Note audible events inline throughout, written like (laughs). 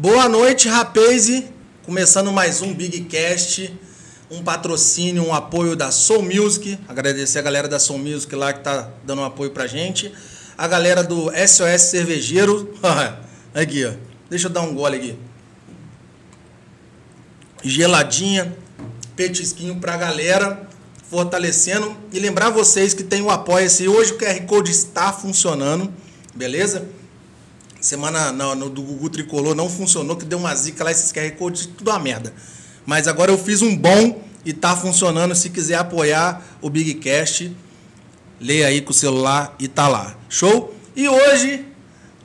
Boa noite, rapaz. Começando mais um Big Cast, um patrocínio, um apoio da Soul Music. Agradecer a galera da Soul Music lá que tá dando um apoio pra gente. A galera do SOS Cervejeiro. (laughs) aqui, ó. Deixa eu dar um gole aqui. Geladinha, petisquinho pra galera, fortalecendo. E lembrar vocês que tem o Apoia-se. Hoje o QR Code está funcionando, beleza? Semana no, no, do Gugu Tricolor não funcionou, que deu uma zica lá, esses QR Code, tudo uma merda. Mas agora eu fiz um bom e tá funcionando. Se quiser apoiar o Big Cast, leia aí com o celular e tá lá. Show? E hoje,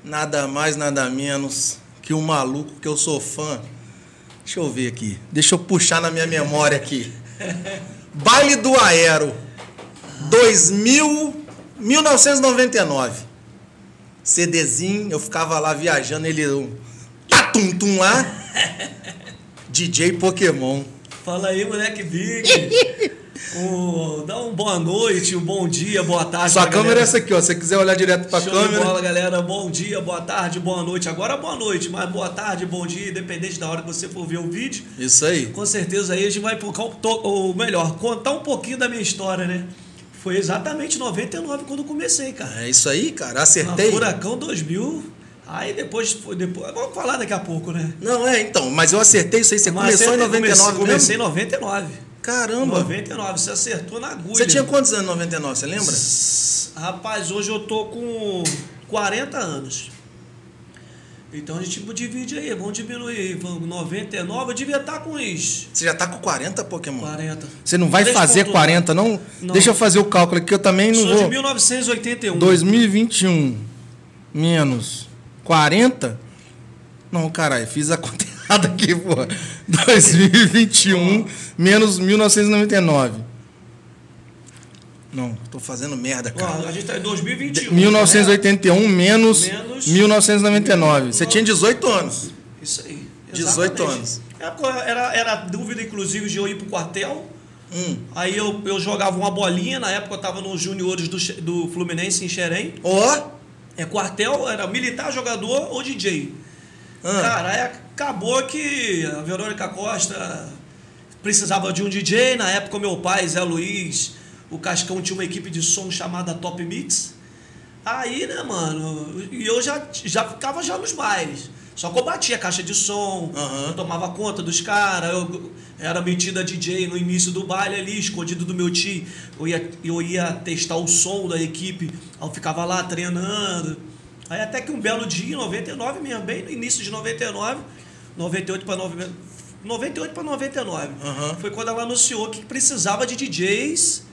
nada mais, nada menos que um maluco que eu sou fã. Deixa eu ver aqui. Deixa eu puxar na minha memória aqui. (laughs) Baile do Aero. 2000, 1999. CDzinho, eu ficava lá viajando, ele um tatum-tum lá. (laughs) DJ Pokémon. Fala aí, moleque Big. (laughs) Dá um boa noite, um bom dia, boa tarde. Sua câmera galera. é essa aqui, ó. Se você quiser olhar direto pra Show de câmera. bola, galera. Bom dia, boa tarde, boa noite. Agora boa noite, mas boa tarde, bom dia, independente da hora que você for ver o vídeo. Isso aí. Com certeza aí a gente vai, focar ou melhor, contar um pouquinho da minha história, né? Foi exatamente 99 quando eu comecei, cara. É isso aí, cara. Na Acertei. Furacão 2000. Aí depois, foi depois. Vamos falar daqui a pouco, né? Não, é, então. Mas eu acertei isso aí. Você Mas começou em eu comecei- 99 Comecei em mesmo? 99. Caramba. 99, você acertou na agulha. Você tinha quantos anos em 99, você lembra? Rapaz, hoje eu tô com 40 anos. Então a gente divide aí, vamos diminuir. Vamos 99, eu devia estar com uns Você já tá com 40, Pokémon? 40. Você não vai Três fazer pontos, 40, não? Não. Deixa eu fazer o cálculo aqui, que eu também não Sou de vou. 1981. 2021 menos 40? Não, caralho, fiz a conta (laughs) errada aqui, pô. (laughs) 2021 menos 1999. Não, tô fazendo merda, cara. A gente tá em 2021. 1981 menos, Menos 1999. Você tinha 18 anos. Isso aí. 18 exatamente. anos. Era, era, era dúvida, inclusive, de eu ir pro quartel. Hum. Aí eu, eu jogava uma bolinha, na época eu tava nos juniores do, do Fluminense em Xerém. Ó, É quartel, era militar, jogador ou DJ. Ah. Cara, aí acabou que a Verônica Costa precisava de um DJ. Na época, o meu pai, Zé Luiz, o Cascão tinha uma equipe de som chamada Top Mix. Aí, né, mano, e eu já, já ficava já nos bailes. Só que eu batia caixa de som, Aham. eu tomava conta dos caras, eu era metida DJ no início do baile ali, escondido do meu tio. Eu ia, eu ia testar o som da equipe, eu ficava lá treinando. Aí até que um belo dia, em 99 mesmo, bem no início de 99, 98 para 98 para 99, Aham. foi quando ela anunciou que precisava de DJs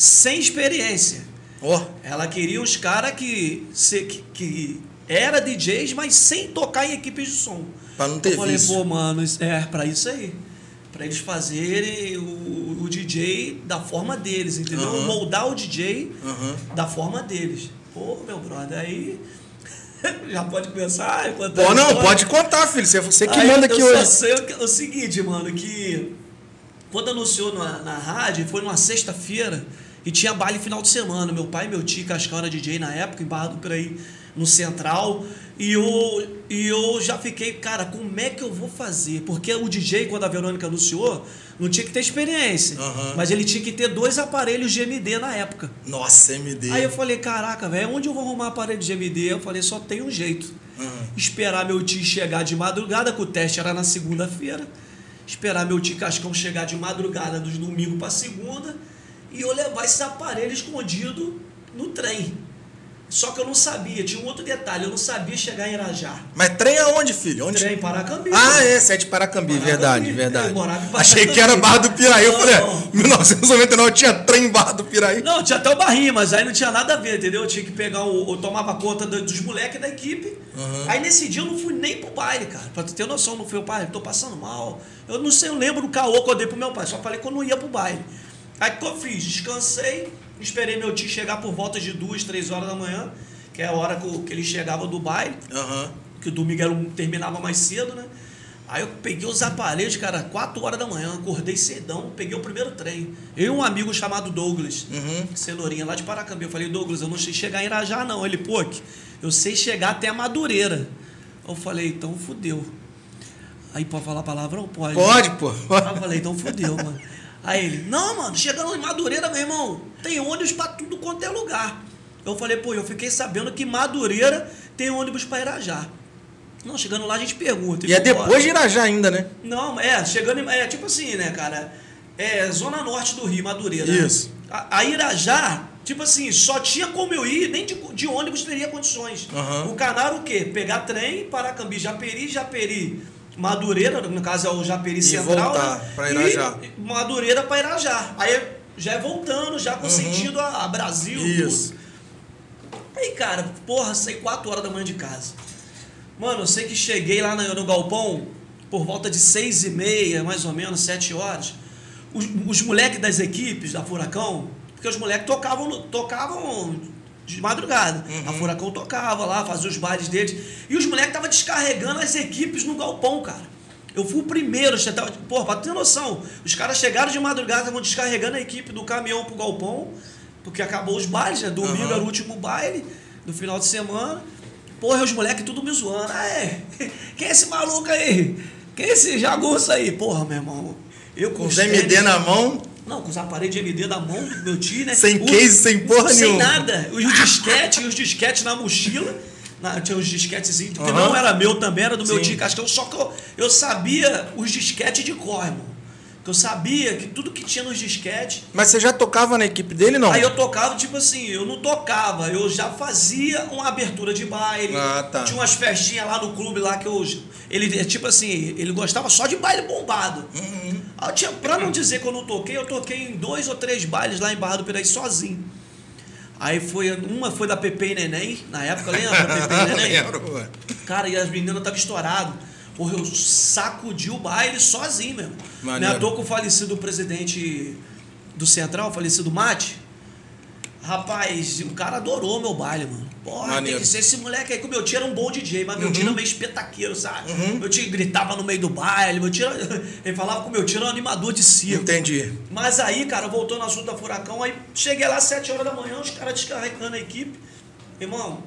sem experiência. ó. Ela queria os caras que, que, que era DJs, mas sem tocar em equipes de som. Pra não ter Eu falei, vício. pô, mano, é pra isso aí. Pra eles fazerem o, o DJ da forma deles, entendeu? Aham. Moldar o DJ Aham. da forma deles. Pô, meu brother, aí. (laughs) Já pode começar? a contar Pô, não, pode contar, filho. Você, você que Aí manda eu aqui hoje. sei o, o seguinte, mano, que quando anunciou na, na rádio, foi numa sexta-feira e tinha baile final de semana. Meu pai e meu tio, Cascão era DJ na época, em Barra do Piraí, no Central. E eu, e eu já fiquei, cara, como é que eu vou fazer? Porque o DJ, quando a Verônica anunciou, não tinha que ter experiência. Aham. Mas ele tinha que ter dois aparelhos de MD na época. Nossa, MD. Aí eu falei, caraca, velho, onde eu vou arrumar aparelho de MD? Eu falei, só tem um jeito. Aham. Esperar meu tio chegar de madrugada, que o teste era na segunda-feira. Esperar meu tio Cascão chegar de madrugada dos domingos para segunda. E eu levar esses aparelhos escondidos no trem. Só que eu não sabia, tinha um outro detalhe, eu não sabia chegar em Irajá. Mas trem aonde, filho? Onde? Trem Paracambi. Ah, é, Sete Paracambi, Paracambi. verdade, Eu verdade. Paracambi. Achei que era Barra do Piraí. Eu Não, falei, não. (laughs) 1999 tinha trem em Barra do Piraí. Não, tinha até o barrinho, mas aí não tinha nada a ver, entendeu? Eu tinha que pegar o. Eu tomava conta do- dos moleques da equipe. Uhum. Aí nesse dia eu não fui nem pro baile, cara. Pra tu ter noção, não fui, pai, tô passando mal. Eu não sei, eu lembro do caô que eu dei pro meu pai, só falei que eu não ia pro baile. Aí o que eu fiz? Descansei, esperei meu tio chegar por volta de duas, três horas da manhã, que é a hora que, ele chegava do baile Aham. que o domingo era um- terminava mais cedo, né? Aí eu peguei os aparelhos, cara, 4 horas da manhã, acordei cedão, peguei o primeiro trem. Eu e um amigo chamado Douglas, Uhum. cenourinha lá de Paracambi. Eu falei, Douglas, eu não sei chegar em Irajá, não. Ele, pô, eu sei chegar até a Madureira. Eu falei, então fudeu. Aí pode falar palavrão? Pode. Pode, pô. Aí eu falei, então fodeu, mano. (laughs) Aí ele, não, mano, chegando em Madureira, meu irmão, tem ônibus pra tudo quanto é lugar. Eu falei, pô, eu fiquei sabendo que Madureira tem ônibus pra Irajá. Não, chegando lá a gente pergunta. E é depois de Irajá ainda, né? Não, é, chegando em, É tipo assim, né, cara? É zona norte do Rio, Madureira. Isso. Né? A, a Irajá, tipo assim, só tinha como eu ir, nem de, de ônibus teria condições. Uhum. O canal o quê? Pegar trem, Paracambi, Japeri, Japeri. Madureira, no caso é o Japeri Central. voltar né? pra Irajá. E Madureira para Irajá. Aí já é voltando, já com Uhum. sentido a, a Brasil. Isso. tudo. Aí, cara, porra, saí 4 horas da manhã de casa. Mano, eu sei que cheguei lá no, no galpão por volta de 6 e meia, mais ou menos, 7 horas. Os, os moleques das equipes da Furacão, porque os moleques tocavam, tocavam de madrugada. A Furacão tocava lá, fazia os bailes deles. E os moleques estavam descarregando as equipes no galpão, cara. Eu fui o primeiro, tava, porra, pra ter noção, os caras chegaram de madrugada, estavam descarregando a equipe do caminhão pro galpão, porque acabou os bailes, né? Domingo Aham. era o último baile do final de semana. Porra, os moleques tudo me zoando. Ah, (laughs) é? Quem é esse maluco aí? Quem é esse jagunço aí? Porra, meu irmão. Eu Com os MD na mão, Não, com os aparelhos de MD na mão do meu tio, né? sem O- case, sem porra sem nenhuma. nada. Os disquetes, os disquetes na mochila. Na, tinha os disquetezinhos, que Aham. não era meu também, era do meu Sim. tio Cascão. Só que eu, eu sabia os disquetes de cor, irmão. Que eu sabia que tudo que tinha nos disquetes. Mas você já tocava na equipe dele, não? Aí eu tocava, tipo assim, eu não tocava, eu já fazia uma abertura de baile. Ah, tá. Tinha umas festinhas lá no clube lá que eu. Ele, é tipo assim, ele gostava só de baile bombado. Uhum. Aí eu tinha, pra não dizer que eu não toquei, eu toquei em dois ou três bailes lá em Barra do Piraí sozinho. Aí foi, uma foi da Pepe e Neném, na época, lembra? (laughs) Pepe e Neném? Lembro. Cara, e as meninas estavam estouradas. Porra, eu sacudi o baile sozinho mesmo. Maneiro. É à toa que o falecido presidente do Central, falecido Mate, rapaz, o cara adorou meu baile, mano. Porra, Maneiro. tem que ser esse moleque aí, que o meu tio era um bom DJ, mas meu tio era meio espetaqueiro, sabe? Uhum. Meu tio gritava no meio do baile, meu tio (laughs) ele falava que o meu tio era um animador de circo. Entendi. Mas aí, cara, voltando ao assunto da Furacão, aí cheguei lá às 7 horas da manhã, os caras descarregando a equipe. Irmão,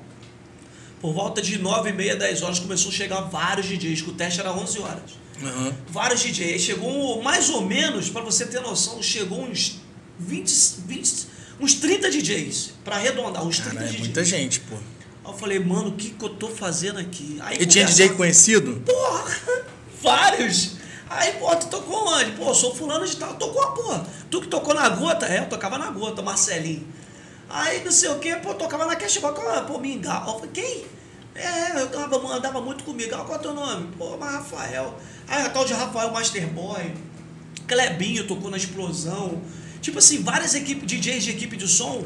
por volta de 9 e meia, 10 horas, começou a chegar vários DJs, que o teste era 11 horas. Uhum. Vários DJs. Chegou mais ou menos, pra você ter noção, chegou uns 20, 20 uns 30 DJs. Pra arredondar, uns 30 Cara, é DJs. muita gente, pô. Aí eu falei, mano, o que, que eu tô fazendo aqui? Aí E tinha DJ conhecido? Porra, (laughs) vários. Aí, pô, tu tocou onde? Pô, sou fulano de tal. Tocou, porra. Tu que tocou na gota? É, eu tocava na gota, Marcelinho. Aí, não sei o que, pô, tocava na Cashbox, pô, Mingau. Eu falei, quem? É, eu tava, andava muito com Mingau. Qual é o teu nome? Pô, mas Rafael. Aí, a tal de Rafael Masterboy. Clebinho tocou na Explosão. Tipo assim, várias equipes, DJs de equipe de som.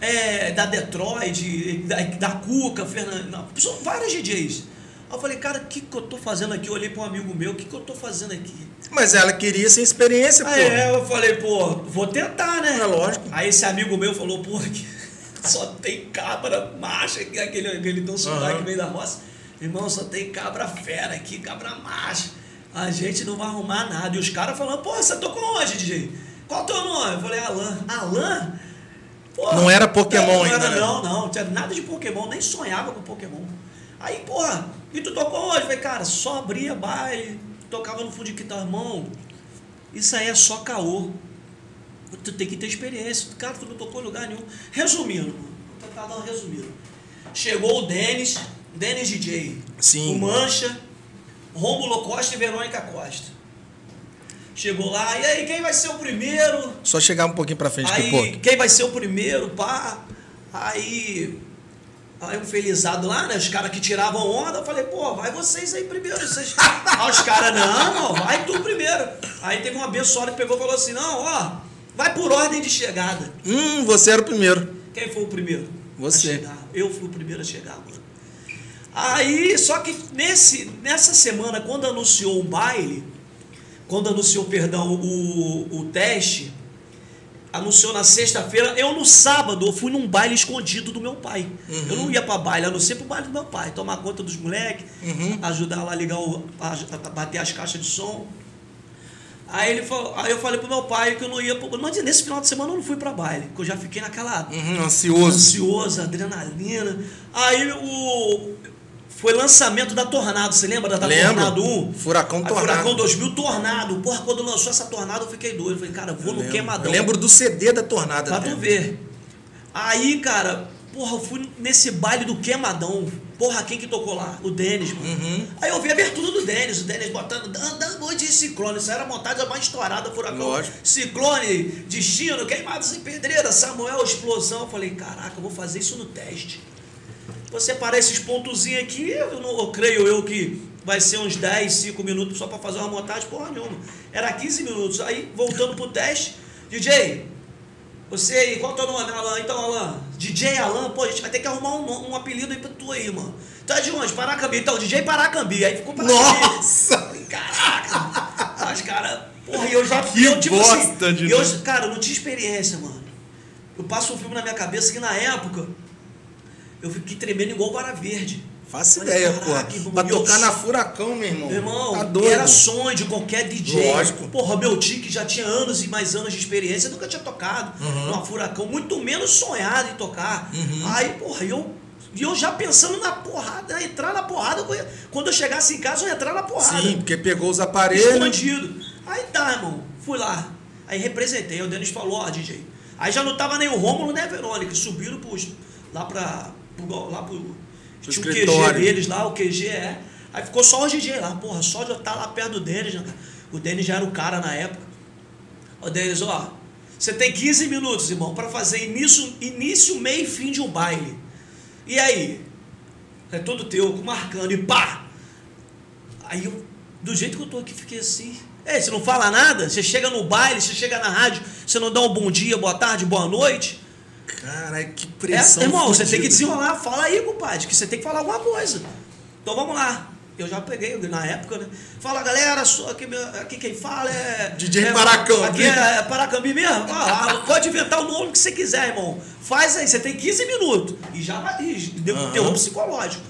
É, da Detroit, da, da Cuca, Fernando. São vários DJs. Aí eu falei, cara, o que, que eu tô fazendo aqui? Eu olhei para um amigo meu, o que, que eu tô fazendo aqui? Mas ela queria sem experiência, pô. Aí é, eu falei, pô, vou tentar, né? É lógico. Aí esse amigo meu falou, pô, aqui só tem cabra macha, aqui, aquele, aquele tão soldado Aham. que veio da roça. Irmão, só tem cabra fera aqui, cabra macha. A gente não vai arrumar nada. E os caras falando, pô, você tocou onde, DJ? Qual o teu nome? Eu falei, Alan. Alan? Pô, Não era Pokémon não, ainda, Era, né? Não, não, não tinha nada de Pokémon, nem sonhava com Pokémon. Aí, porra, e tu tocou onde? Eu falei, cara, só abria baile, tocava no fundo de quintal, irmão. Isso aí é só caô. Tu tem que ter experiência. Cara, tu não tocou em lugar nenhum. Resumindo, vou tentar dar um resumido. Chegou o Denis, Denis DJ. Sim. O Mancha, Rômulo Costa e Verônica Costa. Chegou lá, e aí, quem vai ser o primeiro? Só chegar um pouquinho pra frente Aí, que, pô. quem vai ser o primeiro, pá? Aí, aí um felizado lá, né? Os caras que tiravam onda, eu falei, pô, vai vocês aí primeiro. Vocês... aí (laughs) os caras, não, não, vai tu primeiro. Aí teve um abençoado que pegou e falou assim, não, ó, vai por ordem de chegada. Hum, você era o primeiro. Quem foi o primeiro? Você. Eu fui o primeiro a chegar, mano. Aí, só que nesse, nessa semana, quando anunciou o baile, quando anunciou, perdão, o, o teste, anunciou na sexta-feira, eu no sábado eu fui num baile escondido do meu pai. Eu não ia pra baile, a não ser pro baile do meu pai, tomar conta dos moleques, ajudar lá a ligar o. a, a bater as caixas de som. Aí, ele falou, aí eu falei pro meu pai que eu não ia pro. Mas nesse final de semana eu não fui pra baile, que eu já fiquei naquela Uhum, ansioso. ansioso, adrenalina. Aí o Foi lançamento da Tornado, você lembra da Lembro. Tornado 1? Furacão A Tornado. Furacão 2000 Tornado. Porra, quando lançou essa Tornado eu fiquei doido. Eu falei, cara, vou no lembro. queimadão. Eu lembro do CD da Tornada. Pra tu ver. Aí, cara, porra, eu fui nesse baile do queimadão. Porra, quem que tocou lá? O Denis, mano. Uhum. Aí eu vi a abertura do Denis, o Denis botando dando noite de ciclone. Isso era a montagem mais estourada, furacão. Lógico. Ciclone, destino, queimados em pedreira, Samuel, explosão. Eu falei, caraca, eu vou fazer isso no teste. Vou separar esses pontozinhos aqui, eu, não, eu creio eu que vai ser uns 10, 5 minutos só pra fazer uma montagem, porra nenhuma. Era 15 minutos. Aí, voltando pro teste, DJ, você aí, qual é o teu nome, Alan? Então, Alan, DJ Alan, pô, a gente vai ter que arrumar um, um apelido aí pra tu aí, mano. Tu é de onde? Paracambi. Então, DJ Paracambi. Aí ficou Paracambi. Nossa! Caraca! Mas, cara, porra, eu já. Que eu, tipo bosta assim, de eu, nome. Cara, eu não tinha experiência, mano. Eu passo um filme na minha cabeça que na época eu fiquei tremendo igual vara verde. Faça ideia, pô. Pra tocar na Furacão, meu irmão. Meu irmão, Tá doido. era sonho de qualquer DJ. Lógico. Porra, meu tio que já tinha anos e mais anos de experiência, nunca tinha tocado Uhum. numa furacão, muito menos sonhado em tocar. Uhum. Aí, porra, eu, e eu já pensando na porrada, entrar na porrada, quando eu chegasse em casa eu ia entrar na porrada. Sim, porque pegou os aparelhos. Escondido. Aí tá, irmão. Fui lá. Aí representei. O Denis falou, ó, DJ. Aí já não tava nem o Rômulo nem a Verônica. Subiram pros, lá pra. Pro, lá pro. Tinha o QG deles lá, o QG é. Aí ficou só o DJ lá. Porra, só de eu estar lá perto do Denis, né? O Denis já era o cara na época. Ô, Denis, ó. Você tem 15 minutos, irmão, pra fazer início, início, meio e fim de um baile. E aí? É todo teu, marcando, e pá! Aí eu, do jeito que eu tô aqui, fiquei assim. Ei, você não fala nada? Você chega no baile, você chega na rádio, você não dá um bom dia, boa tarde, boa noite? Caralho, que É, pressão. irmão, você tem que desenrolar. Fala aí, compadre, que você tem que falar alguma coisa. Então vamos lá. Eu já peguei na época, né? Fala, galera, sou aqui, aqui quem fala é. DJ é, Paracambi. Aqui é, é Paracambi mesmo? Ah, pode inventar o nome que você quiser, irmão. Faz aí, você tem 15 minutos. E já vai. E deu Aham. terror psicológico.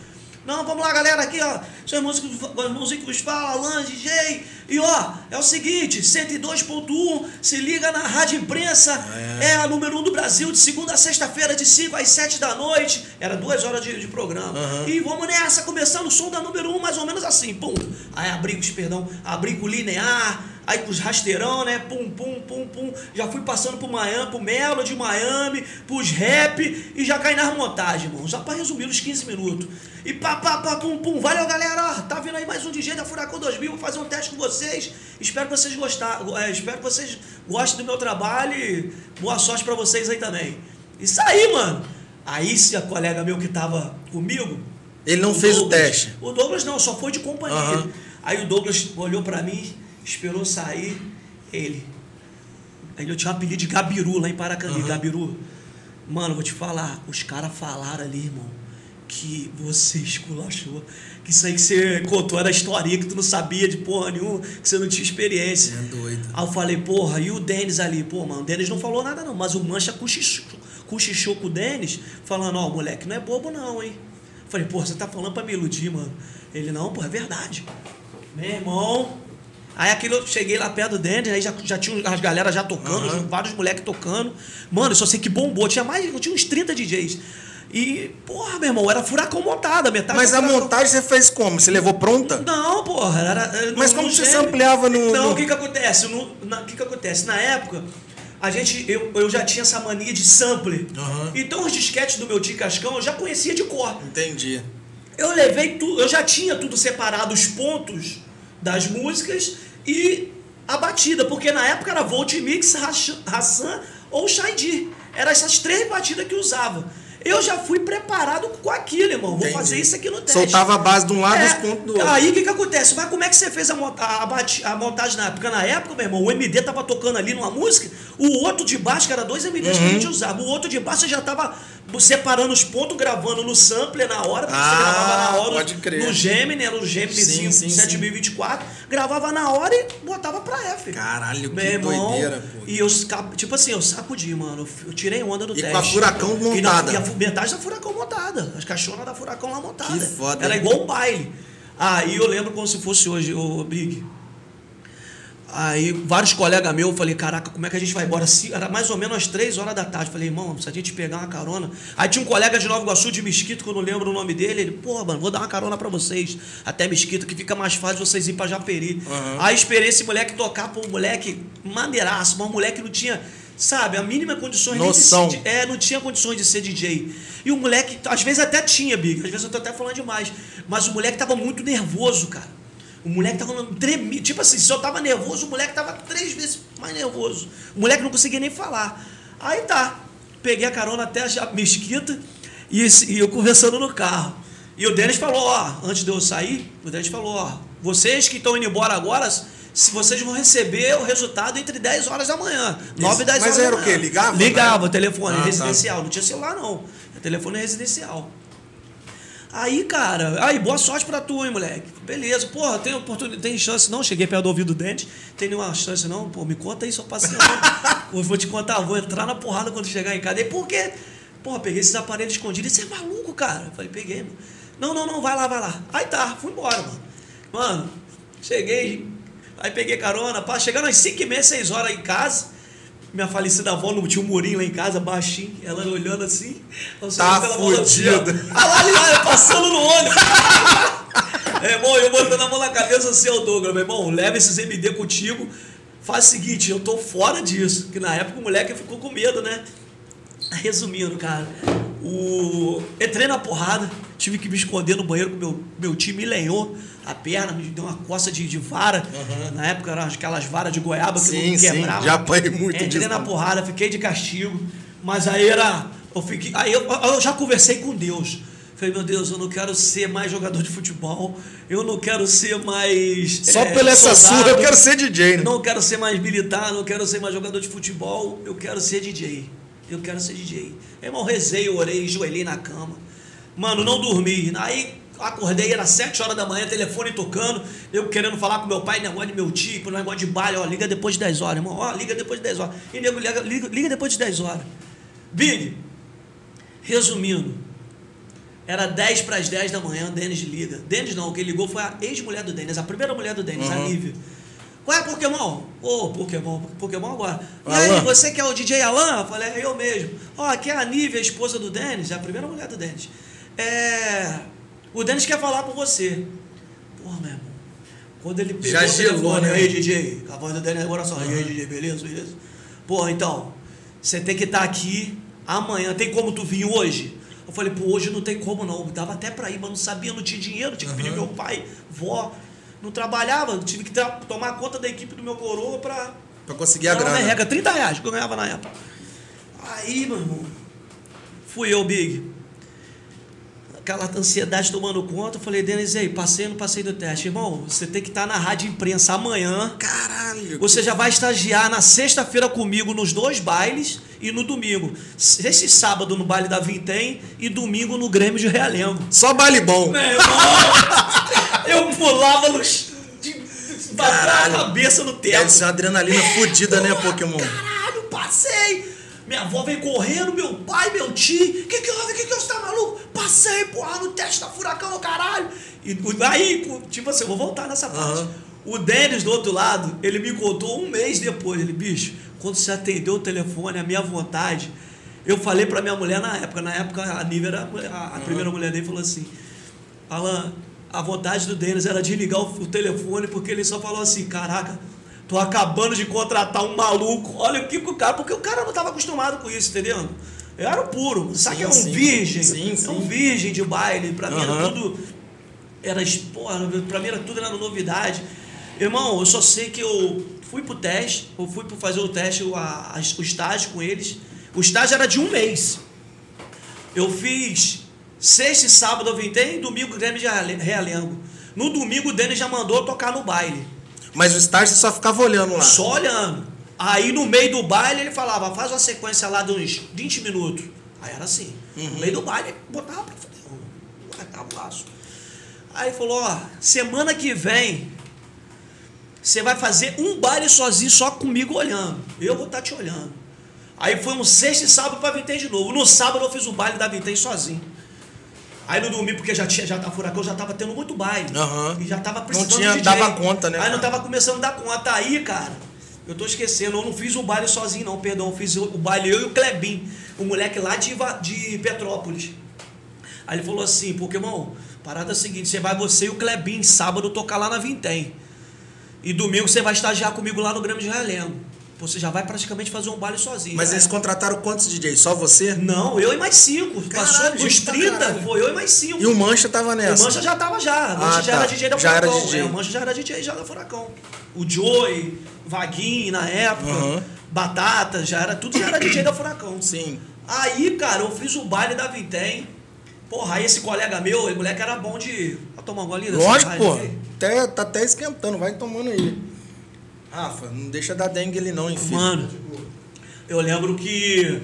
Não, vamos lá, galera, aqui, ó. Seus músicos, os músicos falam, Alan, DJ. E ó, é o seguinte: 102.1, se liga na Rádio Imprensa, É. é, a número 1 um do Brasil, de segunda a sexta-feira, de 5 às 7 da noite. Era duas horas de, de programa. Aham. E vamos nessa, começando o som da número 1, um, mais ou menos assim, pum. Aí abrigos, perdão, abrigo linear, aí pros rasteirão, né? Pum, pum, pum, pum. Já fui passando pro Miami, pro Melo de Miami, pros rap e já caí nas montagens, irmão. Já pra resumir os 15 minutos. E pá, pá, pá, pum, pum. Valeu, galera. Tá vindo aí mais um DJ da Furacão 2000. Vou fazer um teste com vocês. Espero que vocês gostaram. É, espero que vocês gostem do meu trabalho e boa sorte pra vocês aí também. Isso aí, mano. Aí, se a colega meu que tava comigo, Ele não o fez o Douglas- teste. O Douglas não, só foi de companhia. Aham. Aí o Douglas olhou pra mim, esperou sair, ele. Aí eu tinha um apelido de Gabiru lá em Paracambi, Aham. Gabiru. Mano, vou te falar, os caras falaram ali, irmão, que você esculachou. Que isso aí que você contou era historinha que tu não sabia de porra nenhuma, que você não tinha experiência. É doido. Aí eu falei, porra, e o Denis ali? Pô, mano, o Denis não falou nada não, mas o Mancha cochichou, cochichou com o Denis, falando, ó, moleque, não é bobo não, hein? Eu falei, porra, você tá falando pra me iludir, mano. Ele, não, porra, é verdade. Meu irmão... Aí aquilo, eu cheguei lá perto do Denis, aí já, já tinha as galera já tocando, Aham. vários moleques tocando. Mano, eu só sei que bombou, tinha mais, eu tinha uns 30 DJs. E, porra, meu irmão, era furacão montada, metade Mas a montagem você fez como? Você levou pronta? Não, porra, era. era Mas como você gêmeo. sampleava no- Então, no- o que que acontece? O que que acontece? Na época, a gente, eu, eu já tinha essa mania de sampler. Aham. Então, os disquetes do meu tio Cascão eu já conhecia de cor. Entendi. Eu levei tudo, eu já tinha tudo separado, os pontos das músicas e a batida, porque na época era Volt Mix, Hassan- ou Shaidi. Eram essas três batidas que eu usava. Eu já fui preparado com aquilo, irmão. Vou Entendi. fazer isso aqui no teste. Soltava a base de um lado e É, os pontos do outro. Aí o que, que acontece? Mas como é que você fez a, monta- a a montagem na época? Na época, meu irmão, o MD tava tocando ali numa música, o outro de baixo, que era dois MDs que a Uhum. gente usava, o outro de baixo já tava separando os pontos, gravando no sampler na hora, porque Ah, você gravava na hora pode crer. no Gemini, era o Gemini Sim, sim, 7024, gravava na hora e botava pra F. Caralho, que Meu irmão, doideira, pô. E eu, tipo assim, eu sacudi, mano. Eu tirei onda do E com teste. a Furacão E, na, montada. e a metade da Furacão montada. As caixonas da Furacão lá montada. Que foda, Era hein? igual um baile. Aí eu lembro como se fosse hoje, o Big. Aí vários colegas meus, eu falei, caraca, como é que a gente vai embora? Era mais ou menos às três horas da tarde. Falei, irmão, se a gente pegar uma carona. Aí tinha um colega de Nova Iguaçu, de Mesquito, que eu não lembro o nome dele. Ele, pô, mano, vou dar uma carona pra vocês. Até Mesquito, que fica mais fácil vocês ir pra Japeri. Uhum. Aí esperei esse moleque tocar pra um moleque maneiraço, um moleque que não tinha sabe, a mínima condições Noção. de, é, não tinha condições de ser DJ. E o moleque, às vezes até tinha, Big, às vezes eu tô até falando demais, mas o moleque tava muito nervoso, cara. O moleque tava tremendo. Tipo assim, se eu tava nervoso, o moleque tava três vezes mais nervoso. O moleque não conseguia nem falar. Aí tá. Peguei a carona até a mesquita e, e eu conversando no carro. E o Denis falou, ó, antes de eu sair, o Denis falou, ó, vocês que estão indo embora agora, se vocês vão receber o resultado entre 10 horas da manhã. 9 e 10 horas. Mas era o quê? Ligava? Ligava, né? telefone ah, tá. residencial. Tá. Não tinha celular, não. Telefone residencial. Aí, cara, aí, boa sorte pra tu, hein, moleque. Beleza, porra, tem oportunidade, tem chance não? Cheguei perto do ouvido do dente, tem nenhuma chance não? Pô, me conta aí, só passeio. (laughs) vou te contar, vou entrar na porrada quando chegar em casa. E por quê? Porra, peguei esses aparelhos escondidos. Você é maluco, cara? falei, peguei, mano. Não, não, não, vai lá, vai lá. Aí tá, fui embora, mano. Mano, cheguei, aí peguei carona, pá, chegando às 5 e meia, 6 horas em casa. Minha falecida avó não tinha um murinho lá em casa, baixinho, ela olhando assim. Tá fodida. Ah, lá, lá, passando no ônibus. (laughs) é, irmão, eu botando a mão na cabeça assim, ô Douglas, meu irmão, leva esses MD contigo. Faz o seguinte, eu tô fora disso. Que na época o moleque ficou com medo, né? Resumindo, cara, o... entrei na porrada, tive que me esconder no banheiro, com meu, meu time me lenhou a perna, me deu uma coça de, de vara. Uhum. Na época eram aquelas varas de goiaba que sim, não quebrava. Sim, já apanhei muito Entrei disso. na porrada, fiquei de castigo. Mas aí era. Eu fiquei, aí eu, eu já conversei com Deus. Falei, meu Deus, eu não quero ser mais jogador de futebol. Eu não quero ser mais. Só é, pela essa surra eu quero ser DJ, né? Não quero ser mais militar, não quero ser mais jogador de futebol. Eu quero ser DJ. Eu quero ser DJ. Irmão, rezei, orei, joelhei na cama. Mano, não dormi. Aí acordei, era 7 horas da manhã, telefone tocando, eu querendo falar com meu pai, negócio de meu tio, negócio de baile, ó, liga depois de 10 horas, irmão, ó, liga depois de 10 horas. E nego liga, liga, liga depois de 10 horas. Big, resumindo, era 10 para as 10 da manhã, Denis liga. Denis não, quem ligou foi a ex-mulher do Denis, a primeira mulher do Denis, uhum. a Lívia. Qual é Pokémon? Ô, oh, Pokémon, Pokémon agora. E aí, você que é o DJ Alan? Eu falei, é eu mesmo. Ó, aqui é a Nívia, a esposa do Denis, a primeira mulher do Denis. É. O Denis quer falar com você. Porra, meu irmão. Quando ele pegou Já o gelou, né? aí, DJ, a voz do Denis agora só. Uhum. aí, DJ, beleza, beleza? Porra, então, você tem que estar tá aqui amanhã. Tem como tu vir hoje? Eu falei, pô, hoje não tem como não. Dava até pra ir, mas não sabia, não tinha dinheiro. Tinha que pedir meu pai, vó. Não trabalhava, tive que tomar conta da equipe do meu coroa pra. Pra conseguir a grana. Regra, 30 reais que eu ganhava na época. Aí, meu irmão, fui eu, Big aquela ansiedade tomando conta. Eu falei, Denis, aí, passei ou não passei do teste? Irmão, você tem que estar na rádio imprensa amanhã. Caralho! Você já vai estagiar na sexta-feira comigo nos dois bailes e no domingo. Esse sábado no baile da Vintém e domingo no Grêmio de Realengo. Só baile bom. Meu irmão, eu pulava nos. Bater a cabeça no teto. Deve ser uma adrenalina fodida, né, Pokémon? Caralho, passei! Minha avó vem correndo, meu pai, meu tio. Que que houve? Que que você tá maluco? Passei, porra, no teste da furacão, caralho. E aí, tipo assim, eu vou voltar nessa parte. Uhum. O Denis do outro lado, ele me contou um mês depois. Ele, bicho, quando você atendeu o telefone, a minha vontade. Eu falei pra minha mulher na época, na época a Nívia era a, a uhum. primeira mulher dele, falou assim: Alan, a vontade do Denis era de ligar o, o telefone, porque ele só falou assim: caraca Tô acabando de contratar um maluco. Olha o que o cara. Porque o cara não estava acostumado com isso, entendeu? Eu era puro. Sabe que era um sim. virgem? Sim, sim. É um virgem de baile. Pra mim uhum. era tudo. Era, porra, pra mim era tudo era novidade. Irmão, eu só sei que eu fui pro teste, eu fui para fazer o teste, o, a, o estágio com eles. O estágio era de um mês. Eu fiz sexta e sábado eu vim, tem domingo Grêmio de Realengo. No domingo o Denis já mandou tocar no baile. Mas o você só ficava olhando lá. Só olhando. Aí no meio do baile ele falava, faz uma sequência lá de uns 20 minutos. Aí era assim. Uhum. No meio do baile ele botava pra fazer um. Aí ele falou, ó, semana que vem você vai fazer um baile sozinho, só comigo olhando. Eu vou estar tá te olhando. Aí foi um sexta e sábado para Vintém de novo. No sábado eu fiz o baile da Vintém sozinho. Aí no domingo, porque já tinha, já tá furacão, já tava tendo muito baile. Aham. E já tava Não precisando tinha, de DJ. dava conta, né? Aí não tava começando a dar conta. Aí, cara, eu tô esquecendo, eu não fiz o baile sozinho, não, perdão. Eu fiz o baile eu e o Klebin, o moleque lá de, de Petrópolis. Aí ele falou assim, irmão, parada é a seguinte, você vai você e o Klebin sábado tocar lá na Vintém. E domingo você vai estagiar comigo lá no Grêmio de Realengo. Você já vai praticamente fazer um baile sozinho. Mas já eles contrataram quantos DJs? Só você? Não, eu e mais cinco. Caralho, Passou dos gente pra 30, caralho. foi eu e mais cinco. E o Mancha tava O nessa. Mancha já tava já. O Mancha Ah, já tá. era DJ da Já era Furacão. DJ. É, o Mancha já era DJ já da Furacão. O Joey, Vaguinho na época, Aham. Batata, já era, tudo já era DJ da Furacão. Sim. Aí, cara, eu fiz o baile da Vintém. Porra, aí esse colega meu, o moleque era bom de. Vai tomar um golinho dessa Lógico, pô. Até, tá até esquentando, vai tomando aí. Rafa, não deixa dar dengue ele não, enfim. Mano, eu lembro que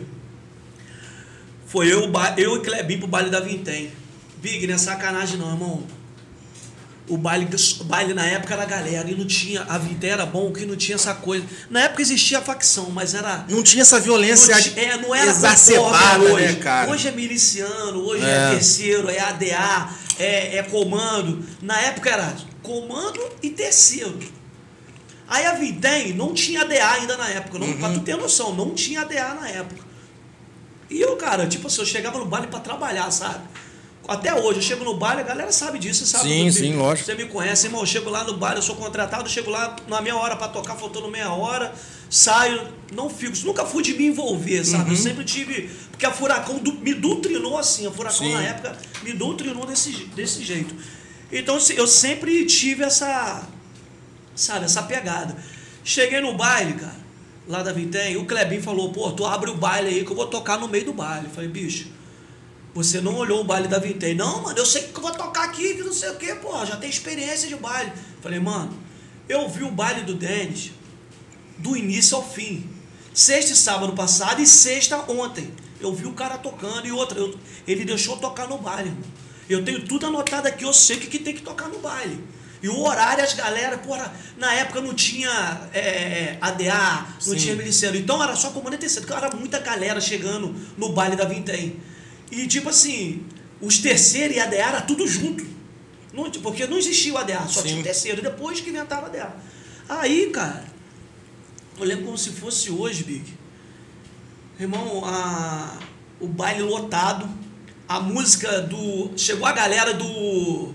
foi eu, eu e Clebinho pro baile da Vintém. Big, não é sacanagem não, irmão. O baile, o baile na época era galera e não tinha. A Vintém era bom que não tinha essa coisa. Na época existia a facção, mas era. Não tinha essa violência Não, é, não era exacerbada, né, hoje. cara? Hoje é miliciano, hoje é, É. terceiro, é ADA, é, é comando. Na época era comando e terceiro. Aí a Vintém não tinha ADA ainda na época. Não, Pra tu ter noção, não tinha ADA na época. E eu, cara, tipo assim, eu chegava no baile pra trabalhar, sabe? Até hoje, eu chego no baile, a galera sabe disso, sabe? Sim, Me- sim, lógico. Você me conhece, irmão. Eu chego lá no baile, eu sou contratado, eu chego lá na meia hora pra tocar, faltando meia hora, saio, não fico. Nunca fui de me envolver, sabe? Uhum. Eu sempre tive. Porque a Furacão du- me doutrinou assim, a Furacão Sim. na época me doutrinou desse, desse jeito. Então eu sempre tive essa. Sabe, essa pegada. Cheguei no baile, cara, lá da Vintém, o Klebin falou, pô, tu abre o baile aí que eu vou tocar no meio do baile. Eu falei, bicho, você não olhou o baile da Vintém. Não, mano, eu sei que eu vou tocar aqui, que não sei o quê, pô, já tem experiência de baile. Falei, mano, eu vi o baile do Denis do início ao fim. Sexta e sábado passado e sexta ontem. Eu vi o cara tocando e outra, eu- ele deixou eu tocar no baile, irmão. Eu tenho tudo anotado aqui, eu sei o que, que tem que tocar no baile. E o horário, as galera, porra, na época não tinha é, ADA, não Sim. tinha miliciano. Então era só comando terceiro, porque era muita galera chegando no baile da Vintém. E tipo assim, os terceiros e ADA era tudo junto. Não, porque não existia o ADA, só Sim. tinha o terceiro, depois que inventaram o ADA. Aí, cara, eu lembro como se fosse hoje, Big. Irmão, a, o baile lotado, a música do. Chegou a galera do.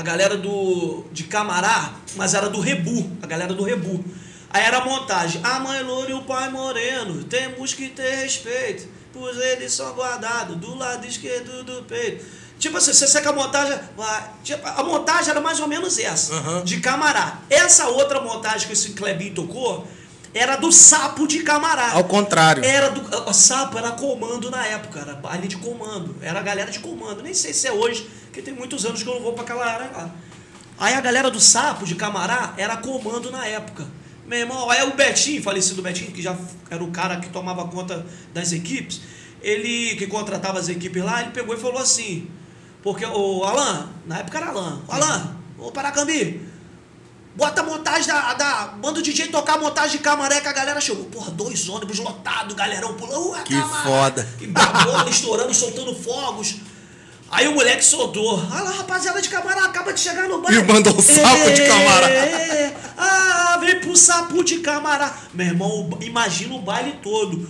A galera do. de Camará, mas era do Rebu, a galera do Rebu. Aí era a montagem. A mãe loura e o pai moreno, temos que ter respeito, pois eles são guardados do lado esquerdo do peito. Tipo assim, você seca a montagem. tipo, a montagem era mais ou menos essa, Aham. de Camará. Essa outra montagem que esse Clebinho tocou era do sapo de Camará. Ao contrário. Era do. O sapo era comando na época, era baile de comando. Era a galera de comando. Nem sei se é hoje, porque tem muitos anos que eu não vou pra aquela área lá. Aí a galera do sapo de Camará era comando na época. Meu irmão, aí o Betinho, falecido Betinho, que já era o cara que tomava conta das equipes, ele que contratava as equipes lá, ele pegou e falou assim. Porque o Alan, na época era Alan, Alan, ô Paracambi, Bota a montagem da, da. Manda o DJ tocar a montagem de camaré que a galera chegou. Porra, dois ônibus lotados, galerão pulando. Ué, Que Camará. foda. E bola estourando, soltando fogos. Aí o moleque soltou. Ah lá, rapaziada de camará, acaba de chegar no bairro. E mandou o sapo de camará. É, ah, vem pro sapo de camará. Meu irmão, imagina o baile todo.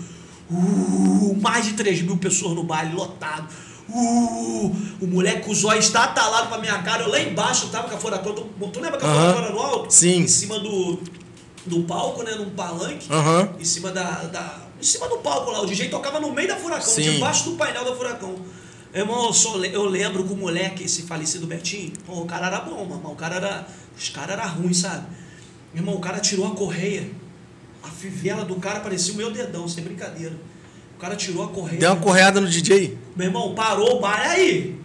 Uh, mais de 3 mil pessoas no baile, lotado. Uh, o moleque com os olhos está atalado pra minha cara. Eu lá embaixo tava com a furacão. Tu, tu lembra que a furacão era no alto? Sim. Em cima do, do palco, né? Num palanque. Aham. Em cima da, da. Em cima do palco lá. O DJ tocava no meio da furacão, Sim. debaixo do painel da furacão. Irmão, eu, só eu lembro que o moleque, esse falecido Betinho, pô, o cara era bom, mano. O cara era. Os caras eram ruins, sabe? Irmão, o cara tirou a correia. A fivela do cara parecia o meu dedão, sem brincadeira. O cara tirou a correia. Deu uma correada no DJ. Meu irmão, parou o baile. Aí,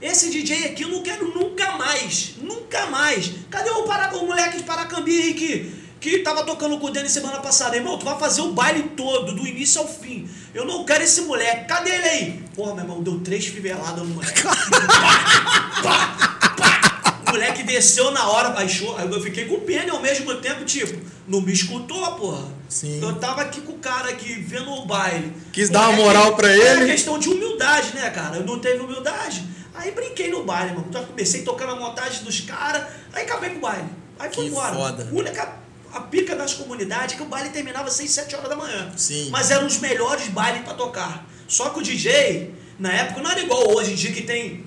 esse DJ aqui eu não quero nunca mais. Nunca mais. Cadê o, para, o moleque de Paracambi aí que, que tava tocando com o Denis semana passada? Irmão, tu vai fazer o baile todo, do início ao fim. Eu não quero esse moleque. Cadê ele aí? Porra, meu irmão, deu três fiveladas no moleque. (laughs) Pá, pá. O moleque desceu na hora, baixou. Aí eu fiquei com pena ao mesmo tempo, tipo, não me escutou, porra. Sim. Eu tava aqui com o cara aqui vendo o baile. Quis dar uma moral pra ele. questão de humildade, né, cara? Eu não teve humildade. Aí brinquei no baile, mano. Então, comecei tocando a montagem dos caras, aí acabei com o baile. Aí foi Que embora. foda. A única a pica das comunidades é que o baile terminava às 6, 7 horas da manhã. Sim. Mas eram os melhores bailes pra tocar. Só que o DJ, na época, não era igual hoje em dia que tem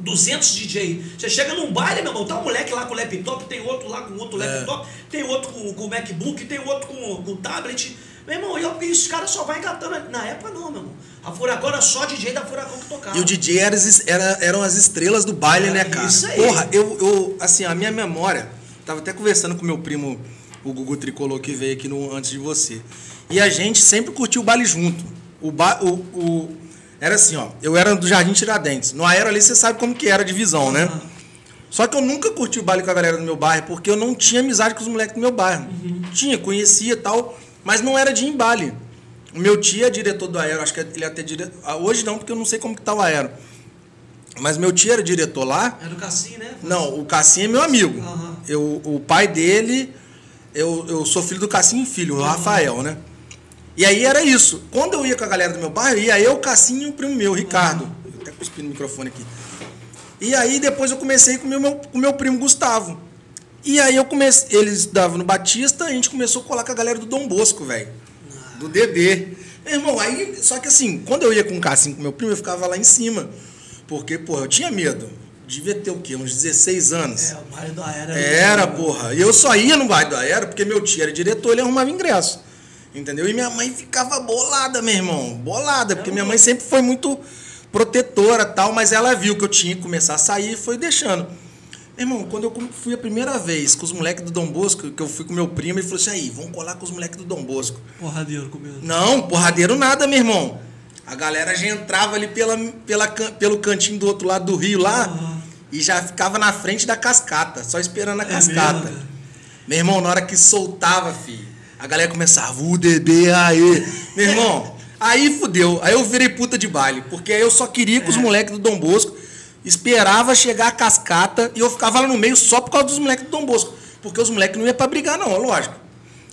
200 DJ. Você chega num baile, meu irmão, tá um moleque lá com laptop, tem outro lá com outro É. laptop, tem outro com, com MacBook, tem outro com, com tablet. Meu irmão, e e os caras só vai engatando. Na época não, meu irmão. A Furacão era só DJ da Furacão que tocava. E o DJ era, era- eram as estrelas do baile, É, né, cara? isso aí. Porra, eu, eu, assim, a minha memória, tava até conversando com meu primo, o Gugu Tricolor, que veio aqui no, antes de você. E a gente sempre curtiu o baile junto. O, ba, o, o- era assim, ó, eu era do Jardim Tiradentes. No Aero ali você sabe como que era a divisão, né? Aham. Só que eu nunca curti o baile com a galera do meu bairro, porque eu não tinha amizade com os moleques do meu bairro. Tinha, conhecia e tal, mas não era de ir em baile. O meu tio é diretor do Aero, acho que ele é até diretor. Hoje não, porque eu não sei como que tá o Aero. Mas meu tio era diretor lá. Era o Cassim, né? Não, o Cassim é meu amigo. Aham. Eu, o pai dele, eu, eu sou filho do Cassim filho, o Rafael, né? E aí era isso. Quando eu ia com a galera do meu bairro, ia eu, o Cassim e o primo meu, Ricardo. Eu até cuspi no microfone aqui. E aí depois eu comecei com o meu, com meu primo Gustavo. E aí eu comecei, eles estudavam no Batista, a gente começou a colar com a galera do Dom Bosco, velho. Do DD. Meu irmão, aí, só que assim, quando eu ia com o Cassim, com meu primo, eu ficava lá em cima. Porque, porra, eu tinha medo. Devia ter o quê? Uns 16 anos. É, o baile do Aero Era, porra. E eu só ia no bairro do Aero porque meu tio era diretor, ele arrumava ingresso. Entendeu? E minha mãe ficava bolada, meu irmão. Bolada, porque minha mãe sempre foi muito protetora tal, mas ela viu que eu tinha que começar a sair e foi deixando. Meu irmão, quando eu fui a primeira vez com os moleques do Dom Bosco, que eu fui com meu primo, ele falou assim: aí, vamos colar com os moleques do Dom Bosco. Porradeiro comigo. Não, porradeiro nada, meu irmão. A galera já entrava ali pela, pela, pelo cantinho do outro lado do rio lá Aham. e já ficava na frente da cascata, só esperando a É cascata. mesmo, meu irmão, na hora que soltava, filho, a galera começava, o DB aí. Meu irmão, aí fudeu. Aí eu virei puta de baile, porque aí eu só queria É. com os moleques do Dom Bosco, esperava chegar a cascata e eu ficava lá no meio só por causa dos moleques do Dom Bosco. Porque os moleques não iam pra brigar, não, lógico.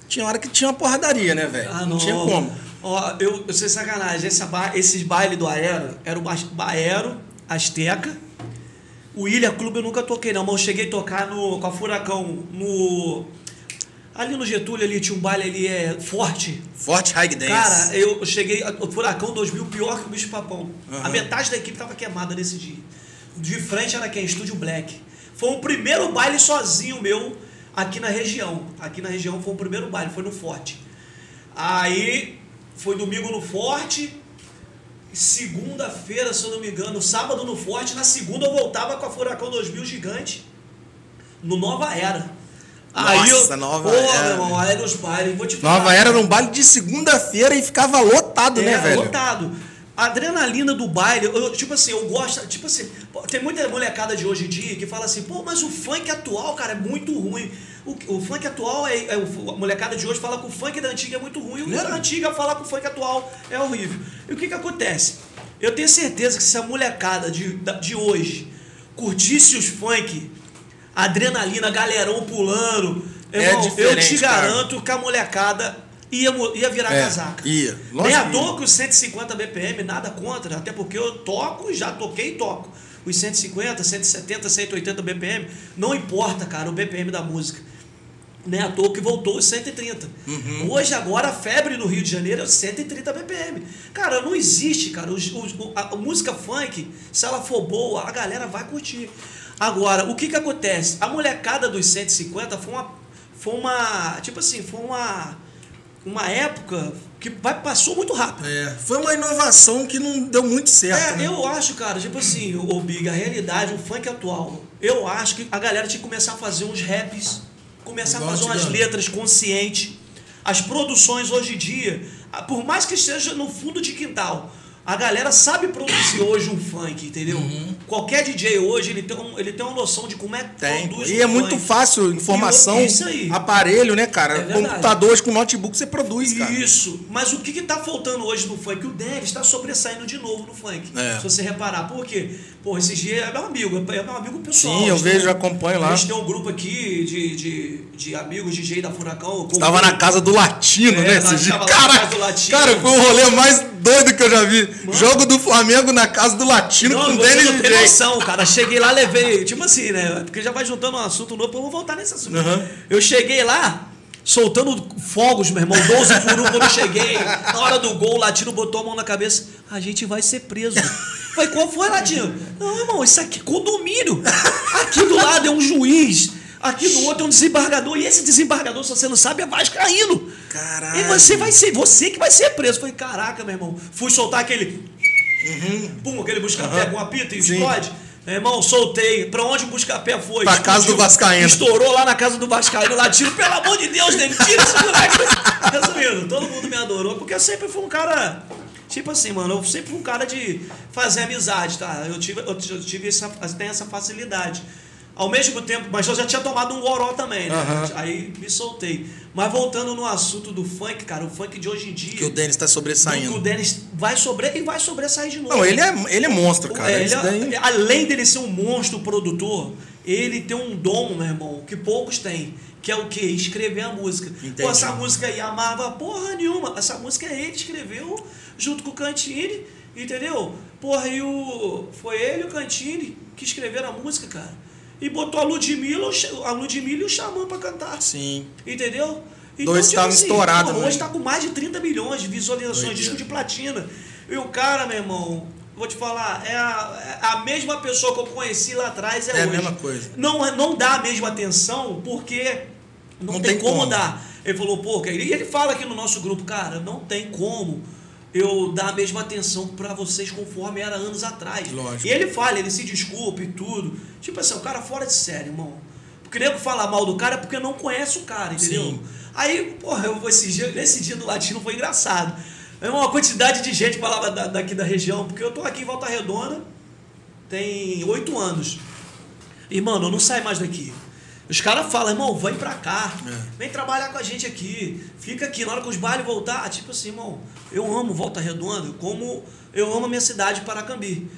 Tinha hora que tinha uma porradaria, né, velho? Ah, não tinha como. Ó, eu, eu sei sacanagem. Essa ba- esses bailes do Aero, era o ba- Baero, Azteca. O Ilha Clube eu nunca toquei, não, mas eu cheguei a tocar no, com a Furacão no. Ali no Getúlio ali tinha um baile ali é, forte. Forte High Dance. Cara, eu cheguei. O Furacão 2000 pior que o Bicho Papão. Aham. A metade da equipe tava queimada nesse dia. De frente era quem? Estúdio Black. Foi o primeiro baile sozinho meu aqui na região. Aqui na região foi o primeiro baile, foi no Forte. Aí foi domingo no Forte. Segunda-feira, se eu não me engano, sábado no Forte. Na segunda eu voltava com a Furacão 2000 gigante. No Nova Era. Aí Nossa, eu, Nova Pô, Era. meu irmão, aí nos bailes, vou te falar. Nova Era era um baile de segunda-feira e ficava lotado, né, É, velho? lotado. A adrenalina do baile, eu, tipo assim, eu gosto, tipo assim, tem muita molecada de hoje em dia que fala assim, pô, mas o funk atual, cara, é muito ruim. O, o funk atual é, é a molecada de hoje fala que o funk da antiga é muito ruim, o É. da antiga fala que o funk atual é horrível. E o que que acontece? Eu tenho certeza que se a molecada de, de hoje curtisse os funk, adrenalina, galerão pulando, É irmão, eu diferente, te cara. garanto que a molecada ia, ia virar É, casaca. ia. Nem Lógico à que os 150 BPM, nada contra, até porque eu toco e já toquei e toco. Os 150, 170, 180 BPM, não importa, cara, o BPM da música. Nem à toa que voltou os 130. Uhum. Hoje, agora, a febre no Rio de Janeiro é os 130 BPM. Cara, não existe, cara. O- a, a música funk, se ela for boa, a galera vai curtir. Agora, o que que acontece? A molecada dos 150 foi uma. Foi uma. Tipo assim, foi uma. Uma época que vai, passou muito rápido. É, foi uma inovação que não deu muito certo. É, né? eu acho, cara, tipo assim, o, Big, a realidade, o funk atual, eu acho que a galera tinha que começar a fazer uns raps, começar Igual a fazer umas letras conscientes. As produções hoje em dia, por mais que seja no fundo de quintal, A galera sabe produzir hoje um funk, entendeu? Uhum. Qualquer DJ hoje, ele tem, um, ele tem uma noção de como é que Tem. produz E um é muito funk. fácil, informação, E aparelho, né, cara? É verdade. Computador hoje com notebook você produz, cara. Isso. Mas o que, que tá faltando hoje no funk? O Dennis está sobressaindo de novo no funk. É. Se você reparar. Por quê? Pô, esse dia é meu amigo, é meu amigo pessoal. Sim, eu vejo, têm- acompanho lá. A gente tem um grupo aqui de, de, de amigos DJ da Furacão. Tava na casa do Latino, É, né? na Cara, cara, foi o rolê mais doido que eu já vi. Jogo do Flamengo na casa do Latino Não, com Denis não tem noção, cara. Cheguei lá, levei. Tipo assim, né? Porque já vai juntando um assunto novo, eu vou voltar nesse assunto. Uhum. Eu cheguei lá, soltando fogos, meu irmão, 12 por 1 quando eu cheguei. Na hora do gol, o latino botou a mão na cabeça. A gente vai ser preso. Falei, qual foi, latino? Não, irmão, isso aqui é condomínio. Aqui do lado é um juiz. Aqui do outro é um desembargador. E esse desembargador, se você não sabe, é vascaíno. Caralho. E você vai ser, você que vai ser preso. Falei, caraca, meu irmão. Fui soltar aquele. Pum, aquele busca-pé com apito e explode. Meu irmão, soltei. Pra onde o busca-pé foi? Pra casa do Vascaíno. Estourou lá na casa do Vascaíno. Lá, tiro, pelo amor de Deus, dele, tira esse moleque. (laughs) Resumindo, todo mundo me adorou, porque eu sempre fui um cara. Tipo assim, mano, eu sempre fui um cara de fazer amizade, tá? Eu tive, eu tive essa, tenho essa facilidade. Ao mesmo tempo, mas eu já tinha tomado um goró também, né? Aham. Aí me soltei. Mas voltando no assunto do funk, cara, o funk de hoje em dia. Que o Denis tá do que o sobressaindo. Dennis vai sobre e vai sobressair de novo. Não, ele é, ele é monstro, cara. É, ele- daí- além dele ser um monstro produtor, ele tem um dom, meu irmão, que poucos têm. Que é o quê? Escrever a música. Entendi. Pô, essa música aí amava porra nenhuma. Essa música ele escreveu junto com o Cantini, entendeu? Porra, e o. Foi ele e o Cantini que escreveram a música, cara. E botou a Ludmilla, a Ludmilla e o Xamã pra cantar. Sim. Entendeu? Dois estavam estourados, pô, né? Hoje tá com mais de 30 milhões de visualizações, disco de platina. E o cara, meu irmão, vou te falar, é a, é a mesma pessoa que eu conheci lá atrás, é, É a hoje. mesma coisa. Não, não dá a mesma atenção porque não, Não tem, tem como, como. dar. Ele falou, pô, e ele fala aqui no nosso grupo, cara, não tem como eu dar a mesma atenção pra vocês conforme era anos atrás. Lógico. E ele fala, ele se desculpa e tudo. Tipo assim, o cara fora de série, irmão. Porque nego fala mal do cara é porque não conhece o cara, entendeu? Sim. Aí, porra, eu, esse dia, nesse dia do latino foi engraçado. É uma quantidade de gente falava da- daqui da região, porque eu tô aqui em Volta Redonda tem oito anos. E, mano, eu não saio mais daqui. Os caras falam, irmão, vem pra cá, É. vem trabalhar com a gente aqui, fica aqui, na hora que os bailes voltar, tipo assim, irmão, eu amo Volta Redonda, como eu amo a minha cidade, Paracambi.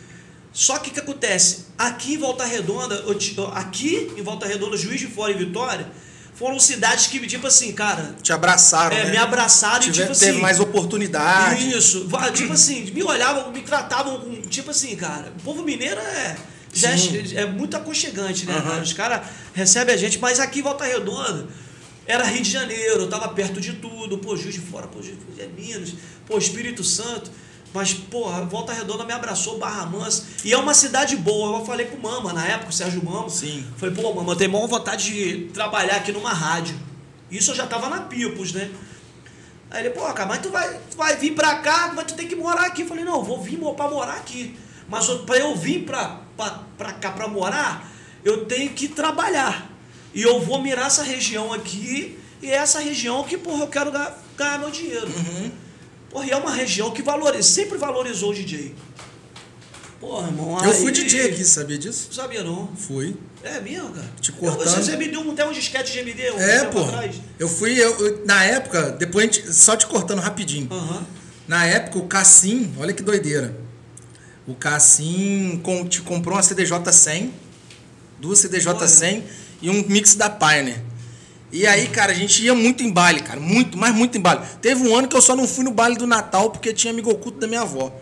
Só que o que acontece? Aqui em Volta Redonda, eu aqui em Volta Redonda, Juiz de Fora e Vitória, foram cidades que, tipo assim, cara, Te abraçaram, é, né? me abraçaram e, Tiver- tipo teve assim, mais oportunidade. isso, tipo assim, me olhavam, me tratavam com, tipo assim, cara, o povo mineiro é, já é, é muito aconchegante, né, cara? Os caras recebem a gente, mas aqui em Volta Redonda era Rio de Janeiro, eu tava perto de tudo, pô, Juiz de Fora, pô, Juiz de Minas, pô, Espírito Santo. Mas, porra, Volta Redonda me abraçou, Barra Mansa. E é uma cidade boa. Eu falei pro Mama, na época, o Sérgio Mama. Sim. Falei, pô, Mama, eu tenho maior vontade de trabalhar aqui numa rádio. Isso eu já tava na Pipos, né? Aí ele, pô, cara, mas tu vai, tu vai vir pra cá, mas tu tem que morar aqui. Eu falei, não, eu vou vir pra morar aqui. Mas pra eu vir pra, pra, pra cá pra morar, eu tenho que trabalhar. E eu vou mirar essa região aqui, e é essa região que, porra, eu quero ganhar, ganhar meu dinheiro. Porra, e é uma região que valoriza, sempre valorizou o DJ. Porra, irmão. Eu aí- fui DJ aqui, sabia disso? Não sabia não. Fui. É mesmo, cara? Te Eu- cortando. Você me deu um- até um disquete de MD um É, pô. atrás. Eu fui, eu, eu- na época, depois a gente, só te cortando rapidinho. Aham. Na época, o Cassim, olha que doideira. O Cassim com, te comprou uma CDJ 100, duas CDJ 100 e um mix da Pioneer. E aí, cara, a gente ia muito em baile, cara, muito, mas muito em baile. Teve um ano que eu só não fui no baile do Natal porque tinha amigo oculto da minha avó.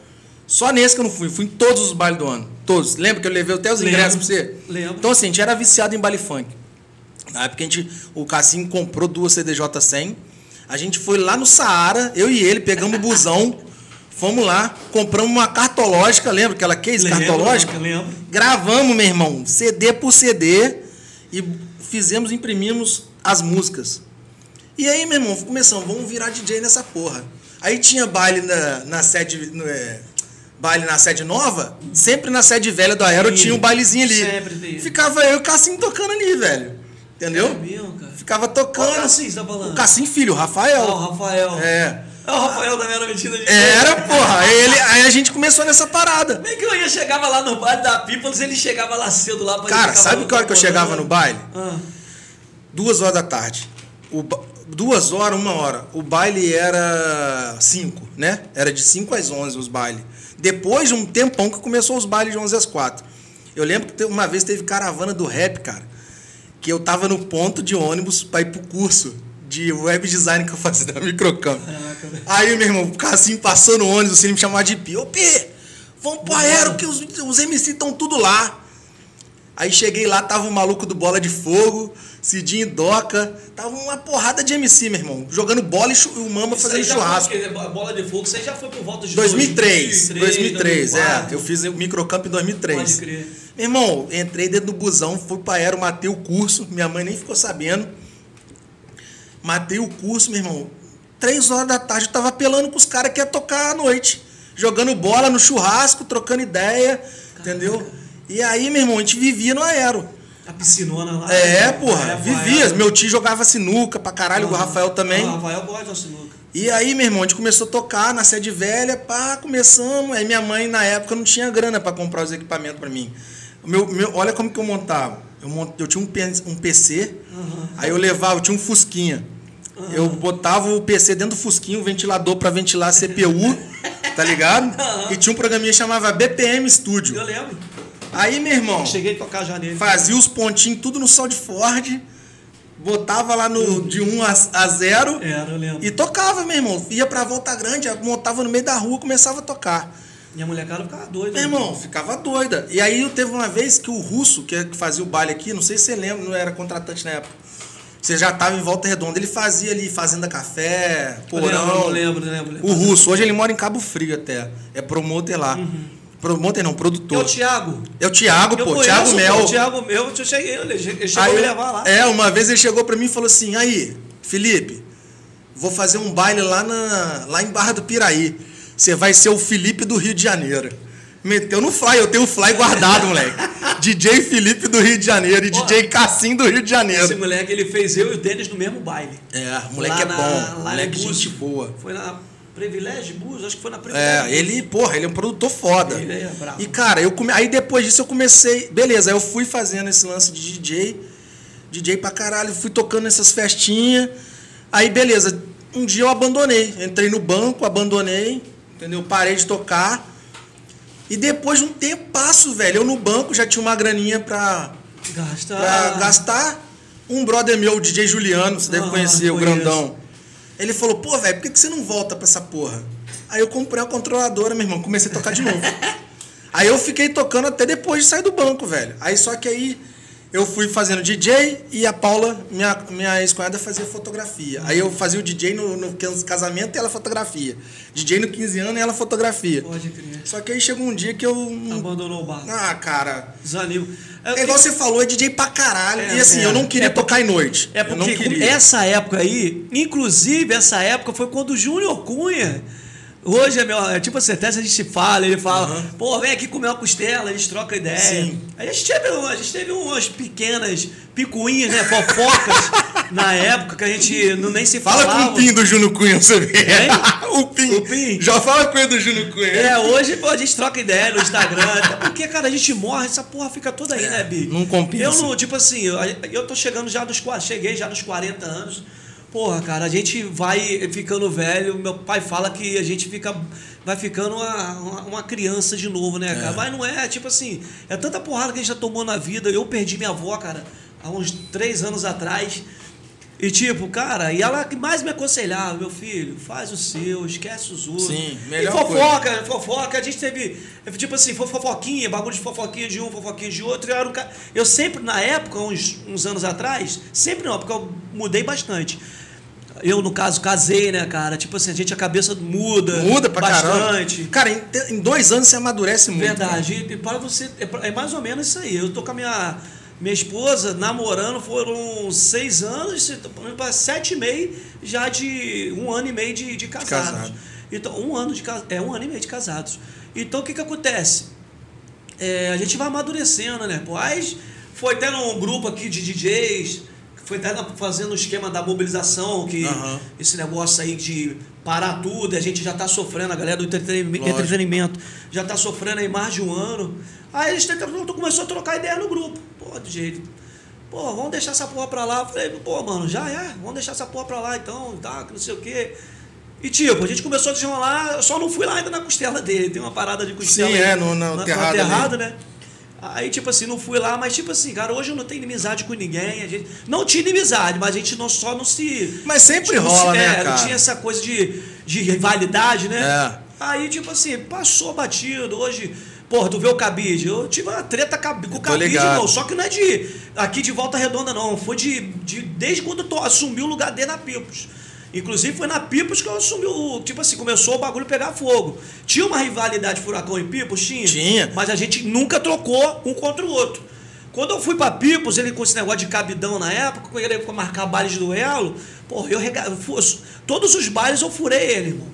Só nesse que eu não fui, fui em todos os bailes do ano. Todos. Lembra que eu levei até os Lembro, ingressos pra você? lembro. Então, assim, a gente era viciado em baile funk. Na época a gente, o Cassim comprou duas CDJ 100. A gente foi lá no Saara, eu e ele, pegamos o busão, (laughs) fomos lá, compramos uma cartológica, lembra aquela case Lembro, cartológica? lembro. Gravamos, meu irmão, CD por CD e fizemos, imprimimos as músicas. E aí, meu irmão, começamos, vamos virar DJ nessa porra. Aí tinha baile na, na sede. no, é, baile na sede nova, sempre na sede velha do Aero Sim, tinha um bailezinho ali. sempre tem. Ficava eu e o Cassim tocando ali, velho. Entendeu? É mesmo, cara. Ficava tocando. Qual Cassim você tá falando? O Cassim Filho, o Rafael. Ah, o Rafael. É. É, o Rafael também era metido de Era, porra. Aí, ele, aí a gente começou nessa parada. Bem que eu ia, chegava lá no baile da Peoples, ele chegava lá cedo lá pra Cara, sabe que hora que eu chegava no baile? Ah, Duas horas da tarde. O duas horas, uma hora. O baile era cinco, né? Era de 5 às 11 os bailes. Depois de um tempão que começou os bailes de 11 às 4. Eu lembro que uma vez teve caravana do rap, cara. Que eu tava no ponto de ônibus pra ir pro curso de web design que eu fazia da Microcamp. Aí, meu irmão, ficava assim, passando ônibus, assim, ele me chamava de Pi. Ô, Pi, vamos pro aero que os, os MC estão tudo lá. Aí cheguei lá, tava o maluco do Bola de Fogo, Cidinho Doca, tava uma porrada de MC, meu irmão, jogando bola e o Mama Isso fazendo churrasco. Porque bola de fogo, aí já foi por volta de 2003, 2003, é. 2004. Eu fiz o microcamp em 2003. Pode crer. Meu irmão, entrei dentro do busão, fui pra aero, matei o curso, minha mãe nem ficou sabendo. Matei o curso, meu irmão. Três horas da tarde eu tava apelando pros caras que ia tocar à noite. Jogando bola no churrasco, trocando ideia, entendeu? E aí, meu irmão, a gente vivia no aero. A piscinona lá. É, né? porra, vivia. Meu tio jogava sinuca pra caralho, o Aham. Rafael também. O Rafael gosta da sinuca. E aí, meu irmão, a gente começou a tocar na sede velha, pá, começamos. Aí minha mãe, na época, não tinha grana pra comprar os equipamentos pra mim. O Meu, meu, olha como que eu montava. Eu, mont, eu tinha um, um PC, aí eu levava, eu tinha um Fusquinha. Eu botava o PC dentro do Fusquinha, o ventilador pra ventilar a CPU, (laughs) tá ligado? E tinha um programinha que chamava BPM Studio. Eu lembro. Aí, meu irmão, Cheguei a tocar já nele. fazia os pontinhos tudo no sol de Ford, botava lá no de 1 a, a 0 Era, eu lembro. e tocava, meu irmão. Ia pra Volta Grande, montava no meio da rua, começava a tocar. Minha molecada ficava doida. Meu irmão, ficava doida. E aí eu teve uma vez que o russo, que é que fazia o baile aqui, não sei se você lembra, não era contratante na época. Você já tava em Volta Redonda, ele fazia ali Fazenda Café, Porão. eu lembro, eu lembro. eu lembro. O russo, hoje ele mora em Cabo Frio até. É promoter lá. Promoter não, É o produtor. Thiago. É o Thiago, Eu pô, conheço, Thiago pô, Mel. O Thiago Mel, eu cheguei, ele chegou a Aí me levar lá. É, uma vez ele chegou pra mim e falou assim: aí, Felipe, vou fazer um baile lá, na, lá em Barra do Piraí. Você vai ser o Felipe do Rio de Janeiro. Meteu no fly, eu tenho o fly guardado, moleque. DJ Felipe do Rio de Janeiro e DJ Cassim do Rio de Esse Janeiro. moleque, ele fez eu e o Denis no mesmo baile. É, moleque Lá é na- bom. lá Moleque Búzios. gente boa. Foi na Privilégio Bus, acho que foi na Privilégio. É, ele, porra, ele é um produtor foda. Ele é brabo. E, cara, eu come... aí depois disso eu comecei. Beleza, aí eu fui fazendo esse lance de DJ. DJ pra caralho, fui tocando nessas festinhas. Aí, beleza. Um dia eu abandonei. Entrei no banco, abandonei, entendeu? Parei de tocar. E depois de um tempo passo, velho, eu no banco já tinha uma graninha pra, Gasta. pra gastar. Um brother meu, o DJ Juliano, você deve Ah, conhecer, o conheço. grandão. Ele falou, pô, velho, por que, que você não volta pra essa porra? Aí eu comprei a controladora, meu irmão, comecei a tocar de novo. (laughs) aí eu fiquei tocando até depois de sair do banco, velho. Aí só que aí eu fui fazendo DJ e a Paula, minha, minha ex-cunhada, fazia fotografia. Aí eu fazia o DJ no, no casamento e ela fotografia. DJ no 15 anos e ela fotografia. Pode crer. Só que aí chegou um dia que eu. Abandonou o bar. Ah, cara. Desanimo. É igual você falou, é DJ pra caralho. É, e assim, é. eu não queria É tocar em noite. É eu não porque queria. essa época aí, inclusive essa época foi quando o Júnior Cunha. Hoje é meu. É tipo assim, até se a gente se fala, ele fala, Aham. pô, vem aqui comer uma costela, a gente troca ideia. Sim. A gente teve, a gente teve umas pequenas picuinhas, né? Fofocas (laughs) na época que a gente não, nem se Fala falava. com o Pim do Júnior Cunha, você. Hein? (laughs) o Pim. O Pim. Já fala com ele do Júnior Cunha. É, hoje pô, a gente troca ideia no Instagram, até porque, cara, a gente morre, essa porra fica toda aí, É, né, Bi? não compensa. Eu não, tipo assim, eu, eu tô chegando já dos cheguei já nos 40 anos. Porra, cara, a gente vai ficando velho. Meu pai fala que a gente fica vai ficando uma, uma, uma criança de novo, né, cara? Mas não é, tipo assim, é tanta porrada que a gente já tomou na vida. Eu perdi minha avó, cara, há uns três anos atrás. E tipo, cara, e ela que mais me aconselhava, meu filho, faz o seu, esquece os outros. Sim, e melhor fofoca, fofoca, a gente teve, tipo assim, fo- fofoquinha, bagulho de fofoquinha de um, fofoquinha de outro. Eu, era um eu sempre, na época, uns, uns anos atrás, sempre não, porque eu mudei bastante. Eu, no caso, casei, né, cara? Tipo assim, a gente, a cabeça muda. Muda pra bastante. caramba. Cara, em, em dois anos você amadurece muito. Verdade. E para você. É é mais ou menos isso aí. Eu tô com a minha, minha esposa namorando, foram seis anos, sete e meio já de um ano e meio de, de casados. casado. Então, um ano de é um ano e meio de casados. Então o que que acontece? É, a gente vai amadurecendo, né? Pô, aí foi até num grupo aqui de DJs, foi até na- fazendo o esquema da mobilização, que Aham. esse negócio aí de parar tudo, e a gente já tá sofrendo, a galera do entretenimento, entretenimento já tá sofrendo aí mais de um ano. Aí eles tentaram, começou a trocar ideia no grupo. Pô, de jeito. Pô, vamos deixar essa porra pra lá. Eu falei, pô, mano, já é, vamos deixar essa porra pra lá então, tá, que não sei o quê. E tipo, a gente começou a desenrolar, eu só não fui lá ainda na costela dele, tem uma parada de costela Sim, aí, é, no- no na- terrado ali. terrado, né? Aí, tipo assim, não fui lá, mas tipo assim, cara, hoje eu não tenho inimizade com ninguém. A gente não tinha inimizade, mas a gente não, só não se. Mas sempre não rola, se- né, é, cara? Não tinha essa coisa de, de rivalidade, né? É. Aí, tipo assim, passou batido. Hoje, porra, tu vê o cabide. Eu tive uma treta com o cabide, irmão. Só que não é de aqui de volta redonda, não. Foi de, de desde quando tu assumiu o lugar dele na Pipos. Inclusive foi na Pipos que eu assumi o. Tipo assim, começou o bagulho pegar fogo. Tinha uma rivalidade Furacão e Pipos? Tinha. Tinha. Mas a gente nunca trocou um contra o outro. Quando eu fui pra Pipos, ele com esse negócio de cabidão na época, quando ele foi marcar bailes de duelo, porra, eu rega... eu Todos os bailes eu furei ele, irmão.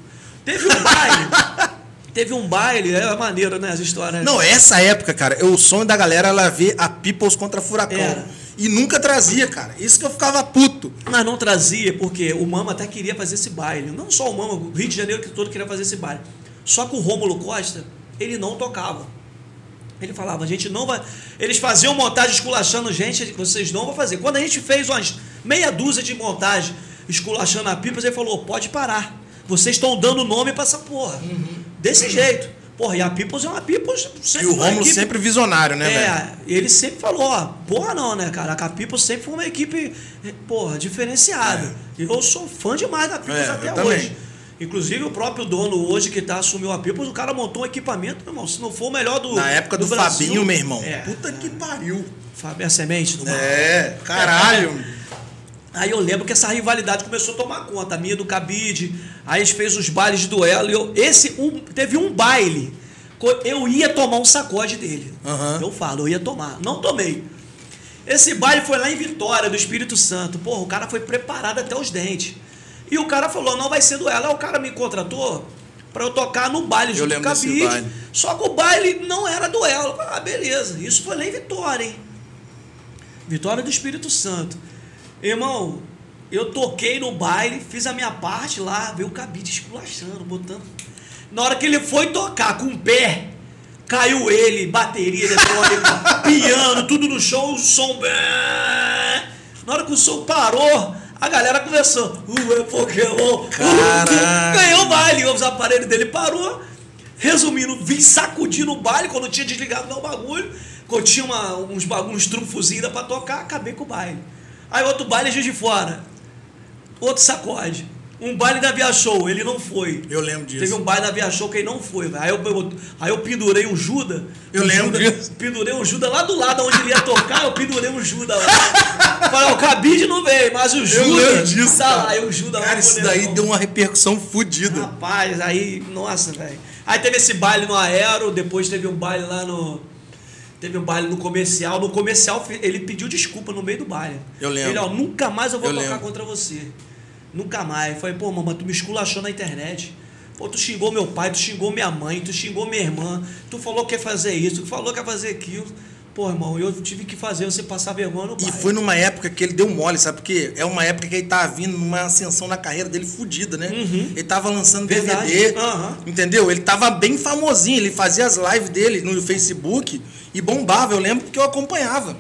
Teve um baile. (laughs) teve um baile, é maneiro, né? As histórias. Não, essa época, cara, o sonho da galera era ver a Peoples contra Furacão. Era. E nunca trazia, cara. Isso que eu ficava puto. Mas não trazia, porque o Mama até queria fazer esse baile. Não só o Mama, o Rio de Janeiro que todo queria fazer esse baile. Só que o Rômulo Costa, ele não tocava. Ele falava, a gente não vai. Eles faziam montagem esculachando gente, vocês não vão fazer. Quando a gente fez umas meia dúzia de montagem esculachando a pipas, ele falou: pode parar. Vocês estão dando nome pra essa porra. Desse jeito. Porra, e a Peoples é uma Peoples. E o Rômulo equipe- sempre visionário, né, velho? é, ele sempre falou, ó, porra não, né, cara? A Peoples sempre foi uma equipe, porra, diferenciada. E eu sou fã demais da Peoples É, até também. hoje. Inclusive o próprio dono hoje que tá assumiu a Peoples, o cara montou um equipamento, meu irmão, se não for o melhor do Na época do, Brasil, Fabinho, meu irmão. É, Puta que pariu. Fabinho é semente do mal. É, caralho. Aí eu lembro que essa rivalidade começou a tomar conta, a minha do Cabide. Aí a gente fez os bailes de duelo. E eu, esse um, teve um baile. Eu ia tomar um sacode dele. Aham. Eu falo, eu ia tomar. Não tomei. Esse baile foi lá em Vitória, do Espírito Santo. Porra, o cara foi preparado até os dentes. E o cara falou: não vai ser duelo. Aí o cara me contratou pra eu tocar no baile junto com o Cabide. Só que o baile não era duelo. Ah, beleza. Isso foi lá em Vitória, hein? Vitória do Espírito Santo. Irmão, eu toquei no baile, fiz a minha parte lá, veio o cabide esculachando, botando. Na hora que ele foi tocar com o pé, caiu ele, bateria eletrônica, (laughs) piano, tudo no show, o som. Na hora que o som parou, a galera começou. Uh, é Pokémon. Caralho. (laughs) ganhou o baile, os aparelhos dele parou. Resumindo, vim sacudindo o baile quando eu tinha desligado meu bagulho. Quando tinha uma- uns bagulhos, uns trunfozinhos pra tocar, acabei com o baile. Aí outro baile Juiz de Fora. Outro sacode. Um baile da Via Show, ele não foi. Eu lembro disso. Teve um baile da Via Show que ele não foi. Aí eu, eu- aí eu pendurei um Judas. Eu um lembro Judas- disso. Pendurei um Judas lá do lado onde ele ia tocar, eu pendurei um Judas lá. Falei, o Cabide não veio, mas o Judas. lembro disso, tá cara. lá. Aí o Judas Cara, isso daí deu uma repercussão fodida. Rapaz, aí, nossa, velho. Aí teve esse baile no Aero, depois teve um baile lá no. Teve um baile no comercial. No comercial, ele pediu desculpa no meio do baile. Eu lembro. Ele, ó, nunca mais eu vou Eu tocar lembro. contra você. Nunca mais. Eu falei, pô, mamãe, tu me esculachou na internet. Pô, tu xingou meu pai, tu xingou minha mãe, tu xingou minha irmã, tu falou que ia fazer isso, tu falou que ia fazer aquilo. Pô, irmão, eu tive que fazer você passar vergonha no E baile. foi numa época que ele deu mole, sabe? Porque é uma época que ele tava vindo numa ascensão na carreira dele fodida, né? Ele tava lançando Verdade. DVD, Aham. entendeu? Ele tava bem famosinho, ele fazia as lives dele no Facebook e bombava, eu lembro porque eu acompanhava,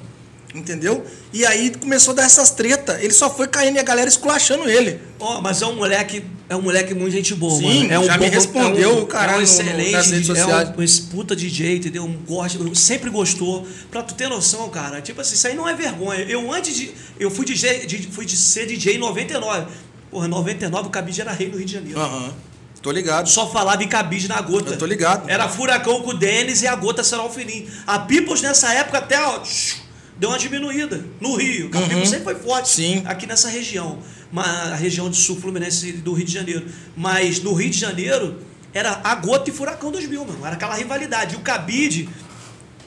entendeu? E aí começou a dar essas tretas, ele só foi caindo e a galera esculachando ele. Ó, mas é um moleque, é um moleque muito gente boa, Sim, mano. É um já me bom- respondeu é um, o cara é um no- no- excelente, nas redes é um, esse puta DJ, entendeu? Um gosta, sempre gostou. Pra tu ter noção, cara, tipo assim, isso aí não é vergonha. Eu antes de, eu fui DJ, de, fui de ser DJ em 99. Porra, 99 o Cabide era rei no Rio de Janeiro. Aham. Tô ligado. Só falava em cabide na gota. Eu tô ligado. Era furacão com o Denis e a gota será o fininho. A Peoples nessa época até ó, deu uma diminuída no Rio. A Peoples sempre foi forte Uhum. Sim. aqui nessa região. A região de sul fluminense do Rio de Janeiro. Mas no Rio de Janeiro era a gota e furacão 2000, mano. Era aquela rivalidade. E o cabide,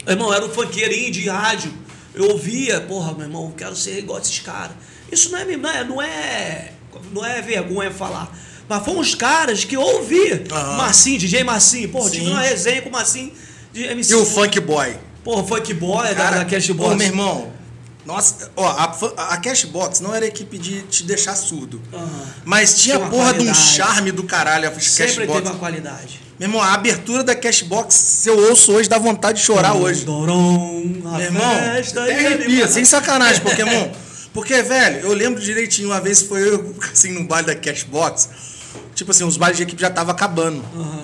irmão, era um funkeirinho de rádio. Eu ouvia, porra, meu irmão, quero ser igual esses caras. Isso não é, não é, não é, não é vergonha falar. Mas foram os caras que eu ouvia. Aham. Marcinho, DJ Marcinho. Porra, tive uma resenha com o Marcinho de MC. E o Funk Boy? Porra, Funk Boy, da, da Cash Ô, Boss. meu irmão, Nossa, ó, a, a Cashbox não era equipe de te deixar surdo. Aham. Mas tinha porra de um qualidade. charme do caralho a Sempre teve Cashbox. uma qualidade. Meu irmão, a abertura da Cashbox, se eu ouço hoje, dá vontade de chorar hoje. A Meu irmão, até arrepia, sem sacanagem, Pokémon. (laughs) Porque, velho, eu lembro direitinho, uma vez foi eu, assim, num baile da Cashbox. Tipo assim, os bailes de equipe já tava acabando. Aham.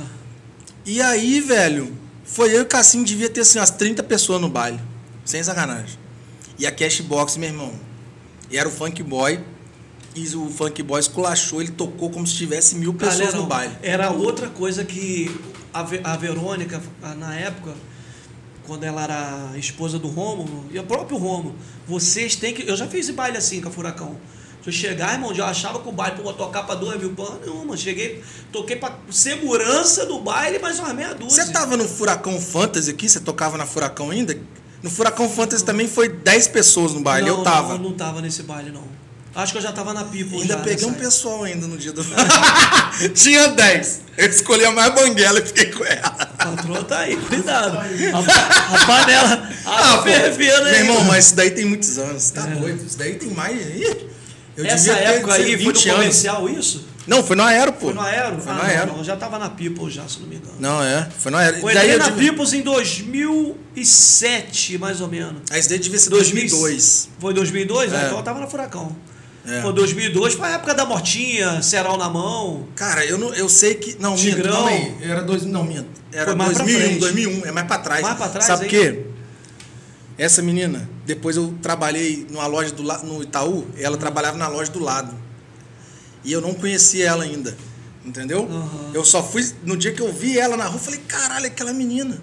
E aí, velho, foi eu e o Cassim, devia ter assim, umas 30 pessoas no baile. Sem sacanagem. E a Cashbox, meu irmão, era o Funk Boy. E o Funk Boy esculachou, ele tocou como se tivesse mil pessoas Galera, no baile. Era outra coisa que a, Ve- a Verônica, na época, quando ela era esposa do Rômulo, e o próprio Rômulo, vocês têm que. Eu já fiz baile assim com a Furacão. Eu chegar, irmão, já achava que o baile, pô, tocar pra duas mil pães. Não, mano, cheguei, toquei pra segurança do baile, mais umas meia dúzia. Você tava no Furacão Fantasy aqui? Você tocava na Furacão ainda? No Furacão Fantasy também foi 10 pessoas no baile, não, eu tava. Não, não tava nesse baile, não. Acho que eu já tava na People Ainda já, peguei um época. pessoal ainda no dia do. (laughs) (laughs) Tinha 10. Eu escolhi a mais banguela e fiquei com ela. A patroa tá aí, cuidado. A, a panela, a pô, fervendo aí. Meu irmão, mas isso daí tem muitos anos. Tá doido? Isso daí tem mais. Ih, Eu Essa devia ter época aí foi no 20 anos. comercial isso? Não, foi no Aero, pô. Foi no Aero? Foi ah, no não, Aero. não, já tava na People já, se não me engano. Não, é. Foi no Aero. Eu Daí entrei na devia... Peoples em 2007, mais ou menos. Aí isso daí devia ser 2002. 2002. Foi 2002? É. Ah, então eu tava na Furacão. É. Foi 2002, foi a época da Mortinha, Ceral na mão. Cara, eu, não, eu sei que. Não, minto, Tigrão. calma aí. Era dois, não, minto. Era Foi mais pra 2001, frente. 2001. É mais pra trás. Mais pra trás, Sabe por quê? Essa menina, depois eu trabalhei numa loja do no Itaú, ela trabalhava na loja do lado. E eu não conhecia ela ainda. Entendeu? Aham. Eu só fui. No dia que eu vi ela na rua, falei, caralho, aquela menina.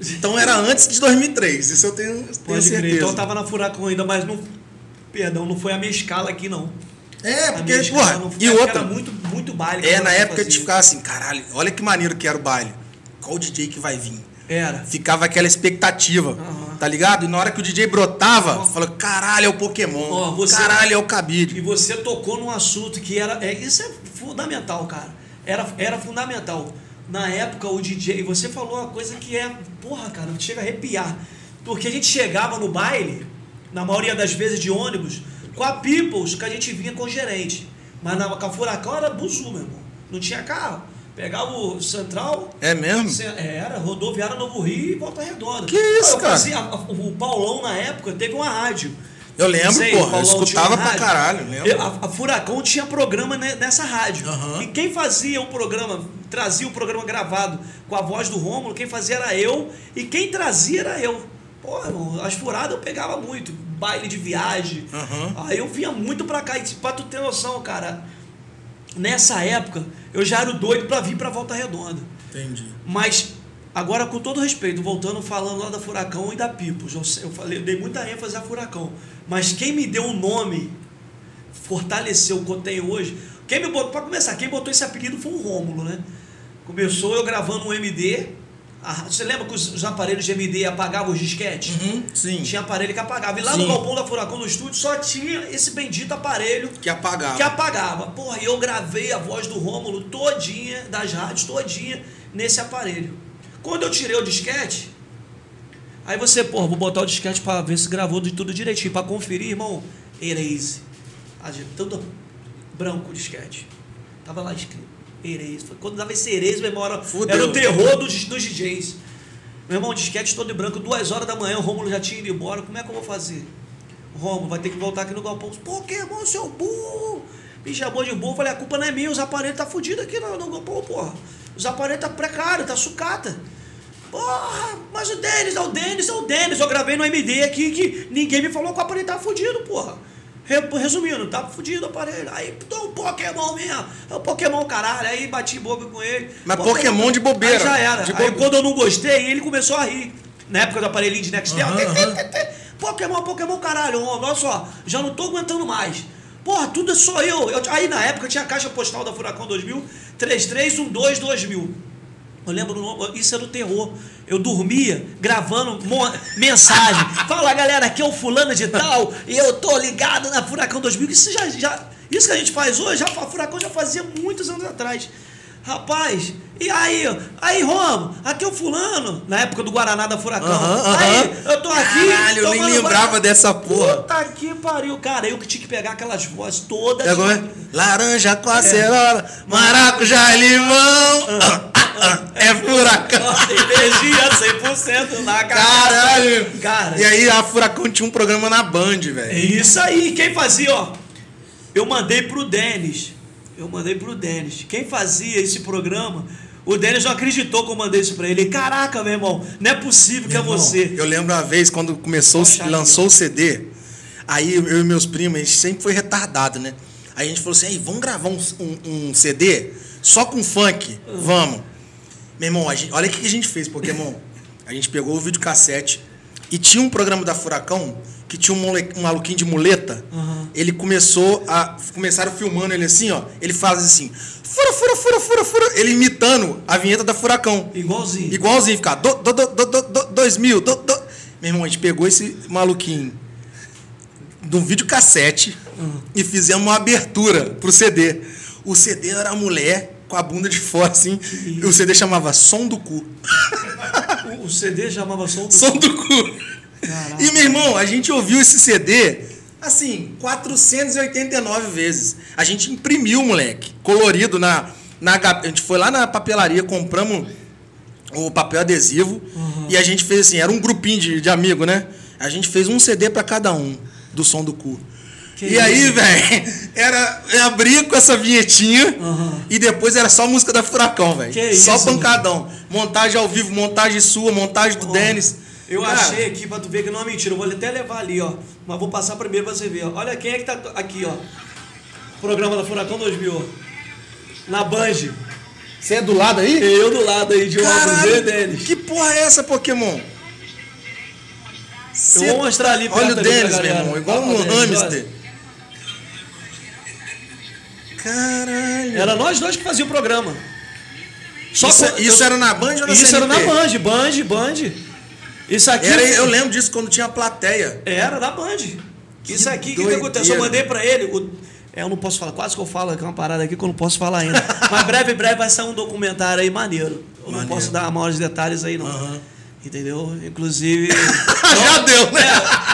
Então era antes de 2003, isso eu tenho, tenho Pode certeza. crer. Então eu tava na Furacão ainda, mas não. Perdão, não foi a minha escala aqui, não. É, porque, porra, não e porque outra. Era muito, muito baile. É, na época de fazia. ficar assim, caralho, olha que maneiro que era o baile. Qual DJ que vai vir? Era. Ficava aquela expectativa, Aham. Tá ligado? E na hora que o DJ brotava, falou, caralho, é o Pokémon. Ó, você- Caralho, é o E Cabide. você tocou num assunto que era. É, isso é fundamental, cara. Era, era fundamental. Na época, o DJ. Você falou uma coisa que é. Porra, cara, chega a arrepiar. Porque a gente chegava no baile, na maioria das vezes de ônibus, com a Peoples, que a gente vinha com o gerente. Mas na, com a Furacão era buzu, meu irmão. Não tinha carro. Pegava o Central, É mesmo? Cê- Era, rodoviária Novo Rio e Volta Redonda. Que isso, Eu cara? fazia- o Paulão, na época, teve uma rádio. Eu lembro, Sei, porra. Eu escutava pra caralho, lembro. Eu- A, a Furacão tinha programa ne- nessa rádio. Aham. E quem fazia o programa, trazia o programa gravado com a voz do Rômulo, quem fazia era eu. E quem trazia era eu. Pô, irmão, as furadas eu pegava muito. Baile de viagem. Aham. Aí eu vinha muito pra cá. E pra tu ter noção, cara, nessa época eu já era o doido pra vir pra Volta Redonda. Entendi. Mas, agora com todo respeito, voltando falando lá da Furacão e da Pipos, eu, eu falei, eu dei muita ênfase a Furacão. Mas quem me deu o nome, fortaleceu o que eu tenho hoje, quem me botou, para começar, quem botou esse apelido foi o Rômulo, né? Começou eu gravando um MD. A- você lembra que os, os aparelhos de MD apagavam os disquetes? Uhum, sim. Tinha aparelho que apagava. E lá Sim. no galpão da Furacão no estúdio só tinha esse bendito aparelho Que apagava. que apagava. Porra, eu gravei a voz do Rômulo todinha, das rádios todinha, nesse aparelho. Quando eu tirei o disquete, aí você, porra, vou botar o disquete pra ver se gravou de tudo direitinho, pra conferir, irmão. Erase. Tudo branco o disquete. Tava lá escrito. Erase. Quando dava esse erase, meu irmão, era, era o terror dos, dos DJs. Meu irmão, disquete todo branco, duas horas da manhã, o Rômulo já tinha ido embora. Como é que eu vou fazer? Romulo, vai ter que voltar aqui no galpão. Pokémon, seu burro! Me chamou de burro. Falei, a culpa não é minha, os aparelhos tá fudido aqui no, no galpão, porra. Os aparelhos tá precário, tá sucata. Porra, mas o Denis, é o Denis, é o Denis. Eu gravei no MD aqui que ninguém me falou que o aparelho tá fudido, porra. Re- Resumindo, tá fudido o aparelho. Aí, então o Pokémon mesmo. É o Pokémon, caralho. Aí bati boca com ele. Mas Pokémon de bobeira. Aí já era. De aí quando eu não gostei, ele começou a rir. Na época do aparelhinho de Nextel. Tê. Pokémon, Pokémon, caralho. ó, Olha só, já não tô aguentando mais. Porra, tudo é só eu. Eu- Aí na época tinha a caixa postal da Furacão 2000, 3312 2000. Eu lembro, isso era o terror. Eu dormia gravando mensagem. Fala galera, aqui é o fulano de tal e eu tô ligado na Furacão 2000. Isso já, já, isso que a gente faz hoje, a Furacão já fazia muitos anos atrás. Rapaz, e aí, ó, aí, Romo, aqui é o fulano, na época do Guaraná da Furacão. Aham, aham. Aí, eu tô aqui. Caralho, eu nem lembrava Guaraná. dessa porra. Puta que pariu, cara. Eu que tinha que pegar aquelas vozes todas. É como é? Laranja com acerola, maracujá e limão. É furacão. Energia 100% na cara. Caralho. Cara, E aí a Furacão tinha um programa na Band, é velho. isso aí. Quem fazia, ó. Eu mandei pro Denis. Eu mandei pro Denis. Quem fazia esse programa, o Denis não acreditou que eu mandei isso pra ele. Caraca, meu irmão, não é possível que é Irmão, você. Eu lembro uma vez quando começou, Poxa lançou o CD, aí eu e meus primos, a gente sempre foi retardado, né? Aí a gente falou assim, vamos gravar um, um- um CD só com funk? Vamos. Meu irmão, gente- olha o que a gente fez, Pokémon. A gente pegou o videocassete e tinha um programa da Furacão que tinha um, mole- um maluquinho de muleta. Aham. Ele começou a. Começaram filmando ele assim, ó. Ele faz assim. Fura, fura, fura, fura, fura. Ele imitando a vinheta da Furacão. Igualzinho. Igualzinho, ficar. Do, do, do, do, do, do, dois mil. Do, do. Meu irmão, a gente pegou esse maluquinho de um videocassete e fizemos uma abertura pro CD. O CD era a mulher com a bunda de fora, assim. E o CD chamava Som do Cu. O, o CD chamava som do... Som do Cu. Caraca. E, meu irmão, a gente ouviu esse CD, assim, 489 vezes. A gente imprimiu, moleque, colorido na, na. A gente foi lá na papelaria, compramos o papel adesivo e a gente fez assim, era um grupinho de, de amigo, né? A gente fez um CD pra cada um do som do cu. Que e aí, velho, era eu abria com essa vinhetinha Aham. e depois era só música da Furacão, velho. Que Só isso, pancadão. Montagem ao vivo, montagem sua, montagem do Ó, Denis. Eu Cara, achei aqui pra tu ver que não é mentira. Eu vou até levar ali, ó. Mas vou passar primeiro pra você ver, ó. Olha quem é que tá aqui, ó. Programa da Furacão 2000, ó. Na Band. Você é do lado aí? Eu do lado aí de um e deles. que porra é essa, Pokémon? Cê- Eu vou mostrar ali Olha o pra Denis, meu irmão, igual um o Denis, hamster. Caralho. Era nós dois que fazíamos o programa. Só isso, com- isso eu- era na Band ou na Isso era na CNT? Band, Band, Band. Isso aqui. Era, eu lembro disso quando tinha plateia. Era da Band. Isso aqui, o que, que aconteceu? Eu mandei pra ele. o- é, eu não posso falar, quase que eu falo aqui uma parada aqui que eu não posso falar ainda. (laughs) Mas breve, breve vai sair um documentário aí maneiro. Eu não Maneiro. posso dar maiores detalhes aí, não. Aham. Entendeu? Inclusive. (laughs) Já deu, né?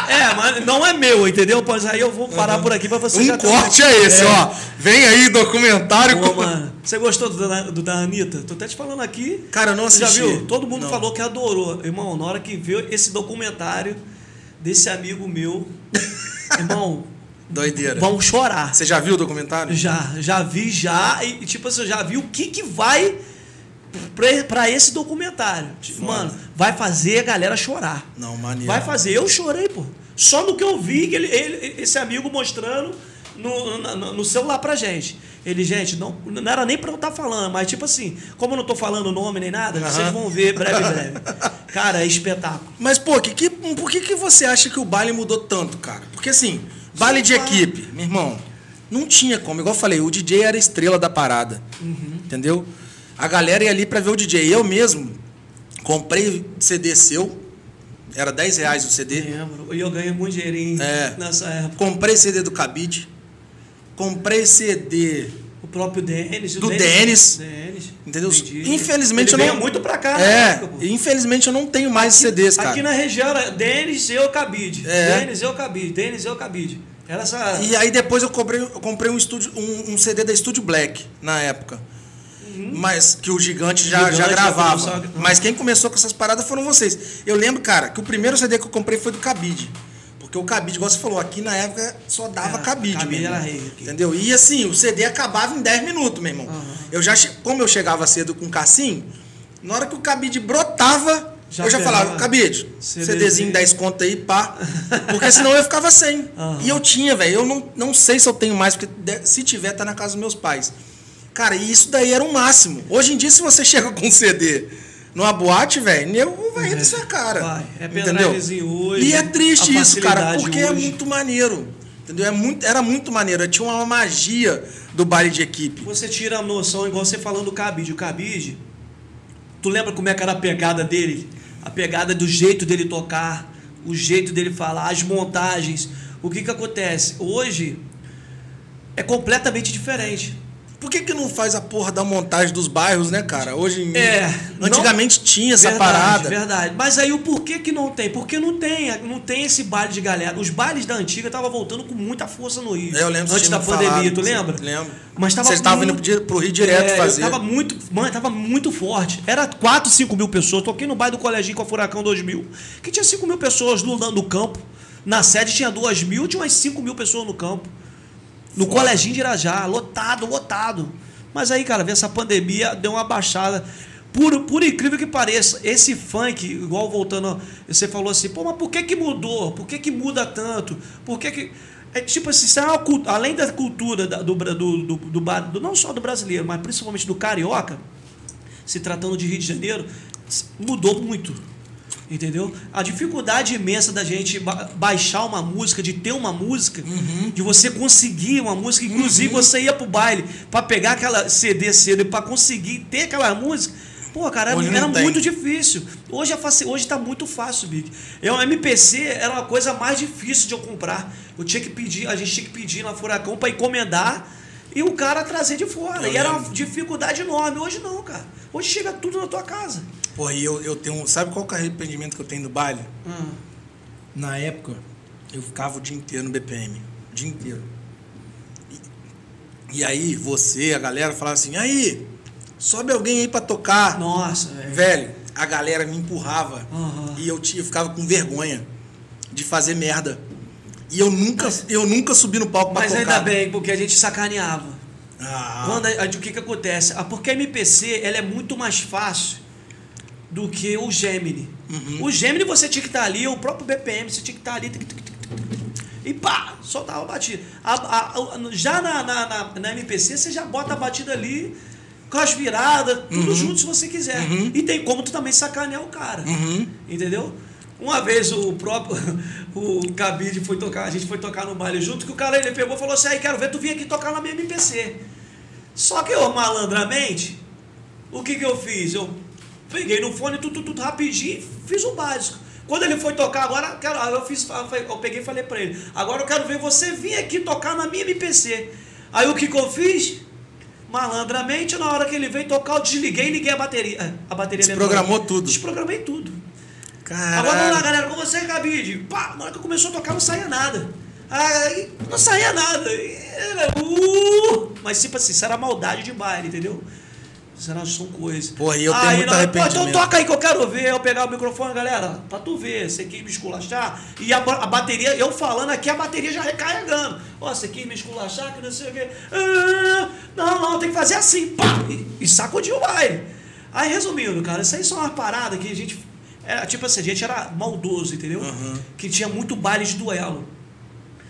É, é, mas não é meu, entendeu? Pois aí eu vou parar por aqui pra você Um corte é esse, ó. Vem aí, documentário. Pô, com- mano, você gostou do, da- do da Anitta? Tô até te falando aqui. Cara, não assisti. Já viu? Todo mundo Não. falou que adorou. Irmão, na hora que viu esse documentário desse amigo meu, (laughs) irmão, Doideira. vão chorar. Você já viu o documentário? Já, já vi já, e tipo assim, eu já vi o que que vai pra, pra esse documentário. Foda. Mano, vai fazer a galera chorar. Não, maneiro. Vai fazer. Eu chorei, pô. Só no que eu vi, que ele, ele- esse amigo mostrando no, no, no celular pra gente. Ele, gente, não, não era nem pra eu estar falando, mas tipo assim, como eu não tô falando o nome nem nada, Aham. vocês vão ver breve, breve. (laughs) Cara, é espetáculo. Mas, pô, que, que, por que, que você acha que o baile mudou tanto, cara? Porque assim, baile de equipe, meu irmão, não tinha como. Igual eu falei, o DJ era a estrela da parada. Entendeu? A galera ia ali pra ver o DJ. Eu mesmo comprei CD seu, era 10 reais o CD. Lembro. E eu ganhei muito dinheirinho É. nessa época. Comprei CD do Cabide. Comprei CD. O próprio Denis. Do Denis. Denis. Entendeu? Entendi. Infelizmente Ele eu não- muito pra cá na É, época, infelizmente eu não tenho mais CDs, cara. Aqui na região era Denis, eu, Cabide. É. Denis, eu, Cabide. Denis, eu, Cabide. Era essa... E aí depois eu comprei, eu comprei um, estúdio, um, um CD da Studio Black na época. Mas que o gigante já, Uhum. Gigante já já gravava. começou a- Mas quem começou com essas paradas foram vocês. Eu lembro, cara, que o primeiro CD que eu comprei foi do Cabide. Porque o Cabide, igual você falou, aqui na época só dava Era, Cabide. Cabide meu irmão. era rei aqui. Entendeu? E assim, o CD acabava em 10 minutos, meu irmão. Eu já, como eu chegava cedo com o Cassim, na hora que o Cabide brotava, Já eu já falava, Cabide, CDzinho. CDzinho 10 conto aí, pá. Porque senão eu ficava sem. Aham. E eu tinha, velho. Eu não, não sei se eu tenho mais, porque se tiver, tá na casa dos meus pais. Cara, e isso daí era o máximo. Hoje em dia, se você (laughs) chega com um CD numa boate, velho, nego vai rir da sua cara. Vai. É entendeu? hoje, E é triste isso, cara, porque é hoje. muito maneiro. Entendeu? É muito, era muito maneiro. Tinha uma magia do baile de equipe. Você tira a noção, igual você falando do Cabide. O Cabide, tu lembra como é que era a pegada dele? A pegada do jeito dele tocar, o jeito dele falar, as montagens. O que que acontece? Hoje é completamente diferente. Por que, que não faz a porra da montagem dos bairros, né, cara? Hoje. É, Antigamente não... tinha essa verdade, parada. Verdade. Mas aí o porquê que não tem? Porque não tem, não tem esse baile de galera. Os bailes da antiga estavam voltando com muita força no Rio. É, Eu lembro Antes da pandemia, falado, tu lembra? Lembro. Mas tava Vocês estavam muito- indo pro- Rio direto É, fazer. Tava muito, mano, tava muito forte. Era 4, 5 mil pessoas. Toquei no bairro do Coleginho com a Furacão 2000, que tinha 5 mil pessoas no, no campo. Na sede tinha 2 mil, tinha umas 5 mil pessoas no campo. No. Coleginho de Irajá, lotado, lotado. Mas aí, cara, veio essa pandemia, deu uma baixada. Por, por incrível que pareça, esse funk, igual voltando, você falou assim, pô, mas por que que mudou? Por que que muda tanto? Por que que... É tipo assim, isso é uma além da cultura do, do, do, do, do- não só do brasileiro, mas principalmente do carioca, se tratando de Rio de Janeiro, mudou muito. Entendeu? A dificuldade imensa da gente ba- baixar uma música, de ter uma música, de você conseguir uma música, inclusive você ia pro baile pra pegar aquela CD cedo e pra conseguir ter aquela música. Pô, cara, Hoje era muito difícil. Hoje, é faci- hoje tá muito fácil, Big. Eu, MPC era uma coisa mais difícil de eu comprar. Eu tinha que pedir, a gente tinha que pedir na Furacão pra encomendar e o cara trazer de fora. Eu e era lembro. uma dificuldade enorme. Hoje não, cara. Hoje chega tudo na tua casa. Porra, e eu, eu tenho. Sabe qual é o arrependimento que eu tenho do baile? Ah. Na época, eu ficava o dia inteiro no BPM. O dia inteiro. E, e aí, você, a galera, falava assim: aí, sobe alguém aí pra tocar. Nossa, velho. Velho, a galera me empurrava. Aham. E eu, tinha, eu ficava com vergonha de fazer merda. E eu nunca, eu nunca subi no palco pra Mas tocar. ainda bem, porque a gente sacaneava. Ah, Quando a, a- o que que acontece? Ah, Porque a MPC ela é muito mais fácil do que o Gemini. Uhum. O Gemini você tinha que estar ali, o próprio BPM, você tinha que estar ali. tic, tic, tic, E pá, soltava a batida. A- a- a- já na, na, na, na MPC você já bota a batida ali com as viradas, tudo Uhum. junto se você quiser. E tem como tu também sacanear o cara. Uhum. Entendeu? Uma vez o próprio (laughs) o Cabide foi tocar, a gente foi tocar no baile junto, que o cara ele pegou e falou assim: aí quero ver tu vir aqui tocar na minha MPC. Só que eu, malandramente, o que que eu fiz? Eu peguei no fone, tudo, tudo, rapidinho, e fiz o básico. Quando ele foi tocar, agora eu fiz, eu peguei e falei pra ele: agora eu quero ver você vir aqui tocar na minha MPC. Aí o que que eu fiz? Malandramente, na hora que ele veio tocar, eu desliguei e liguei a bateria. A bateria Desprogramou tudo. Desprogramei tudo. Caralho. Agora vamos lá, galera, com você, Cabide. Pá, na hora que começou a tocar, não saía nada. Aí, não saía nada. Era, uh, mas tipo assim, isso era maldade de baile, entendeu? Isso era, são coisas. Porra, e eu tenho Aí, muito na hora, Pô, então arrependimento. toca aí que eu quero ver. Eu pegar o microfone, galera, pra tu ver. Você quis me esculachar. E a, a bateria, eu falando aqui, a bateria já recarregando. Ó, você quis me esculachar, que não sei o quê. Ah, não, não, tem que fazer assim. Pá, e, e sacudiu o baile. Aí, resumindo, cara, isso aí são uma parada que a gente. Era, tipo assim, a gente era maldoso, entendeu? Uhum. Que tinha muito baile de duelo.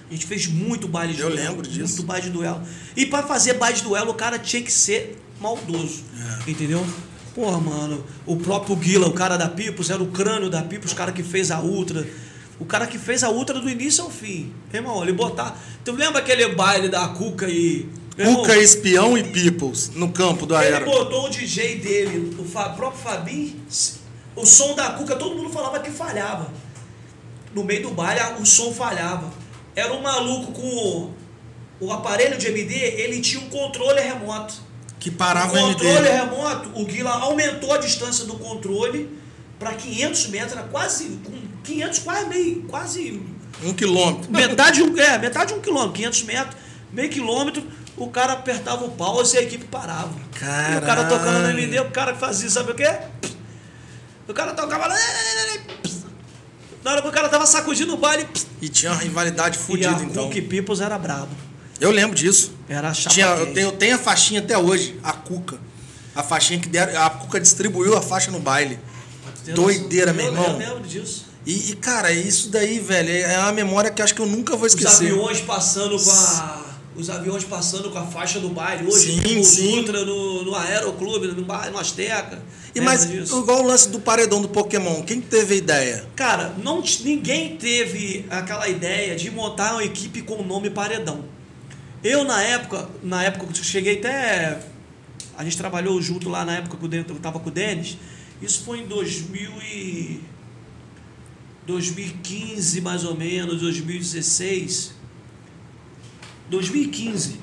A gente fez muito baile de Eu duelo. lembro disso. Muito baile de duelo. E pra fazer baile de duelo, o cara tinha que ser maldoso. É. Entendeu? Porra, mano, o próprio Guila, o cara da Pipos, era o crânio da Pipos, o cara que fez a Ultra. O cara que fez a Ultra do início ao fim. Irmão, ele botar. Tu lembra aquele baile da Cuca e. Irmão, Cuca, Espião e Peoples no campo do ele Aero. botou o DJ dele, o próprio Fabinho, o som da Cuca, todo mundo falava que falhava. No meio do baile, o som falhava. Era um maluco com o, o aparelho de MD, ele tinha um controle remoto. Que parava o controle MD. remoto, o Guila aumentou a distância do controle para 500 metros, era quase, com 500, quase meio, quase Um quilômetro. metade de um, é, metade de um quilômetro, 500 metros, meio quilômetro, o cara apertava o pause e a equipe parava. E o cara tocando no Caralho. MD, o cara fazia, sabe o quê? O cara tocava lá. Na hora que o cara tava sacudindo o baile, E tinha uma rivalidade fodida, então. Cook Peoples era brabo. Eu lembro disso. Era chapa Tinha, eu, tenho, eu tenho a faixinha até hoje, a Cuca. A faixinha que deram. A Cuca distribuiu a faixa no baile. Doideira, meu Eu- irmão. Eu lembro disso. E, e, cara, isso daí, velho, é uma memória que acho que eu nunca vou Os esquecer. aviões passando com a. Os aviões passando com a faixa do baile. Hoje, Sim, no sim. Ultra, no, no Aeroclube, no, no Azteca. E mas, disso? igual o lance do paredão do Pokémon, quem que teve a ideia? Cara, não, ninguém teve aquela ideia de montar uma equipe com o nome Paredão. Eu, na época, na época que cheguei até. A gente trabalhou junto lá na época que eu Den- eu tava com o Denis. Isso foi em 2000 e 2015, mais ou menos, 2016. 2015.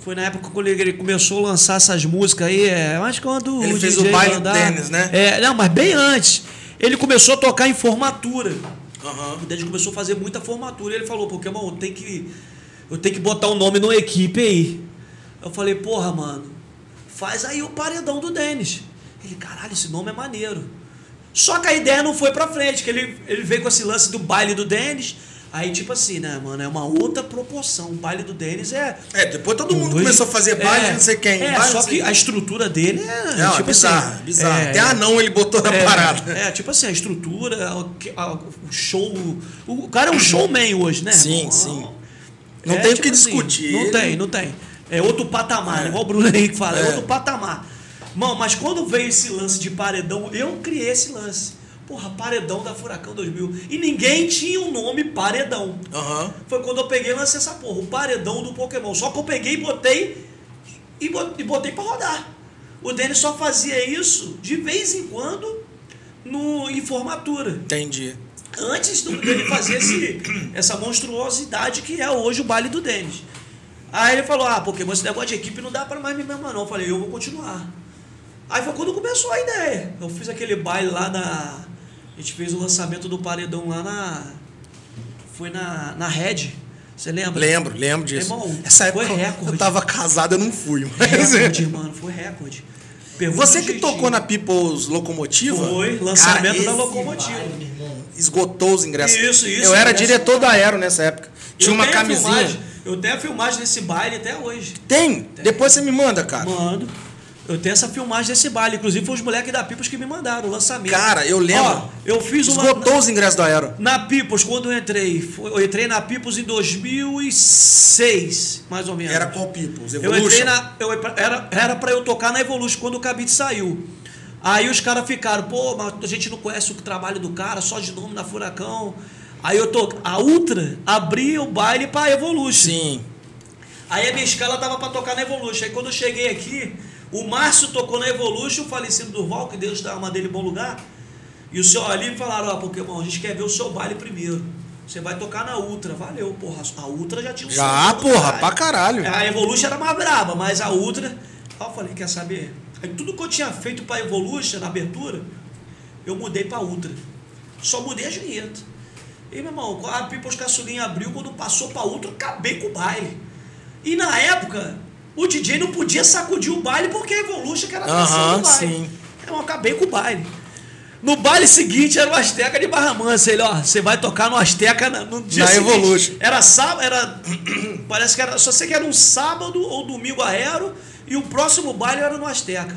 Foi na época que ele começou a lançar essas músicas aí, é, mas quando Ele o fez DJ o baile mandar- do Dennis, né? É, não, mas bem antes. Ele começou a tocar em formatura. Aham. O Dennis começou a fazer muita formatura. Ele falou, Pokémon, tem que. Eu tenho que botar um nome numa equipe aí. Eu falei, porra, mano, faz aí o paredão do Denis. Ele, caralho, esse nome é maneiro. Só que a ideia não foi pra frente, que ele, ele veio com esse lance do baile do Denis. Aí, tipo assim, né, mano, é uma outra proporção. O baile do Denis é. É, depois todo mundo começou a fazer baile, é, não sei quem. É, baile, só que a estrutura dele é. Não, tipo é bizarro, assim, bizarro. é, Até anão ele botou na é, parada. É, tipo assim, a estrutura, o, que- a- o show. O, cara é um showman hoje, né? Sim, irmão? sim. Não tem o que discutir. Não tem, não tem. É outro patamar, né? igual o Bruno Henrique fala, é. É. outro patamar. Mano, mas quando veio esse lance de paredão, eu criei esse lance. Porra, paredão da Furacão 2000. E ninguém tinha o nome paredão. Aham. Foi quando eu peguei e lancei essa porra, o paredão do Pokémon. Só que eu peguei e botei e bot- botei pra rodar. O Denis só fazia isso de vez em quando no, em formatura. Entendi. Antes do dele fazer esse, essa monstruosidade que é hoje o baile do Denis. Aí ele falou: Ah, Pokémon, esse negócio de equipe não dá pra mais me mesmo, não. Eu falei: Eu vou continuar. Aí foi quando começou a ideia. Eu fiz aquele baile lá na. A gente fez o lançamento do paredão lá na. Foi na, na Red. Você lembra? Lembro, lembro disso. Irmão, Essa época foi recorde. eu tava casado, eu não fui. Mas... Recorde, mano, foi recorde. Pergunta Você que jeitinho. tocou na People's Locomotiva? Foi, lançamento Cara, da locomotiva. irmão, Esgotou os ingressos. Isso, isso, Eu era diretor da Aero nessa época. Tinha Eu uma camisinha. filmagem- eu tenho a filmagem desse baile até hoje. Tem? Depois você me manda, cara. Mando. Eu tenho essa filmagem desse baile. Inclusive, foi os moleques da Pipos que me mandaram o lançamento. Cara, eu lembro. Ó, eu fiz uma. Esgotou os ingressos da Aero. Na Pipos, quando eu entrei, eu entrei na Pipos em 2006, mais ou menos. Era qual? Eu Evolution? entrei na. Eu, era, era pra eu tocar na Evolution quando o Cabide saiu. Aí os caras ficaram, pô, mas a gente não conhece o trabalho do cara, só de nome na Furacão. Aí eu tô. A Ultra abria o baile pra Evolution. Sim. Aí a minha escala tava pra tocar na Evolution. Aí quando eu cheguei aqui, o Márcio tocou na Evolution, o falecido Durval, que Deus dá uma dele em bom lugar. E o senhor ali me falaram, ó, Pokémon, a gente quer ver o seu baile primeiro. Você vai tocar na Ultra. Valeu, porra. A Ultra já tinha um Já, porra, pra caralho. A Evolution era mais braba, mas a Ultra. Aí eu falei, quer saber? Aí tudo que eu tinha feito pra Evolution na abertura, eu mudei pra Ultra. Só mudei as vinhetas. E, meu irmão, a People's Caçulinha abriu, quando passou pra Ultra, acabei com o baile. E na época, o DJ não podia sacudir o baile porque a Evolution que era a Aham, do baile. sim. Eu acabei com o baile. No baile seguinte era o Azteca de Barra Mansa. Ele, ó, você vai tocar no Azteca no dia Na seguinte. Evolution. Era sábado, era. (clears throat) Parece que era. Só sei que era um sábado ou domingo aero e o próximo baile era no Azteca.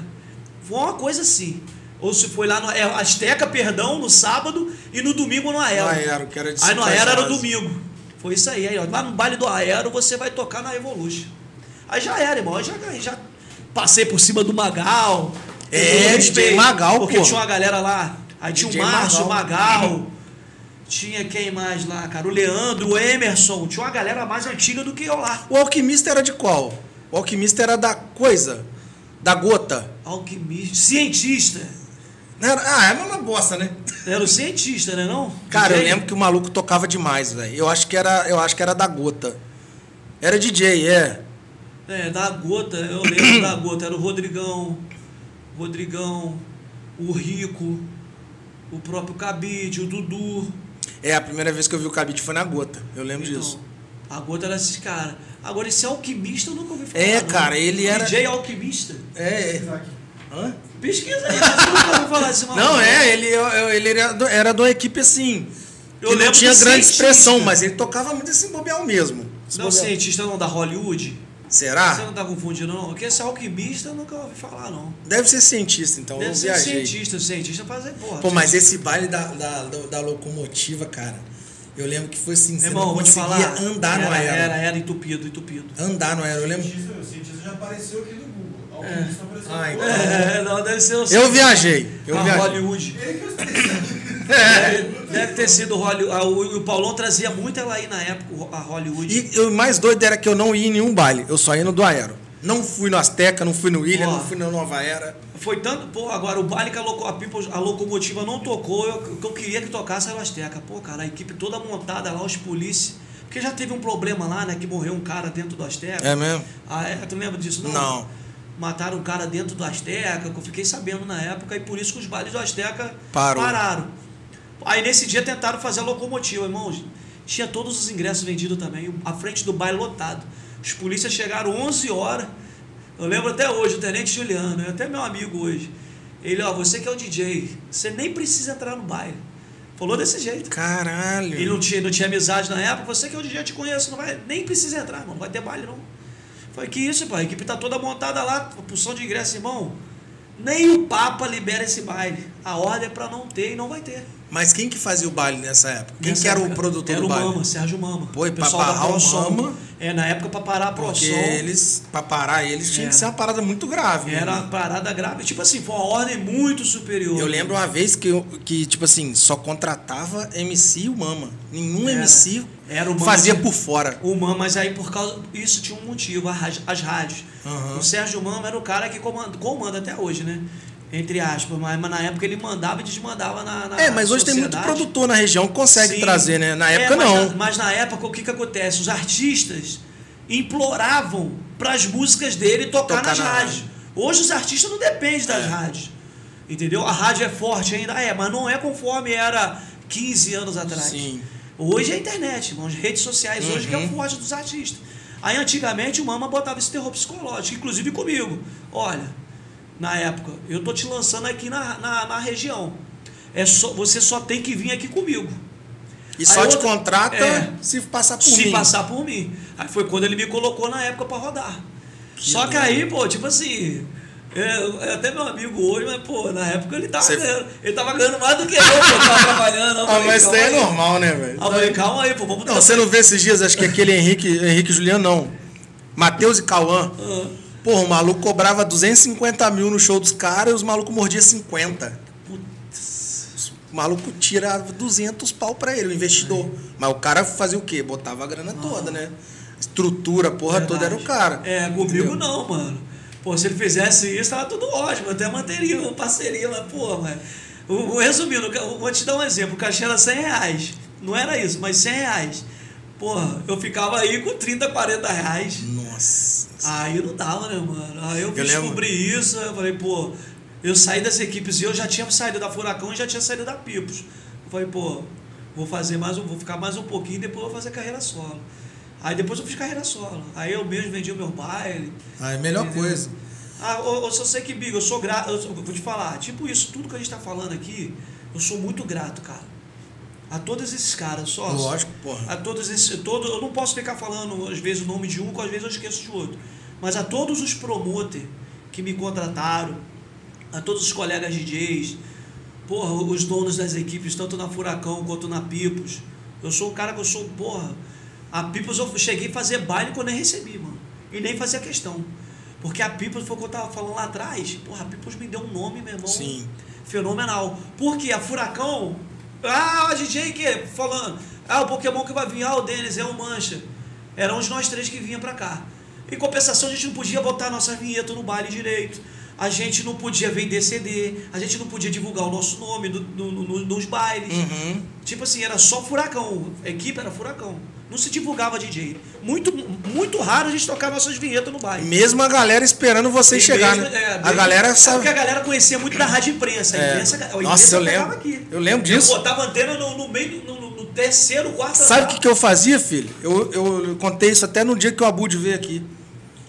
Foi uma coisa assim. Ou se foi lá no é, Azteca, perdão, no sábado e no domingo no Aero. No Aero, que era de Aí no Aero era o domingo. Foi isso aí. aí ó, lá no baile do Aero você vai tocar na Evolution. Aí já era, irmão. Aí já, já passei por cima do Magal. É, todo DJ Magal, Porque pô. tinha uma galera lá. Aí tinha DJ o Márcio Magal. Magal. Tinha quem mais lá, cara? O Leandro, o Emerson. Tinha uma galera mais antiga do que eu lá. O alquimista era de qual? O alquimista era da coisa. Da gota. Alquimista. Cientista. Era- Ah, é a mesma bosta, né? Era o cientista, né não? Cara, eu DJ? lembro que o maluco tocava demais, velho. Eu acho que era, eu acho que era da gota. Era DJ, é. É, da Gota, eu lembro da Gota. Era o Rodrigão, Rodrigão, o Rico, o próprio Cabide, o Dudu. É, a primeira vez que eu vi o Cabide foi na gota. Eu lembro Então, disso. A Gota era esses caras. Agora, esse alquimista eu nunca ouvi falar. É, não. cara, ele era- DJ alquimista. É, é. Hã? Pesquisa aí, eu nunca ouvi falar desse maluco. Não, é, ele, ele era, do, era de uma equipe assim. Eu que não lembro tinha grande cientista. expressão, mas ele tocava muito esse bobeal mesmo. Não, cientista não, da Hollywood. Você Será? não tá confundindo, não? Porque esse alquimista eu nunca ouvi falar, não. Deve ser cientista, então. Deve eu ser viajei. cientista, cientista fazer porra. Pô, mas esse baile da, da, da, da locomotiva, cara, eu lembro que foi assim, você Irmão, não conseguia falar. andar no era, aero. Era, era entupido, entupido. Andar no aero, eu O lembro. cientista, o cientista já apareceu aqui no Google. Alquimista apareceu Ah, no então. Google. É, não, deve ser o Eu viajei, eu a viajei. Hollywood. Sei. Deve, ter sido Hollywood. O, Paulão trazia muito ela aí na época, a Hollywood. E o mais doido era que eu não ia em nenhum baile, eu só ia no do aero. Não fui no Azteca, não fui no William, Ó. não fui na Nova Era. Foi tanto. Pô, agora o baile que a, loco, a, People- a locomotiva não tocou, eu, o que eu queria que tocasse era o Azteca. Pô, cara, a equipe toda montada lá, os polícia. Porque já teve um problema lá, né? Que morreu um cara dentro do Azteca. É mesmo? Ah, é? Tu lembra disso? Não. Não. Mataram um cara dentro do Azteca, que eu fiquei sabendo na época, e por isso que os bailes do Azteca Parou. pararam. Aí nesse dia tentaram fazer a locomotiva, irmãos. Tinha todos os ingressos vendidos também, a frente do baile lotado. Os polícias chegaram 11 horas. Eu lembro até hoje, o Tenente Juliano, é até meu amigo hoje. Ele, ó, você que é o DJ, você nem precisa entrar no baile. Falou desse jeito. Caralho. Ele não tinha, não tinha amizade na época, você que é o DJ, eu te conheço, não vai, nem precisa entrar, irmão, não vai ter baile não. Falei, que isso, pai, a equipe tá toda montada lá, pulsão de ingresso, irmão. Nem o Papa libera esse baile. A ordem é pra não ter e não vai ter. Mas quem que fazia o baile nessa época? Quem Nessa que era o época, produtor era do o baile? Mama, Sérgio Mama. E pra Pessoal da barrar o. Mama? É, na época pra parar a Porque eles, pra parar eles, tinha Era. que ser uma parada muito grave. Era né? uma parada grave. Tipo assim, foi uma ordem muito superior. Eu lembro uma vez que, eu- que, tipo assim, só contratava MC e o Mama. Nenhum Era. MC Era o Mama fazia de- por fora. O Mama, mas aí por causa. Isso tinha um motivo, a rádio- as rádios. Aham. O Sérgio Mama era o cara que comanda, comanda até hoje, né? Entre aspas, mas, mas na época ele mandava e desmandava na. na É, mas hoje tem muito sociedade. produtor na região que consegue Sim. trazer, né? Na É, época mas não. Na, mas na época o que, que acontece? Os artistas imploravam para as músicas dele tocar, Tocar nas na rádios. rádio. Hoje os artistas não dependem das rádios. Entendeu? A rádio é forte ainda, é, mas não é conforme era 15 anos atrás. Sim. Hoje é a internet, irmão, as redes sociais hoje que é o Uhum. forte dos artistas. Aí antigamente o Mama botava esse terror psicológico, inclusive comigo. Olha, na época, eu tô te lançando aqui na, na, na região. É só, você só tem que vir aqui comigo. E só Aí te outra- contrata É. se passar por se mim. passar por mim. Aí foi quando ele me colocou na época pra rodar. Que Só que aí, pô, tipo assim. É, é até meu amigo hoje, mas, pô, na época ele tava Você- ganhando. Ele tava ganhando mais do que eu, pô, eu tava trabalhando. Ah, mas isso daí é normal, né, velho? Falei, calma aí, pô, vamos Não, você não vê esses dias, acho que aquele Henrique, Henrique Juliano, não. Matheus e Cauã. Ah, Porra, o maluco cobrava 250 mil no show dos caras e os malucos mordiam 50. putz. O maluco tirava 200 pau pra ele, o investidor. Mas o cara fazia o quê? Botava a grana toda, né? Estrutura, porra toda era o cara. É, comigo Entendeu? não, mano. Pô, se ele fizesse isso, tava tudo ótimo. Até manteria uma parceria, mas, pô, mas. Resumindo, vou te dar um exemplo. O cachê era 100 reais. Não era isso, mas 100 reais. Porra, eu ficava aí com 30, 40 reais. Nossa. Aí não dava, né, mano? Aí eu, Eu lembro. descobri isso, eu falei, pô, eu saí das equipes e eu já tinha saído da Furacão e já tinha saído da Pipos. Eu falei, pô, vou fazer mais um, vou ficar mais um pouquinho e depois vou fazer carreira solo. Aí depois eu fiz carreira solo. Aí eu mesmo vendi o meu baile. Ah, é a melhor Entendeu? coisa. Ah, eu, eu só sei que, Bigo, eu sou grato. Eu vou te falar, tipo isso, tudo que a gente tá falando aqui, eu sou muito grato, cara. A todos esses caras, só. Lógico, porra. A todos esses. Todo, eu não posso ficar falando, às vezes, o nome de um, que às vezes eu esqueço de outro. Mas a todos os promoters que me contrataram, a todos os colegas DJs, porra, os donos das equipes, tanto na Furacão quanto na Pipos. Eu sou um cara que eu sou, porra. A Pipos eu cheguei a fazer baile quando eu nem recebi, mano. E nem fazia questão. Porque a Pipos foi o que eu tava falando lá atrás. Porra, a Pipos me deu um nome, meu irmão. Sim. Fenomenal. Porque a Furacão. Ah, a DJ que? Falando. Ah, o Pokémon que vai vir. Ah, o Denis, é o Mancha. Éramos nós três que vinha pra cá. Em compensação, a gente não podia botar nossa vinheta no baile direito. A gente não podia vender CD. A gente não podia divulgar o nosso nome no- no- no- nos bailes. Uhum. Tipo assim, era só furacão. A equipe era furacão. Não se divulgava DJ. Muito, muito raro a gente tocar nossas vinhetas no baile. Mesmo a galera esperando você E chegar, mesmo- né? é, a galera sabe. porque a galera conhecia muito da rádio imprensa. A É. imprensa, a imprensa Nossa, eu lembro. Aqui. Eu lembro disso. Eu botava antena no, no meio, no, no- terceiro, quarto Sabe o que, que eu fazia, filho? Eu, eu, eu contei isso até no dia que o Abud veio aqui.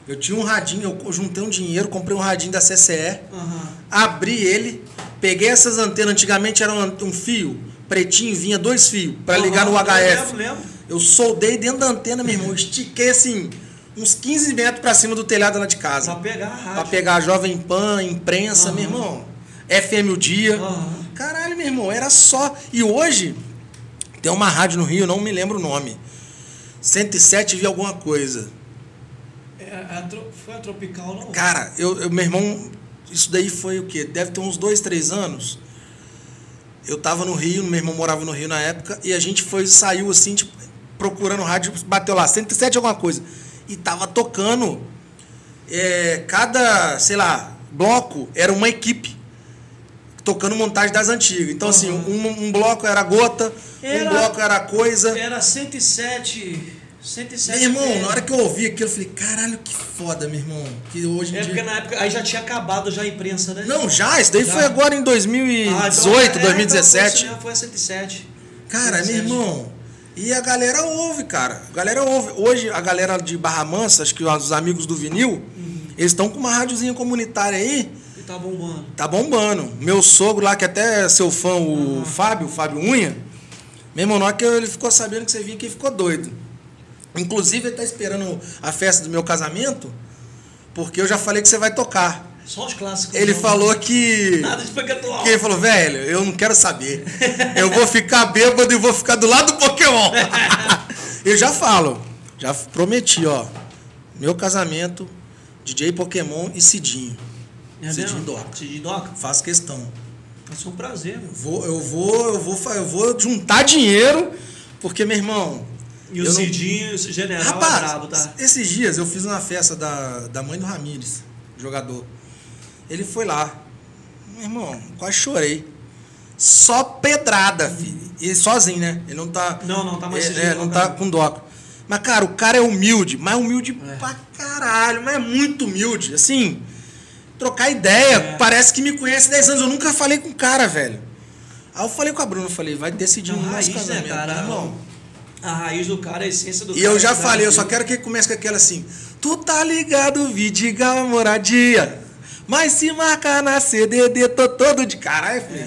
Eu tinha um radinho, eu juntei um dinheiro, comprei um radinho da CCE, Aham. abri ele, peguei essas antenas, antigamente era um, um fio, pretinho, vinha dois fios, para ligar no HF. Eu lembro, lembro. Eu soldei dentro da antena, meu irmão, estiquei assim, uns 15 metros pra cima do telhado lá de casa. Pra pegar a rádio. Pra pegar a Jovem Pan, imprensa, Aham. meu irmão. FM o dia. Aham. Caralho, meu irmão, era só. E hoje, tem uma rádio no Rio, não me lembro o nome. 107 vi alguma coisa. É, a tro- foi a Tropical, não? Cara, eu, eu- meu irmão, isso daí foi o quê? Deve ter uns dois, três anos. Eu tava no Rio, meu irmão morava no Rio na época, e a gente foi, saiu assim, tipo, procurando rádio, bateu lá, 107 alguma coisa. E tava tocando. é, cada, sei lá, bloco era uma equipe. tocando montagem das antigas. Então, assim, um, um bloco era gota, Era- um bloco era coisa. Era 107. 107 Meu irmão, na hora que eu ouvi aquilo, eu falei, caralho, que foda, meu irmão. Que hoje É dia. porque na época aí já tinha acabado já a imprensa, né? Não, já, isso daí Já. foi agora em 2018, Ah, então, é, 2017. Então, foi a 107. Cara, meu 107. irmão. E a galera ouve, cara. A galera ouve. Hoje, a galera de Barra Mansa, acho que os amigos do vinil, eles estão com uma rádiozinha comunitária aí, E tá bombando. tá bombando. Meu sogro lá, que até é seu fã, o Fábio, o Fábio Unha, na hora que ele ficou sabendo que você vinha aqui, ele ficou doido. Inclusive, ele tá esperando a festa do meu casamento, porque eu já falei que você vai tocar. Só os clássicos. Ele não. falou que. (laughs) Nada de funk atual. Que ele falou, velho, eu não quero saber. Eu vou ficar bêbado e vou ficar do lado do Pokémon. (laughs) eu já falo, já prometi, ó. Meu casamento, DJ Pokémon e Cidinho. É Cidinho? Doca. Cidinho Doca? Faço questão. Vai ser um prazer, meu. Vou, eu vou, eu vou, eu vou juntar dinheiro, porque, meu irmão. E o eu não- Cidinho, esse general Rapaz, é brabo, tá? esses dias eu fiz uma festa da, da mãe do Ramires, jogador. Ele foi lá. Meu irmão, quase chorei. Só pedrada, filho. E sozinho, né? Ele não tá. Não, não, tá mais é, Cidinho, é, não tá com doco. Mas, cara, o cara é humilde, mas humilde É. pra caralho, mas é muito humilde. Assim, trocar ideia, É. parece que me conhece há 10 anos. Eu nunca falei com o cara, velho. Aí eu falei com a Bruna, falei, vai decidir É um nosso raiz, né, casamento. cara? irmão. A raiz do cara, a essência do E cara. eu já é falei, eu só quero que ele comece com aquela assim. Tu tá ligado, Vidigal moradia. Mas se marcar na CDD, tô todo de caralho, filho.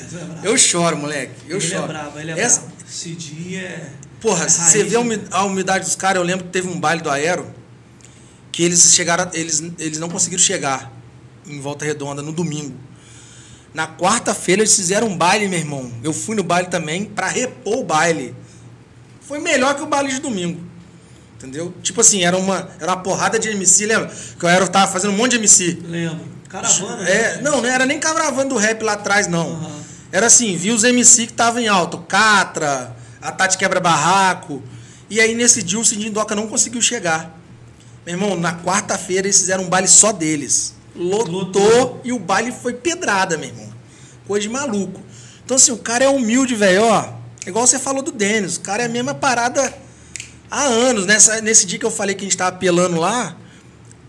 é eu choro, moleque. Eu ele choro. é brabo, ele é Essa- brabo. Cidinho é. Porra, é você vê a umi- a umidade dos caras, eu lembro que teve um baile do Aero que eles chegaram, eles, eles não conseguiram chegar em Volta Redonda no domingo. Na quarta-feira eles fizeram um baile, meu irmão. Eu fui no baile também pra repor o baile. Foi melhor que o baile de domingo. Entendeu? Tipo assim, era uma, era uma porrada de MC, lembra? Que o Aero tava fazendo um monte de MC. Lembro. Caravana. É, né? não, não era nem caravana do rap lá atrás, não. Aham. Era assim, vi os MC que estavam em alto. Catra, a Tati Quebra Barraco. E aí nesse dia o Cidinho Doca não conseguiu chegar. Meu irmão, na quarta-feira eles fizeram um baile só deles. Lotou, Lotou. e o baile foi pedrada, meu irmão. Coisa de maluco. Então assim, o cara é humilde, velho, ó. Igual você falou do Denis, o cara é a mesma parada há anos. Nessa, nesse dia que eu falei que a gente tava pelando lá,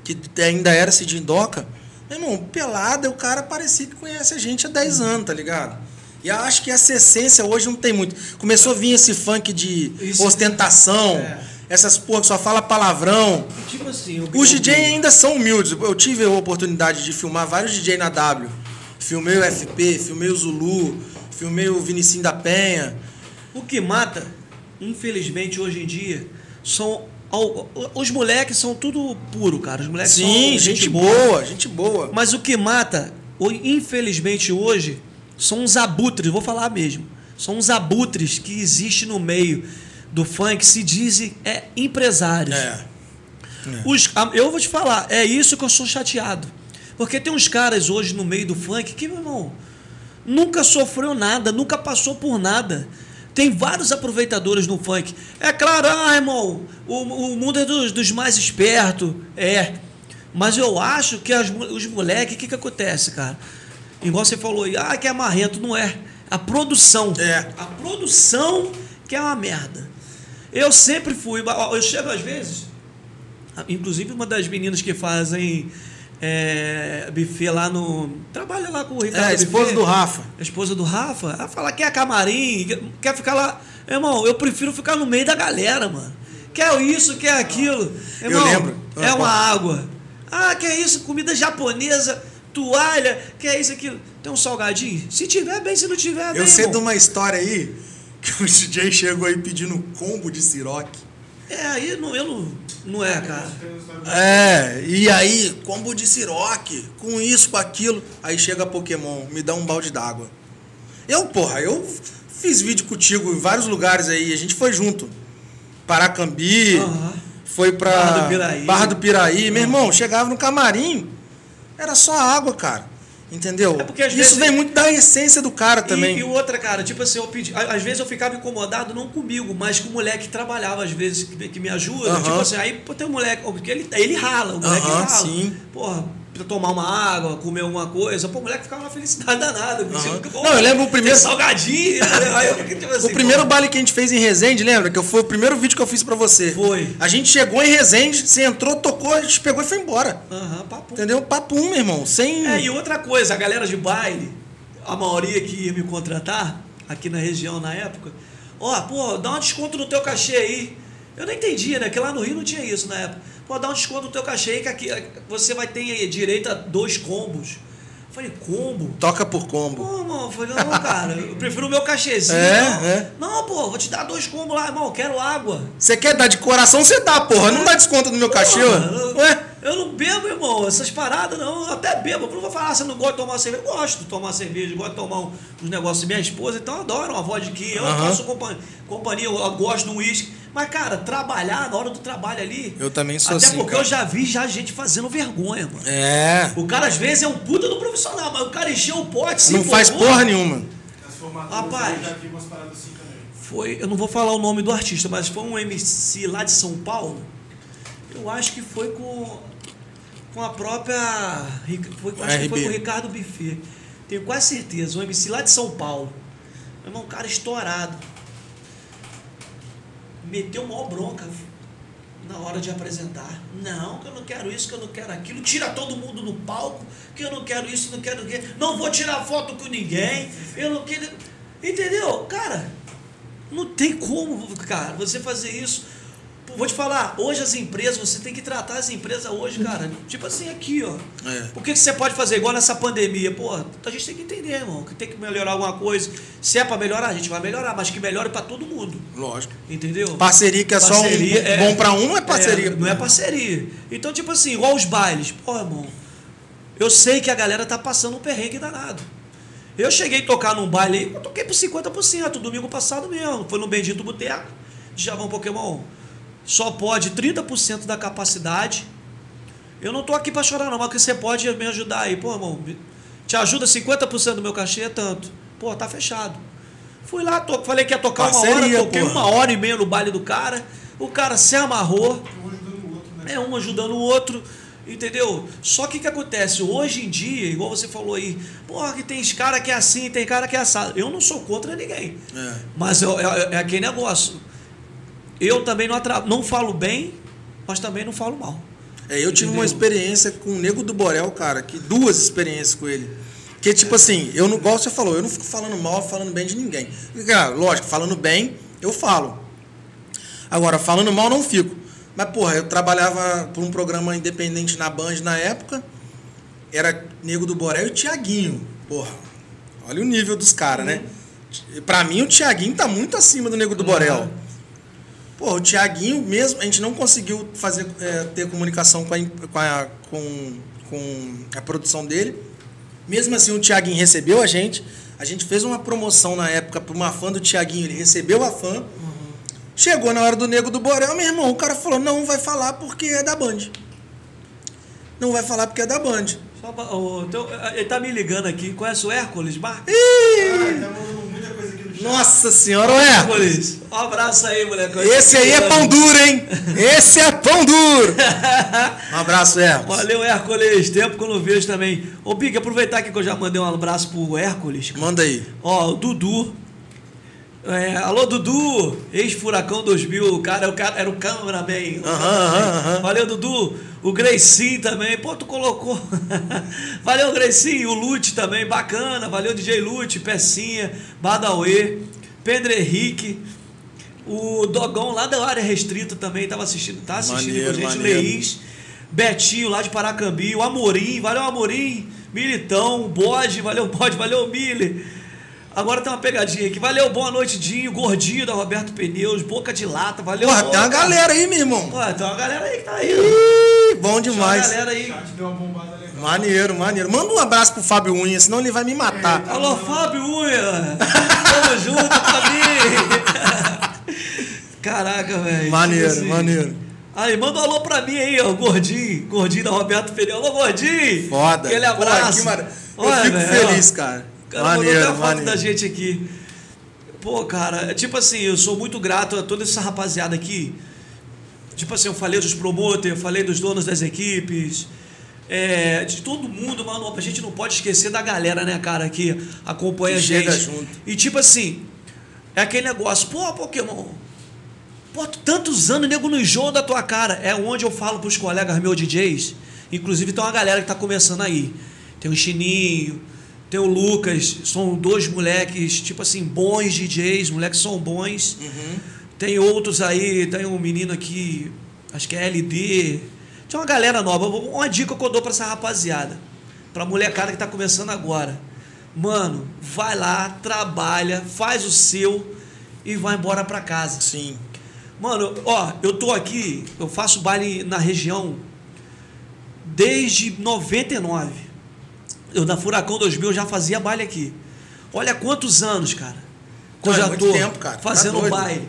que ainda era Cidinho Doca, meu irmão, pelada, o cara parecia que conhece a gente há 10 anos, tá ligado? E eu acho que essa essência hoje não tem muito. Começou a vir esse funk de Isso. ostentação, É. essas porra que só fala palavrão. Tipo assim. o- Os DJ ainda são humildes. Eu tive a oportunidade de filmar vários DJ na W. Filmei o FP, filmei o Zulu, filmei o Vinicinho da Penha. O que mata, infelizmente, hoje em dia, são. Os moleques são tudo puro, cara. Os moleques Sim, são gente boa, gente boa. Mas o que mata, infelizmente hoje, são os abutres, vou falar mesmo. São os abutres que existem no meio do funk, se dizem é, empresários. É. Os- a- eu vou te falar, é isso que eu sou chateado. Porque tem uns caras hoje no meio do funk que, meu irmão, nunca sofreu nada, nunca passou por nada. Tem vários aproveitadores no funk. É claro, ah, irmão, o, o mundo é dos, dos mais espertos. É. Mas eu acho que as os moleques, o que, que acontece, cara? Igual você falou aí, ah, que é marrento. Não é. A produção. É. A produção que é uma merda. Eu sempre fui. Eu chego às vezes. Inclusive, uma das meninas que fazem é, buffet lá no. Trabalha lá com o Ricardo. É, a esposa Buffet. do Rafa. A esposa do Rafa, ela fala que é camarim, que- quer ficar lá. Irmão, eu prefiro ficar no meio da galera, mano. Quer isso, quer aquilo. Eu Irmão, lembro. É uma água. Ah, quer isso, comida japonesa, toalha, quer isso, aquilo. Tem um salgadinho? Se tiver bem, se não tiver, bem. Eu sei de irmão. uma história aí que (laughs) o DJ chegou aí pedindo um combo de siroque. É, aí não, eu não. Não é, cara. É, e aí, combo de siroque, com isso, com aquilo. Aí chega Pokémon, me dá um balde d'água. Eu, porra, eu fiz vídeo contigo em vários lugares aí, a gente foi junto. Paracambi, Aham. foi pra Barra do Piraí. Barra do Piraí. Meu irmão, chegava no camarim, era só água, cara. Entendeu? É porque às Isso vezes- vem muito da essência do cara também. E, e outra, cara, tipo assim, eu pedi. Às vezes eu ficava incomodado, não comigo, mas com o moleque que trabalhava, às vezes, que, que me ajuda. Aham. Tipo assim, aí pô, tem um moleque, porque ele, ele rala, o moleque Aham, rala. sim. Porra, pra tomar uma água, comer alguma coisa. Pô, o moleque ficava uma felicidade danada. Tipo, Não, eu lembro o primeiro- salgadinho. né? (laughs) Eu tipo assim, O primeiro baile que a gente fez em Resende, lembra? Que foi o primeiro vídeo que eu fiz pra você. Foi. A gente chegou em Resende, você entrou, tocou, a gente pegou e foi embora. Aham, papo. Entendeu? Papum, meu irmão. Sem. É, e outra coisa, a galera de baile, a maioria que ia me contratar, aqui na região na época, ó, pô, dá um desconto no teu cachê aí. Eu não entendia, né? Que lá no Rio não tinha isso na época. Pô, dá um desconto no teu cachê que aqui você vai ter direito a dois combos. Eu falei, combo? Toca por combo. Pô, irmão, eu falei, não, cara, eu prefiro o meu cachezinho. É, não. é. não, pô, vou te dar dois combos lá, irmão, quero água. Você quer dar de coração, você dá, porra. Não dá desconto no meu cachê, Porra, ó. eu- Ué? Eu não bebo, irmão, essas paradas não. Eu até bebo. Eu não vou falar, ah, você não gosta de tomar cerveja. Eu gosto de tomar cerveja, gosto de tomar uns negócios. Minha esposa, então, adora uma vodka. Eu Aham. faço companhia, companhia, eu gosto de um uísque. Mas, cara, trabalhar, na hora do trabalho ali. Eu também sou Até assim, porque cara. eu já vi já gente fazendo vergonha, mano. É. O cara, às vezes, é um puta do profissional, mas o cara encheu o pote, Não faz porra nenhuma. Rapaz. eu já vi umas paradas assim também. Foi, eu não vou falar o nome do artista, mas foi um MC lá de São Paulo. Eu acho que foi com, com a própria. Foi, acho que foi com o Ricardo Buffet. Tenho quase certeza. Um MC lá de São Paulo. Meu irmão, um cara estourado. Meteu maior bronca na hora de apresentar. Não, que eu não quero isso, que eu não quero aquilo. Tira todo mundo no palco, que eu não quero isso, não quero aquilo. Não vou tirar foto com ninguém. Eu não quero. Entendeu? Cara, não tem como, cara, você fazer isso. Vou te falar, hoje as empresas, você tem que tratar as empresas hoje, cara. Tipo assim, aqui, ó. É. O que, que você pode fazer igual nessa pandemia? Pô, a gente tem que entender, irmão, que tem que melhorar alguma coisa. Se é pra melhorar, a gente vai melhorar, mas que melhore pra todo mundo. Lógico. Entendeu? Parceria que é Parceria, só um é. bom pra um, não é parceria. É, não é parceria. Então, tipo assim, igual os bailes. Pô, irmão, eu sei que a galera tá passando um perrengue danado. Eu cheguei a tocar num baile aí, eu toquei por 50%, domingo passado mesmo. Foi no Bendito Boteco, de Javão Pokémon. Só pode 30% da capacidade. Eu não tô aqui pra chorar não, mas que você pode me ajudar aí. Pô, irmão, te ajuda 50% do meu cachê, é tanto. Pô, tá fechado. Fui lá, to... falei que ia tocar uma Parceria, hora, toquei porra. uma hora e meia no baile do cara. O cara se amarrou. Um ajudando o outro, né? É um ajudando o outro, entendeu? Só que o que acontece? Hoje em dia, igual você falou aí, porra, que tem cara que é assim, tem cara que é assado. Eu não sou contra ninguém. É. Mas eu- é, é aquele negócio. Eu também não, atra... não falo bem, mas também não falo mal. É, eu tive uma Entendeu? experiência com o Nego do Borel, cara, que duas experiências com ele. Que tipo assim, eu não, igual você falou, eu não fico falando mal, falando bem de ninguém. Cara, lógico, falando bem, eu falo. Agora, falando mal, não fico. Mas, porra, eu trabalhava por um programa independente na Band na época. Era Nego do Borel e o Tiaguinho. Porra, olha o nível dos caras, né? Pra mim, o Tiaguinho tá muito acima do Nego do Borel. Pô, o Tiaguinho mesmo, a gente não conseguiu fazer, é, ter comunicação com a, com, a, com, com a produção dele. Mesmo assim, o Tiaguinho recebeu a gente. A gente fez uma promoção na época para uma fã do Tiaguinho, ele recebeu a fã. Chegou na hora do Nego do Borel, meu irmão, o cara falou, não vai falar porque é da Band. Não vai falar porque é da Band. Só pra- o teu- ele tá me ligando aqui. Conhece o Hércules Marques? Ah, tá Nossa senhora, ué! Hércules, um abraço aí, moleque. Esse aí é pão duro, hein? Esse é pão duro! (laughs) Um abraço, Hermes. Valeu, Hércules. Tempo que eu não vejo também. Ô, Big, aproveitar aqui que eu já mandei um abraço pro Hércules. Manda aí. Ó, o Dudu. É, alô, Dudu, ex-Furacão 2000, o cara, o cara era o cameraman. o Aham, cameraman. aham, aham. Valeu, Dudu. O Greicinho também, pô, tu colocou. (laughs) valeu, Greicinho. O Lute também, bacana. Valeu, DJ Lute, Pecinha, Badauê, Pedro Henrique. O Dogão lá da área restrita também tava assistindo, tá assistindo Maneiro, com a gente, maneiro. Leís. Betinho lá de Paracambi, o Amorim, valeu Amorim, Militão, Bode, valeu Bode, valeu Mili. Agora tem uma pegadinha aqui. Valeu, boa noite, Dinho, Gordinho da Roberto Pneus, Boca de Lata, valeu. Porra, tem uma galera aí, meu irmão. Pô, tem uma galera aí que tá aí. Ih, bom Tem uma demais. galera O aí. chat deu uma bombada legal. Maneiro, maneiro. Manda um abraço pro Fábio Unha, senão ele vai me matar. (laughs) Alô, Fábio Unha. Tamo junto, Fabinho. (laughs) Caraca, velho. Maneiro, Tipo assim. maneiro. Aí, manda um alô pra mim aí, ó, Gordinho. Gordinho da Roberto Pneus. Alô, Gordinho. Foda. Aquele Pô, abraço. que mara- Eu Olha, fico ó. feliz, cara. O cara mandou até Maneiro, a foto maneiro. da gente aqui. Pô, cara, é tipo assim, eu sou muito grato a toda essa rapaziada aqui. Tipo assim, eu falei dos promoters, eu falei dos donos das equipes. é, de todo mundo, mano. A gente não pode esquecer da galera, né, cara, que acompanha Que a gente. junto. E tipo assim, é aquele negócio, pô, Pokémon. Pô, tantos anos, nego no enjoo da tua cara. É onde eu falo pros colegas meus DJs. Inclusive tem uma galera que tá começando aí. Tem o Chininho, tem o Lucas. São dois moleques, tipo assim, bons DJs, moleques são bons. Uhum. Tem outros aí, tem um menino aqui, acho que é LD. Tem uma galera nova. Uma dica que eu dou pra essa rapaziada. Pra molecada que tá começando agora. Mano, vai lá, trabalha, faz o seu e vai embora pra casa. Sim. Mano, ó, eu tô aqui, eu faço baile na região desde 99. Eu na Furacão 2000 eu já fazia baile aqui. Olha quantos anos, cara. Que eu é já tô tempo, cara. Tá fazendo doido. baile.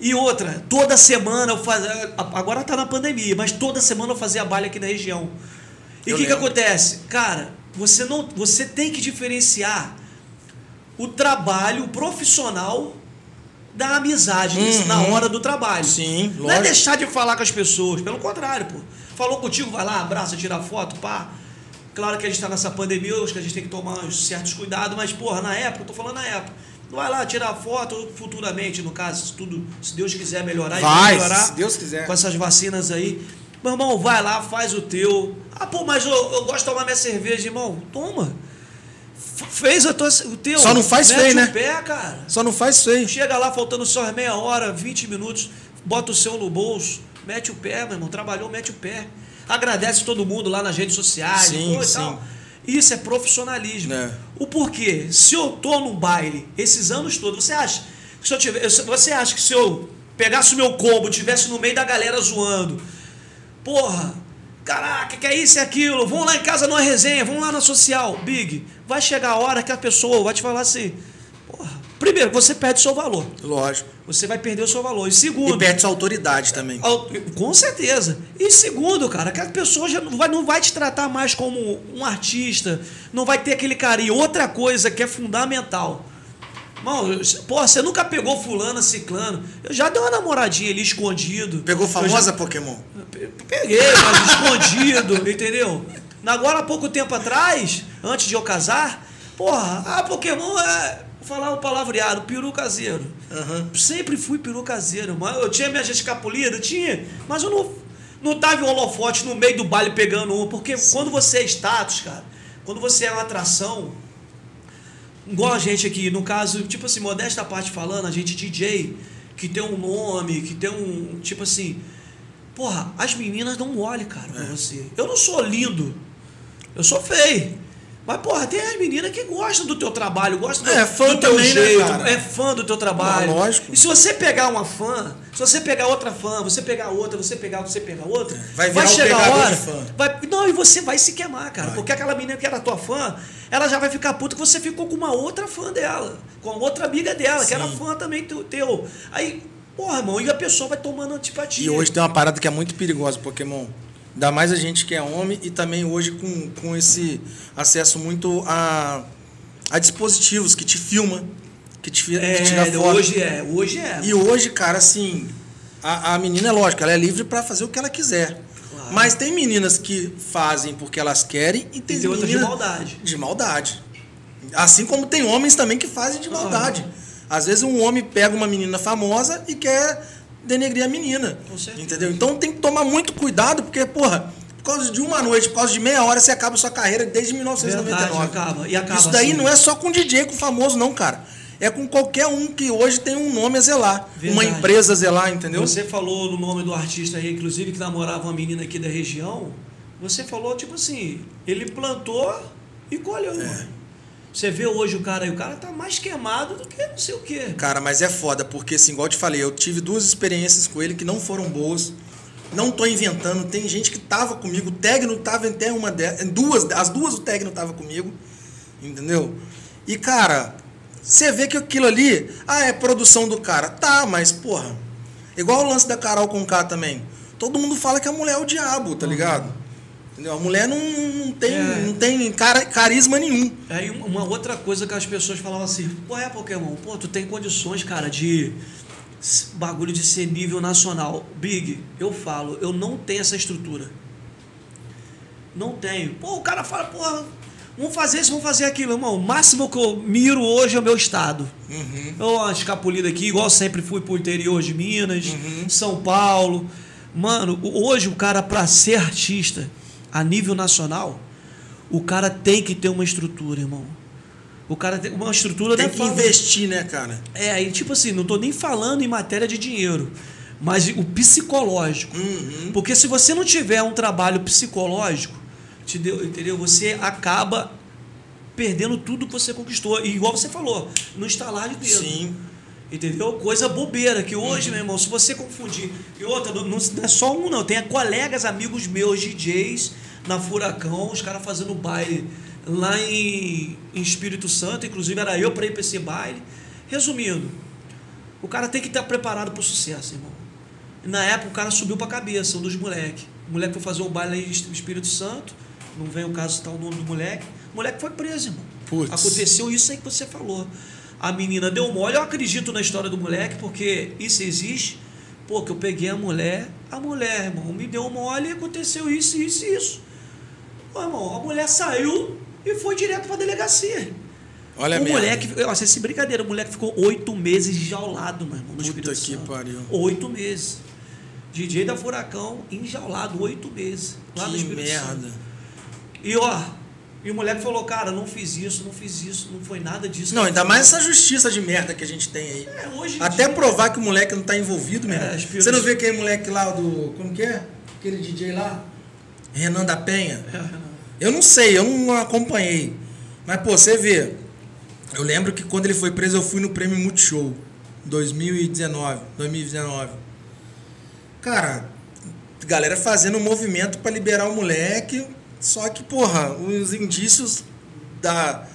E outra, toda semana eu fazia. Agora tá na pandemia, mas toda semana eu fazia baile aqui na região. E o que, que acontece? Cara, você não. Você tem que diferenciar o trabalho profissional da amizade Uhum. na hora do trabalho. Sim, Não é lógico. deixar de falar com as pessoas, pelo contrário, pô. Falou contigo, vai lá, abraça, tira foto, pá. Claro que a gente tá nessa pandemia, acho que a gente tem que tomar certos cuidados, mas, porra, na época, eu tô falando na época. Vai lá, tirar foto futuramente, no caso, se tudo, se Deus quiser melhorar, e Vai, melhorar se Deus quiser. com essas vacinas aí. Meu irmão, vai lá, faz o teu. Ah, pô, mas eu, eu gosto de tomar minha cerveja, irmão. Toma. Fez o, teu, o teu. Só não faz Mete feio, o né? pé, cara. Só não faz aí. Chega lá faltando só meia hora, 20 minutos, bota o seu no bolso, mete o pé, meu irmão, trabalhou, mete o pé. Agradece todo mundo lá nas redes sociais, Sim, e tal. Isso é profissionalismo. É. O porquê? Se eu tô num baile esses anos todos, você acha que se eu tiver, você acha que se eu pegasse o meu combo, tivesse no meio da galera zoando, porra, caraca, que é isso e aquilo, vamos lá em casa numa resenha, vamos lá na social, Big, vai chegar a hora que a pessoa vai te falar assim, primeiro, você perde o seu valor, Lógico. você vai perder o seu valor, e E segundo, perde sua autoridade também. Com certeza. E segundo, cara, aquela pessoa já não vai, não vai te tratar mais como um artista, não vai ter aquele carinho. Outra coisa que é fundamental. Mano, pô, você nunca pegou fulano, ciclano. Eu já dei uma namoradinha ali escondido. Pegou famosa já- Pokémon? Pe- Peguei, mas escondido, (laughs) entendeu? Agora, há pouco tempo atrás, antes de eu casar, porra, ah, Pokémon é. Falar o palavreado, peru caseiro. Aham. Sempre fui peru caseiro, eu tinha minha escapulida, tinha, mas eu não, não tava em holofote no meio do baile pegando um, porque quando você é status, cara, quando você é uma atração, igual a gente aqui, no caso, tipo assim, modesta parte falando, a gente DJ, que tem um nome, que tem um, tipo assim, porra, as meninas dão mole, cara, pra você. Eu não sou lindo, eu sou feio. Mas, porra, tem as meninas que gostam do teu trabalho, gostam do, É, fã do teu também, né, jeito, cara? é fã do teu trabalho. Ah, lógico. E se você pegar uma fã, se você pegar outra fã, você pegar outra, você pegar outra, você pegar outra, Vai um chegar a hora. Vai, não, e você vai se queimar, cara. Vai. Porque aquela menina que era tua fã, ela já vai ficar puta que você ficou com uma outra fã dela, com a outra amiga dela, que era Sim. fã também teu. teu. Aí, porra, irmão, e a pessoa vai tomando antipatia. E hoje tem uma parada que é muito perigosa, Pokémon. Ainda mais a gente que é homem e também hoje com, com esse acesso muito a, a dispositivos que te filma, que te, fi- que tira É, foto. hoje é, hoje é. E hoje, cara, assim, a, a menina é lógico, ela é livre pra fazer o que ela quiser. Claro. Mas tem meninas que fazem porque elas querem e tem, E tem outras de maldade. De maldade. Assim como tem homens também que fazem de maldade. Às vezes um homem pega uma menina famosa e quer denegrir a menina. Entendeu? Então tem que tomar muito cuidado, porque, porra, por causa de uma noite, por causa de meia hora, você acaba a sua carreira desde 1999. Verdade, acaba. E acaba Isso daí assim. não é só com DJ, com famoso, não, cara. É com qualquer um que hoje tem um nome a zelar. Uma Verdade. empresa a zelar, entendeu? Você falou no nome do artista aí, inclusive, que namorava uma menina aqui da região. Você falou, tipo assim, ele plantou e colheu. É. Você vê hoje o cara aí, o cara tá mais queimado do que não sei o quê. Cara, mas é foda, porque assim, igual eu te falei, eu tive duas experiências com ele que não foram boas. Não tô inventando, tem gente que tava comigo, o Tegno tava até uma delas, duas, as duas o Tegno tava comigo, entendeu? E cara, você vê que aquilo ali, ah, é produção do cara. Tá, mas porra, igual o lance da Carol com K também. Todo mundo fala que a mulher é o diabo, tá ligado? Entendeu? A mulher não, não tem, É. não tem cara, carisma nenhum. Aí uma- uma outra coisa que as pessoas falavam assim, pô, é Pokémon, pô, tu tem condições, cara, de bagulho de ser nível nacional. Big, eu falo, eu não tenho essa estrutura. Não tenho. Pô, o cara fala, porra, vamos fazer isso, vamos fazer aquilo. Irmão, o máximo que eu miro hoje é o meu estado. Uhum. Eu uma escapulida aqui, igual sempre fui pro interior de Minas, Uhum. São Paulo. Mano, hoje o cara, pra ser artista a nível nacional, o cara tem que ter uma estrutura, irmão. O cara tem uma estrutura Tem que investir, né, cara? É, e tipo assim, não tô nem falando em matéria de dinheiro, mas o psicológico. Uhum. Porque se você não tiver um trabalho psicológico, te deu- entendeu? Você acaba perdendo tudo que você conquistou. E igual você falou, no estalar de dedo. Sim. Entendeu? Coisa bobeira, que hoje, meu irmão, se você confundir. E outra, não, não é só um, não. Tem colegas, amigos meus, DJs, na Furacão, os caras fazendo baile lá em, em Espírito Santo. Inclusive, era eu para ir para esse baile. Resumindo, o cara tem que estar preparado para o sucesso, irmão. Na época, o cara subiu para a cabeça, um dos moleques. O moleque foi fazer um baile em Espírito Santo. Não vem o caso citar o nome do moleque. O moleque foi preso, irmão. Putz. Aconteceu isso aí que você falou. A menina deu mole. Eu acredito na história do moleque, porque isso existe. Pô, que eu peguei a mulher. A mulher, irmão, me deu mole e aconteceu isso, isso e isso. Pô, irmão, a mulher saiu e foi direto pra delegacia. Olha o merda. moleque, nossa, esse brincadeira, o moleque ficou oito meses enjaulado, meu irmão, no Puta Espírito que Santo. pariu. Oito meses. DJ da Furacão, enjaulado, oito meses. Lá no Que Espírito Santo. merda. E ó, e o moleque falou, cara, não fiz isso, não fiz isso, não foi nada disso. Não, ainda fiz." mais essa justiça de merda que a gente tem aí. É, hoje Até dia- provar que o moleque não tá envolvido, meu É, espírito- Você não vê aquele moleque lá do. Como que é? Aquele DJ lá? Renan da Penha. É, Renan. Eu não sei, eu não acompanhei. Mas, pô, você vê. Eu lembro que quando ele foi preso, eu fui no Prêmio Multishow. 2019. 2019. Cara, galera fazendo um movimento pra liberar o moleque. Só que, porra, os indícios da,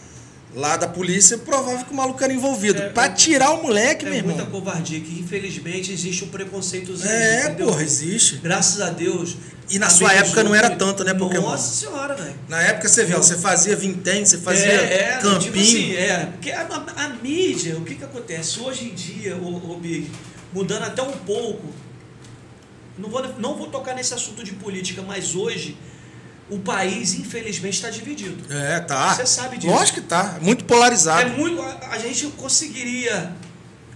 lá da polícia provavam que o maluco era envolvido. É, pra tirar o moleque, meu É irmão. muita covardia, que infelizmente existe um preconceitozinho. É, entendeu? porra, existe. Graças a Deus. E na sua época não era que- tanto, né, Pokémon? Nossa senhora, velho. Na época você vê, ó, você fazia vintém, você fazia é, é, campinho. Tipo assim, é, porque a, a- a mídia, o que que acontece? Hoje em dia, o, Big, mudando até um pouco, não vou, não vou tocar nesse assunto de política, mas hoje o país, infelizmente, está dividido. É, tá. Você sabe disso. Lógico que tá. Muito polarizado. É muito. A, a gente conseguiria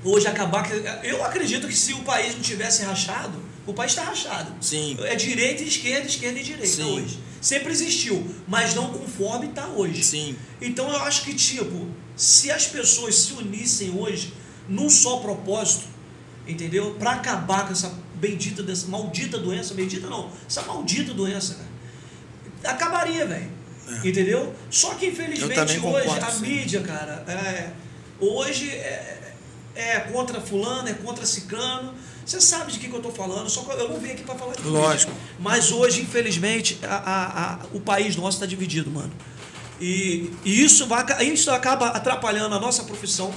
hoje acabar. Eu acredito que se o país não tivesse rachado, o país está rachado. Sim. É direita e esquerda, esquerda e direita Sim. hoje. Sempre existiu, mas não conforme está hoje. Sim. Então eu acho que, tipo, se as pessoas se unissem hoje num só propósito, entendeu? Para acabar com essa bendita, dessa maldita doença, bendita não, essa maldita doença, cara. Acabaria, velho. Entendeu? Só que É. Infelizmente hoje a sim. mídia, cara, é, hoje é, é contra fulano, é contra ciclano. Você sabe de que, que eu tô falando, só que eu não vim aqui para falar de. Lógico. Mas hoje, infelizmente, a- a- a- o país nosso está dividido, mano. E, e isso, vai, isso acaba atrapalhando a nossa profissão.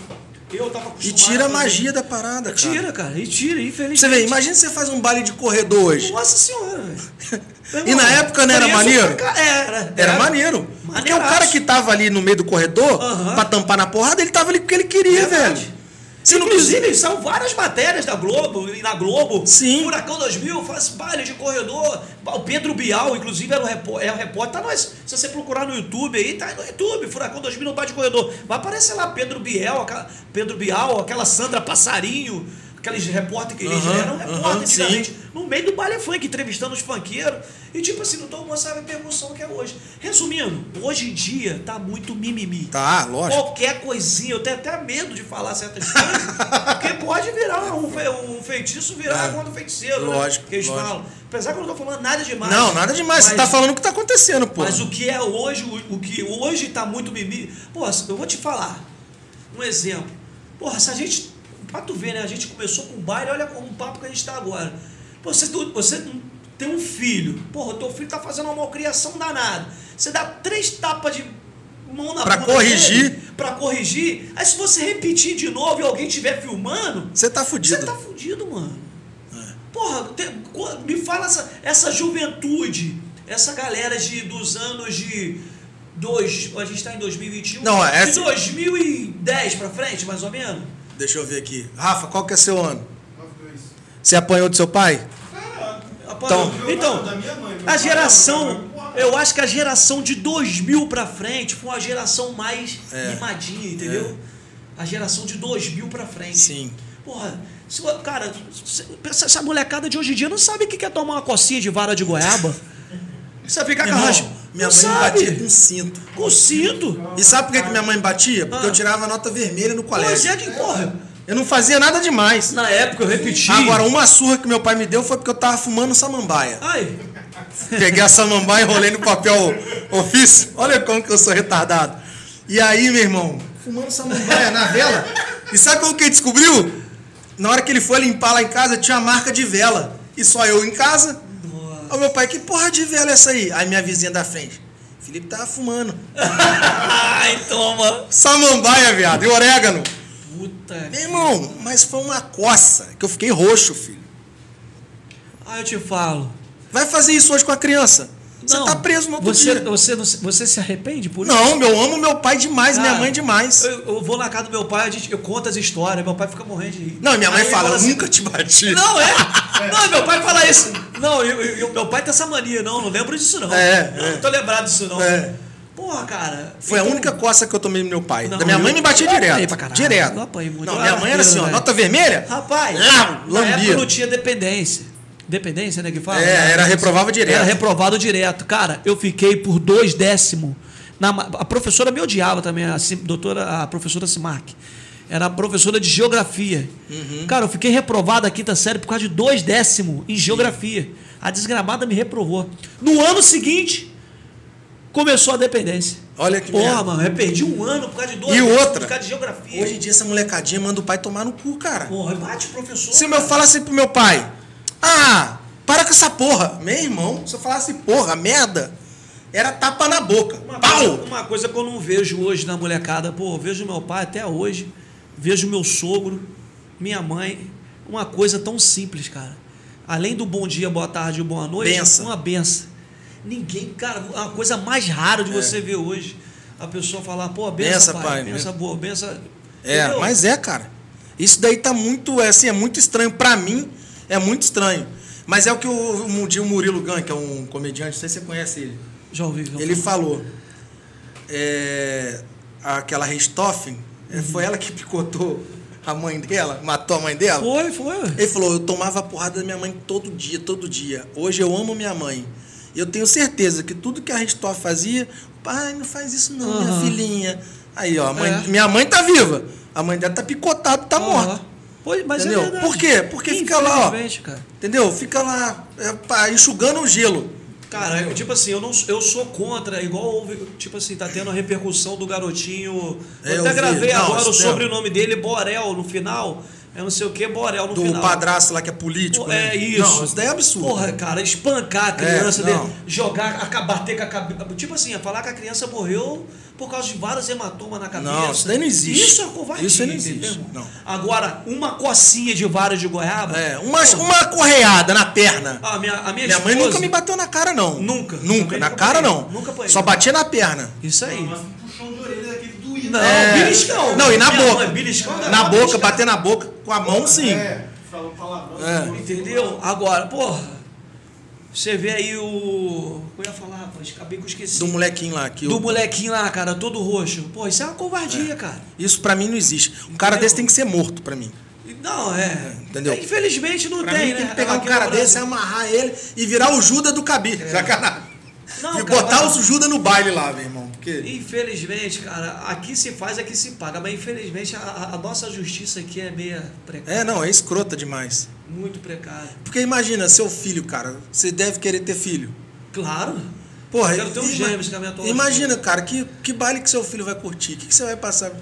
Eu tava E acostumado tira a magia da parada, cara. Tira, cara. E tira, infelizmente. Você vê, imagina você faz um baile de corredor hoje. Nossa senhora, velho. (laughs) E na época não era Preço maneiro? ca- Era. Era maneiro. Porque o Maneiraço. cara que tava ali no meio do corredor, Aham. pra tampar na porrada, ele tava ali porque ele queria, Verdade. velho. Se não Inclusive, quiser. são várias matérias da Globo, e na Globo. Sim. Furacão 2000 faz baile de corredor. O Pedro Bial, inclusive, era o repórter. É o repórter tá nós, se você procurar no YouTube aí, tá no YouTube. Furacão 2000 no baile de corredor. Vai aparecer lá Pedro Biel, aquela, Pedro Bial, aquela Sandra Passarinho. Aqueles repórteres que eles eram repórter aham, antigamente. No meio do baile funk, entrevistando os funkeiros. E tipo assim, não tô mostrando a emoção que é hoje. Resumindo, hoje em dia tá muito mimimi. Tá, lógico. Qualquer coisinha, eu tenho até medo de falar certas coisas, porque pode virar um, fe- um feitiço virar É. contra o feiticeiro, Lógico, né? Que eles lógico. falam. Apesar que eu não tô falando nada demais. Não, nada demais. Você Mas- tá falando o que tá acontecendo, pô. Mas o que é hoje, o, o que hoje tá muito mimimi. Pô, eu vou te falar. Um exemplo. Porra, se a gente. Pra tu ver, né? A gente começou com baile, olha como um papo que a gente tá agora. Pô, você, você tem um filho. Porra, teu filho tá fazendo uma malcriação danada. Você dá três tapas de mão na Pra bunda corrigir. dele, pra corrigir. Aí se você repetir de novo e alguém estiver filmando, Você tá você fudido. tá fudido, mano. Porra, tem- co- me fala essa, essa juventude, essa galera de, dos anos de. Dois, a gente tá em 2021. Não, é De essa- 2010 pra frente, mais ou menos. Deixa eu ver aqui. Rafa, qual que é seu ano? 92. Você apanhou do seu pai? Cara, Então, então pai, minha mãe, a geração. Eu acho que a geração de 2000 pra frente foi uma geração mais É. mimadinha, entendeu? A geração de 2000 pra frente. Sim. Porra, se, cara, essa molecada de hoje em dia não sabe o que que é tomar uma cocinha de vara de goiaba. (laughs) Você fica com a raspa. Minha Não mãe sabe. batia com cinto. Com cinto. E sabe por que, que minha mãe batia? Porque Ah. eu tirava nota vermelha no Pois colégio. é, de porra. Eu não fazia nada demais. Na época eu repeti. Agora, uma surra que meu pai me deu foi porque eu tava fumando samambaia. Ai, Peguei a samambaia, enrolei no papel ofício. Olha como que eu sou retardado. E aí, meu irmão, fumando samambaia na vela. E sabe como que ele descobriu? Na hora que ele foi limpar lá em casa, tinha marca de vela. E só eu em casa. Aí meu pai, que porra de vela é essa aí? Aí minha vizinha da frente. Felipe tava fumando. (laughs) ai, toma. Samambaia, viado, e orégano. Puta. Meu irmão, mas foi uma coça que eu fiquei roxo, filho. Ah, eu te falo. Vai fazer isso hoje com a criança. Você Não, tá preso no outro você, dia. Você, não se- você se arrepende por isso? Não, eu amo meu pai demais, minha Cara, mãe demais. Eu, eu vou na casa do meu pai, a gente, eu conto as histórias, meu pai fica morrendo de rir. Não, minha mãe fala, eu assim, nunca te bati. Não, (laughs) é? Não, meu pai fala isso. Não, eu, eu- eu- meu pai tem essa mania, não, não lembro disso não. É, Eu é. Não tô lembrado disso não. É. Porra, cara. Foi a então- única coça que eu tomei do meu pai. Não, da minha mãe eu- me batia eu direto. pra direto. Eu apanhei muito. Não, Eu minha mãe era assim, ó, nota vermelha. Rapaz, Não, na época não tinha dependência. Dependência, né, que fala? É, era reprovava direto. Era reprovado direto. Cara, eu fiquei por dois décimos. Na, a professora me odiava também, a Sim- doutora, a professora Simark. Era professora de geografia. Uhum. Cara, eu fiquei reprovado a quinta série por causa de dois décimos em geografia. A desgramada me reprovou. No ano seguinte, começou a dependência. Olha que Porra, merda. mano, eu perdi um ano por causa de dois E décimos outra? por causa de geografia. Hoje em dia essa molecadinha manda o pai tomar no cu, cara. Porra, bate o professor. Se eu falasse pro meu pai, ah, para com essa porra. Meu irmão, se eu falasse porra, merda, era tapa na boca. Uma Pau! coisa, uma coisa que eu não vejo hoje na molecada, pô, vejo meu pai até hoje, vejo meu sogro, minha mãe, uma coisa tão simples, cara. Além do bom dia, boa tarde e boa noite, Benção. uma benção. Ninguém, cara, é uma coisa mais rara de você ver hoje. A pessoa falar, pô, benção, Benção, pai, pai, benção boa, benção. É, Entendeu? mas é, cara. Isso daí tá muito, é, assim, é muito estranho. Pra mim, é muito estranho. Mas é o que o, um dia o Murilo Gun, que é um comediante, não sei se você conhece ele. Já ouvi. já Ele ouvi. falou. é, aquela Richthofen, é, foi ela que picotou a mãe dela, matou a mãe dela. Foi, foi. Ele falou: Eu tomava a porrada da minha mãe todo dia, todo dia. Hoje eu amo minha mãe. E eu tenho certeza que tudo que a Richthofen fazia, pai, não faz isso não, minha Aham. filhinha. Aí, ó, mãe- É. minha mãe tá viva. A mãe dela tá picotada, tá morta. Pois, mas Entendeu? é verdade. Por quê? Porque fica lá, ó. Cara. Entendeu? Fica lá é, pá, enxugando o gelo. Cara, eu, tipo assim, eu, não, eu sou contra, igual houve, tipo assim, tá tendo a repercussão do garotinho. É, Eu eu até vi. gravei Não, agora o sobrenome dele, Borel, no final. É não sei o que, Borel no Do final. padrasto lá que é político. É né? isso. Não, isso daí é absurdo. Porra, cara, espancar a criança, É, dele, não. jogar, aca- bater com a cabeça. Tipo assim, é falar que a criança morreu por causa de vários hematomas na cabeça. Não, isso daí não existe. Isso é covardia. Isso aí não existe, entendeu? não. Agora, uma cocinha de vara de goiaba. É, uma, uma correada na perna. A minha, a minha, Minha mãe nunca me bateu na cara, não. Nunca. Nunca. Também Na nunca cara, apanhei. não. Nunca apanhei. Só batia na perna. Isso aí. Mas Não, É. beliscão. Não, e na Minha boca. mãe, beliscão, dá Na uma boca, bater na boca com a mão, sim. É, falou palavrão. É. Entendeu? Agora, porra. Você vê aí o. Eu ia falar, rapaz, acabei que eu esqueci. Do molequinho lá. Que Do eu- molequinho lá, cara, todo roxo. Pô, isso é uma covardia, cara. Isso pra mim não existe. Um cara Entendeu? desse tem que ser morto pra mim. Não, é. entendeu? Infelizmente não Pra tem, mim né? tem que pegar um Aqui cara desse, amarrar ele e virar o Judas do cabide. Sacanagem. Não, e botar o Judas no baile lá, meu irmão. Porque... Infelizmente, cara, aqui se faz, aqui se paga. Mas infelizmente a, a- nossa justiça aqui é meia precária. É, não, é escrota demais. Muito precária. Porque imagina, seu filho, cara, você deve querer ter filho. Claro. Porra, Eu quero ter ima- gêmeos com a minha atual Imagina, cara, que, que baile que seu filho vai curtir? O que, que você vai passar?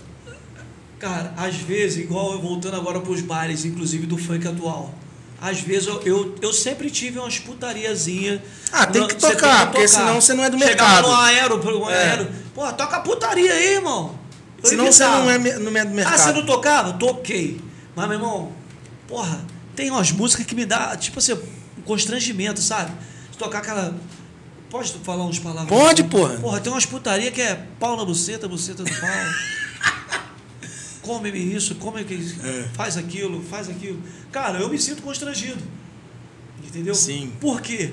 Cara, às vezes, igual eu voltando agora pros bailes, inclusive do funk atual. Às vezes eu, eu, eu sempre tive umas putariazinhas. Ah, tem que você tem tocar, porque senão você não é do Chegava mercado. no aero, pro É. aero. Pô, toca putaria aí, irmão. Eu Senão você não é, não é do mercado. Ah, você não tocava? Toquei. Mas, meu irmão, porra, tem umas músicas que me dá, tipo assim, um constrangimento, sabe? Se tocar aquela. Pode falar uns palavras? Pode, porra. Porra, tem umas putaria que é pau na buceta, buceta no pau. (laughs) come isso, come que É. faz aquilo, faz aquilo. Cara, eu me sinto constrangido. Entendeu? Sim. Por quê?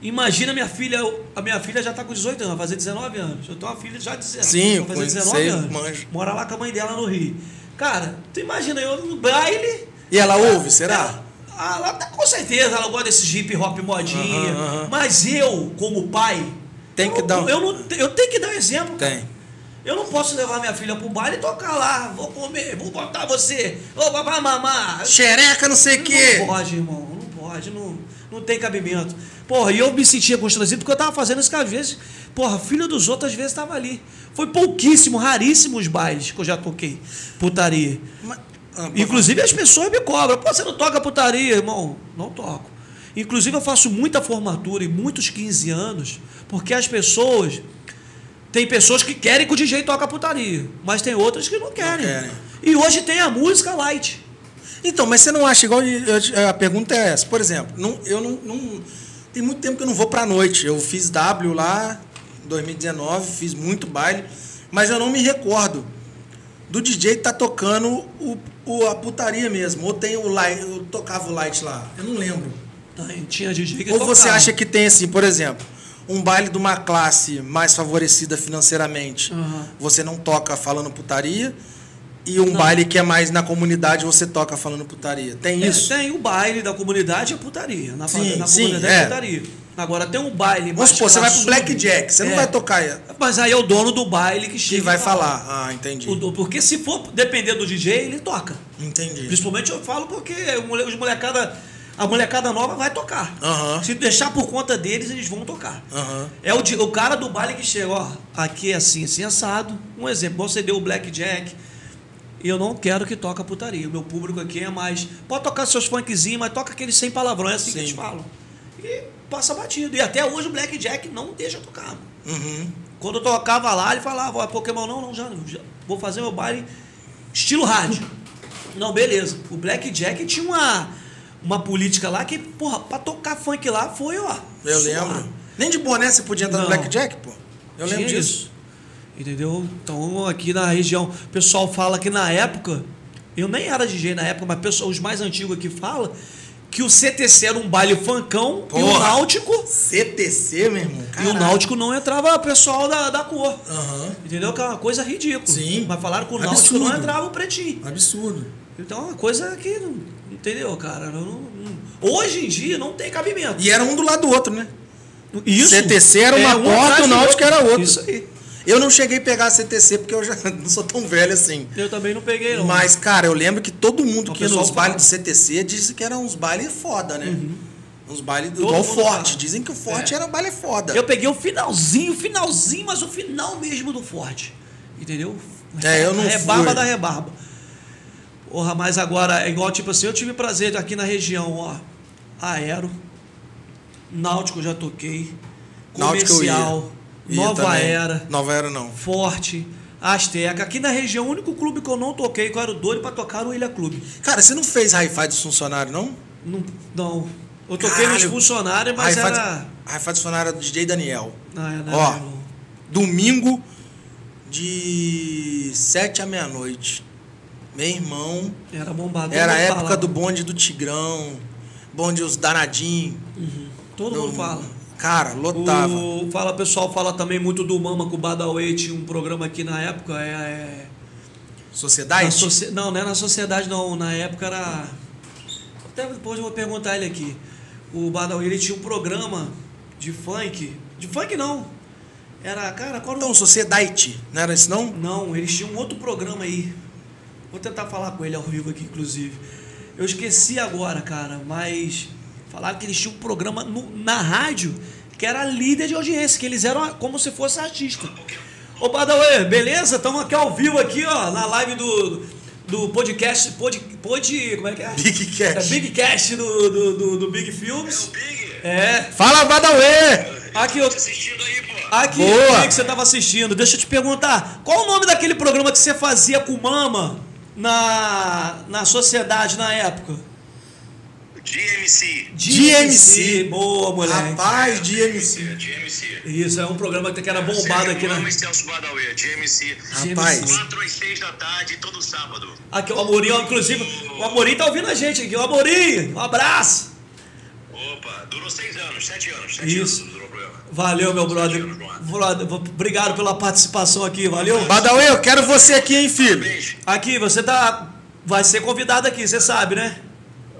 Imagina minha filha, a minha filha já tá com 18 anos, vai fazer 19 anos. Eu tenho uma filha já de 19, Sim, vai fazer conheço, 19 sei, anos. manjo. Mora lá com a mãe dela no Rio. Cara, tu imagina eu no baile. E ela ouve, será? Ela, ah, ela tá com certeza, ela gosta desse hip hop modinha. Mas eu, como pai, Tem eu que dar um- eu, não, eu tenho que dar um exemplo. cara. Eu não posso levar minha filha pro baile e tocar lá. Vou comer, vou botar você. Ô, papai, mamar. Xereca, não sei o quê. Não pode, irmão. Não pode. Não, não tem cabimento. Porra, e eu me sentia constrangido porque eu tava fazendo isso que às vezes. Porra, filho dos outros às vezes tava ali. Foi pouquíssimo, raríssimos bailes que eu já toquei. Putaria. Mas- ah, Inclusive as pessoas me cobram. Pô, você não toca putaria, irmão? Não toco. Inclusive eu faço muita formatura e muitos 15 anos, porque as pessoas. Tem pessoas que querem que o DJ toque a putaria, mas tem outras que não querem. querem. E hoje tem a música light. Então, mas você não acha igual. A pergunta é essa. Por exemplo, não, eu não, não- Tem muito tempo que eu não vou pra noite. Eu fiz W lá em 2019, fiz muito baile, mas eu não me recordo do DJ tá tocando o, o- a putaria mesmo. Ou tem o light. Eu tocava o light lá. Eu não lembro. Tinha DJ que Ou você tocava. acha que tem assim, por exemplo, um baile de uma classe mais favorecida financeiramente, Aham. você não toca falando putaria, e um baile que é mais na comunidade você toca falando putaria. Tem É, isso? tem o baile da comunidade é putaria. Na, Sim, na sim, comunidade é. é putaria. Agora tem um baile. Vamos supor, você vai pro. Blackjack, você não É. vai tocar Mas aí é o dono do baile que chega. vai e fala. falar. Ah, entendi. O Porque se for depender do DJ, ele toca. Entendi. Principalmente eu falo porque os molecada, a molecada nova vai tocar. Aham. Se deixar por conta deles, eles vão tocar. Aham. É o, o cara do baile que chega, ó, aqui é assim, assim, assado. Um exemplo, você deu o blackjack. E eu não quero que toque a putaria. O meu público aqui é mais. Pode tocar seus funkzinhos, mas toca aqueles sem palavrão. É assim que Sim. eles falam. E passa batido. E até hoje o blackjack não deixa tocar. Uhum. Quando eu tocava lá, ele falava, ó, Pokémon não, não, já, já vou fazer meu baile estilo rádio. Não, beleza. O Blackjack tinha uma, uma política lá que, porra, pra tocar funk lá foi, ó. Eu lembro. Nem de boné você podia entrar no Não. Blackjack, pô. Eu lembro Tinha disso. isso. Entendeu? Então, aqui na região, o pessoal fala que na época, eu nem era DJ na época, mas pessoal, os mais antigos aqui falam que o CTC era um baile funkão e o. Náutico. CTC, meu irmão. E o Caralho. Náutico não entrava pessoal da, da cor. Aham. Entendeu? Que é uma coisa ridícula. Sim. Mas falaram que o Náutico não Absurdo. entrava o pretinho. Absurdo. Então é uma coisa que. Entendeu, cara? Não- não- hoje em dia não tem cabimento. E era um do lado do outro, né? Isso. CTC era uma um porta, o do Náutico outro. era outra. Isso aí. Eu não cheguei a pegar a CTC porque eu já (laughs) não sou tão velho assim. Eu também não peguei, não. Mas, cara, eu lembro que todo mundo O que ia nos bailes do fala. CTC disse que eram uns bailes foda, né? Uns bailes Todo igual Forte. fala. Dizem que o Forte É. era baile foda. Eu peguei o finalzinho, finalzinho, mas o final mesmo do forte. Entendeu? É, eu não rebarba fui. da rebarba. Porra, mas agora, é igual, tipo assim, eu tive prazer aqui na região, ó. Aero, Náutico eu já toquei. Náutico eu ia. Comercial, Ia Nova também. Era, Nova Era não. Forte, Azteca. Aqui na região, o único clube que eu não toquei, que eu era doido pra tocar, era o Ilha Clube. Cara, você não fez hi-fi dos funcionários, não? Não. não. Eu toquei nos Caralho. funcionários, mas Hi-fi era. Hi-fi dos funcionários era do DJ Daniel. Ah, era Ó. não. Domingo de 7 à meia-noite. Meu irmão, Era bombado. era a época do bonde do Tigrão, bonde os danadinhos. Todo mundo fala. Cara, lotava. O, fala, pessoal fala também muito do Mama com o Badawi, tinha um programa aqui na época, é, é Sociedade? socie- não, não é na sociedade não, na época era até depois eu vou perguntar ele aqui. O Badawi ele tinha um programa de funk, de funk não. Era, cara, qual era o Então, Sociedade, não era isso não? não, eles tinham um outro programa aí. Vou tentar falar com ele ao vivo aqui, inclusive. Eu esqueci agora, cara, mas falaram que eles tinham um programa no- na rádio que era líder de audiência, que eles eram como se fosse artista. Ô, Badawi, beleza? Estamos aqui ao vivo aqui, ó, na live do, do podcast, pod, pod, como é que é? Big Cash. É Big Cast do, do, do, do Big Films. Big, É. Fala, Badauê! Aqui, eu, assistindo aí, pô. Aqui, Boa. o que você estava assistindo. Deixa eu te perguntar, qual o nome daquele programa que você fazia com o Mama na, na sociedade na época? DMC. DMC. Boa, moleque. Rapaz, de MC. DMC. Isso, é um programa que era bombado aqui na... Vamos, Celso DMC. Rapaz. 4 às 6 da tarde, todo sábado. Aqui, o Amorim, inclusive, o Amorim tá ouvindo a gente aqui. O Amorim, um abraço. Opa, durou seis anos, sete anos. Sete Isso. anos durou o programa. Valeu, meu brother. Brother. Obrigado pela participação aqui, valeu? Badawi, eu quero você aqui, hein, filho? Beijo. Aqui, você tá. Vai ser convidado aqui, você sabe, né?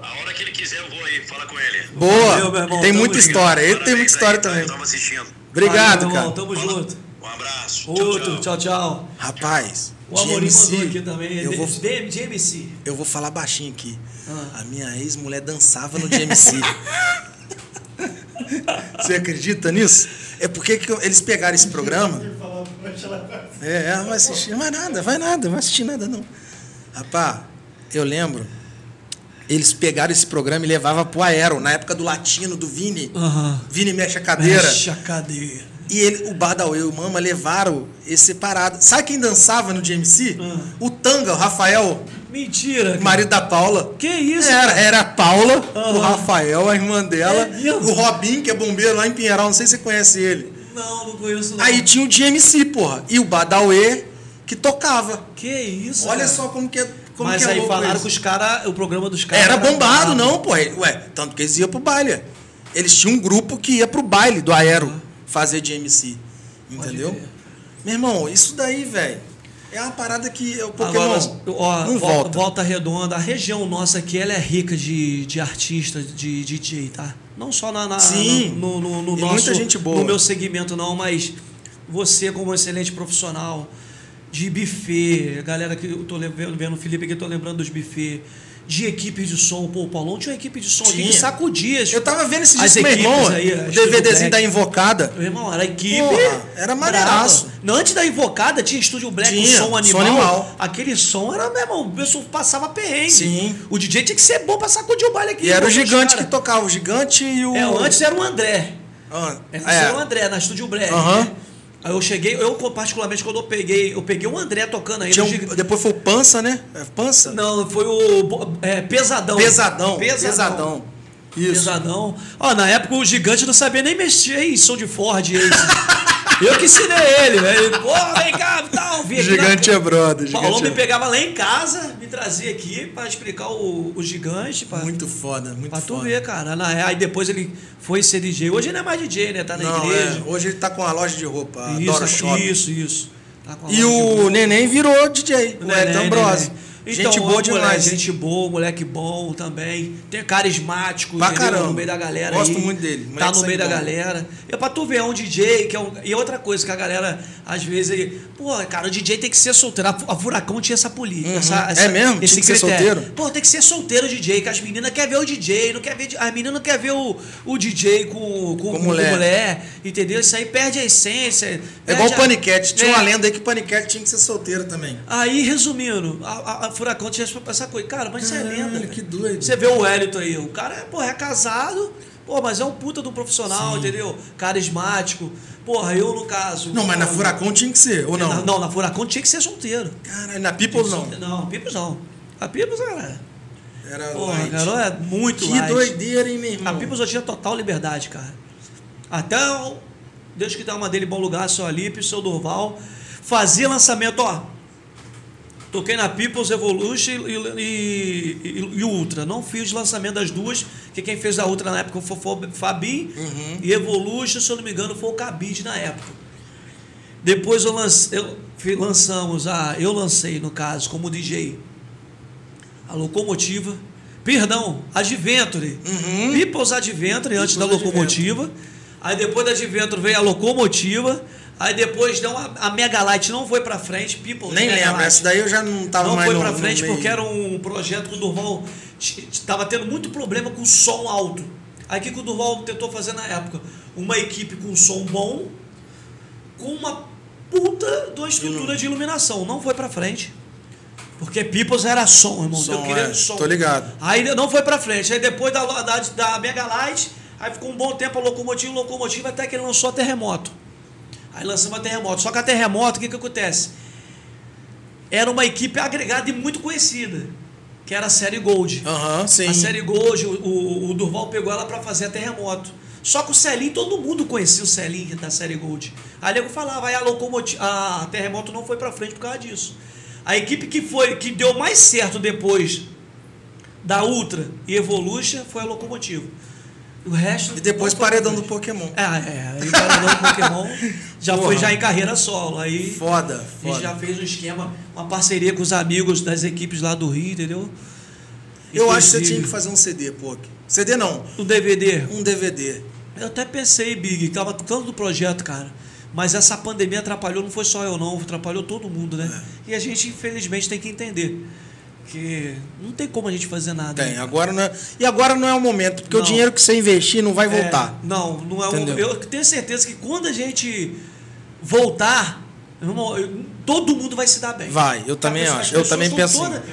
A hora que ele quiser, eu vou aí, fala com ele. Boa. Valeu, meu irmão, tem tamo muita junto. história. Ele tem muita história aí, também. Eu tava assistindo. Obrigado, Valeu, irmão, cara. Tamo junto. Um abraço. Outro, tchau, tchau. Rapaz, O Amorim GMC, mandou aqui também. eu vou, De, de MC. eu vou falar baixinho aqui. Ah. A minha ex-mulher dançava no GMC. (laughs) Você acredita nisso? É porque que eles pegaram esse programa. É, ela vai assistir. Vai nada, vai nada, não vai assistir nada não. Rapaz, eu lembro. Eles pegaram esse programa e levavam pro Aero, na época do Latino, do Vini. Aham. Vini mexe a cadeira. Mexe a cadeira. E ele, o Badawi e o Mama levaram esse separado. Sabe quem dançava no GMC? Ah. O Tanga, o Rafael, Mentira. cara. marido da Paula. Que isso? Era, cara? era a Paula, Aham. o Rafael, a irmã dela, É o Robin, que é bombeiro lá em Pinheiral, não sei se você conhece ele. Não, não conheço não. Aí tinha o GMC, porra, e o Badawi que tocava. Que isso? Olha cara? só como que é, como Mas que é aí louco falaram isso. que os caras, o programa dos caras. Era bombado, não, pô. Ué, tanto que eles iam pro baile. Eles tinham um grupo que ia pro baile do Aero fazer de MC. Entendeu? Meu irmão, isso daí, velho, é uma parada que o Pokémon Agora, ó, não volta, volta. redonda. A região nossa aqui, ela é rica de, de artistas, de DJ, tá? Não só na, na- Sim. no, no, no E nosso, muita gente boa. no meu segmento não, mas você como um excelente profissional de buffet, a galera que eu tô vendo, vendo o Felipe aqui, eu tô lembrando dos buffet, de equipes de som. Pô, o Paulão tinha uma equipe de som aqui que Tinha. sacudia. Eu tava vendo esse disco, meu irmão, aí, o DVDzinho da. Invocada. Meu irmão, era equipe. Porra, era maneiraço. Não, antes da Invocada tinha Estúdio Black, Tinha, o som som animal. animal. Aquele som era, meu irmão, o pessoal passava perrengue. Sim. O DJ tinha que ser bom pra sacudir o baile aqui. E era o gigante que tocava, o gigante e o. É, antes era o André. Ah, Antes é. era o André, na Estúdio Black. Aham. né? Aí eu cheguei, eu particularmente quando eu peguei, eu peguei o André tocando ainda. Um- depois foi o Pança, né? É Pança? Não, foi o é, Pesadão. Pesadão. Pesadão. Isso. Pesadão. Ó, na época o gigante não sabia nem mexer em som de Ford. (laughs) Eu que ensinei ele, velho. Pô, vem cá, tal. vim aqui Gigante na- é brother. O Paulão Gigante me é... pegava lá em casa, me trazia aqui pra explicar o, o gigante. Pra, Muito foda, muito pra tu foda. ver, cara. Na- aí depois ele foi ser DJ. Hoje ele não é mais DJ, né? Tá na Não, igreja. é, hoje ele tá com a loja de roupa, isso, Dora Shop. isso, isso. Tá E o Neném virou DJ, o Neném, Hélio Ambrose. neném. Gente Então, boa ó, demais. Moleque, gente boa, moleque bom também. Tem carismático, Pra entendeu? caramba. no meio da galera. Gosto aí. muito dele, Tá no meio da bom. galera. É pra tu ver, é um DJ, que é um... E outra coisa que a galera, às vezes, aí, pô, cara, o DJ tem que ser solteiro. A Fu- a Furacão tinha essa política. Uhum. essa- É essa- mesmo? Esse Tinha ser solteiro? Pô, tem que ser solteiro o DJ, que as meninas querem ver o DJ, não quer ver. As meninas não querem ver o, o DJ com, com, com mulher. mulher. Entendeu? Isso aí perde a essência. É igual o a- Paniquete. Tinha É. uma lenda aí que o Paniquete tinha que ser solteiro também. Aí, resumindo, a, a- Furacão tinha essa coisa. Cara, mas é Caralho, lenda. que doido. Você vê o Wellington aí, o cara é, porra, é casado, pô, mas é um puta do profissional, entendeu? Carismático. Porra, eu no caso. Não, mas na Furacão tinha que ser, ou não? Na, não, na Furacão tinha que ser solteiro. Caralho, na Peoples não. Não, Pipos não. A Pipos era. Era Porra, cara, é muito Que light. doideira, hein, meu irmão? A Pipos eu tinha total liberdade, cara. Até o Deus que dá uma dele bom lugar, seu Alipe, seu Durval. Fazia lançamento, ó. Toquei na People's Evolution e, e, e- Ultra. Não fiz lançamento das duas, que quem fez a Ultra na época foi o Fabi. Uhum. E Evolution, se eu não me engano, foi o Cabide na época. Depois eu, lance, eu lançamos a. Eu lancei, no caso, como DJ, a Locomotiva. Perdão, Adventure. Uhum. People's Adventure antes da People's Locomotiva. Aí depois da Adventure veio a Locomotiva. Aí depois uma, a Megalight não foi pra frente. People's Nem lembro, Megalight. essa daí eu já não tava Não mais foi no, pra no frente porque era um projeto que o Durval estava tendo muito problema com som alto. Aí o que o Durval tentou fazer na época? Uma equipe com som bom, com uma puta de uma estrutura de iluminação. Não foi pra frente. Porque Peoples era som, irmão. Som, eu queria é, som. tô ligado. Aí não foi pra frente. Aí depois da, da, da Mega Light, aí ficou um bom tempo a locomotiva, locomotiva, até que ele lançou a Terremoto. Aí lançamos a Terremoto. Só que a Terremoto, o que, que acontece? Era uma equipe agregada e muito conhecida, que era a série Gold. Aham, sim. A série Gold, o, o, o Durval pegou ela pra fazer a Terremoto. Só que o Celinho, todo mundo conhecia o Celinho da série Gold. Aí nego falava, aí a locomotiva, a Terremoto não foi pra frente por causa disso. A equipe que foi que deu mais certo depois da Ultra e Evolution foi a Locomotiva. O resto. E depois paredão do. Pokémon. É, é. Aí paredão do Pokémon já Porra. foi já em carreira solo. Aí Foda, a gente foda. já fez um esquema, uma parceria com os amigos das equipes lá do Rio, entendeu? Eu acho que você tinha que fazer um CD, pô. CD não, O DVD. um DVD. Eu até pensei, Big, tava tanto do projeto, cara. Mas essa pandemia atrapalhou, não foi só eu não, atrapalhou todo mundo, né? É. E a gente, infelizmente, tem que entender. Que não tem como a gente fazer nada. Tem, né? agora não é, e agora não é o momento, porque o Não. dinheiro que você investir não vai É, voltar. não, não é o Entendeu? Eu tenho certeza que quando a gente voltar, irmão, eu- todo mundo vai se dar bem. Vai, eu também acho, eu também penso toda-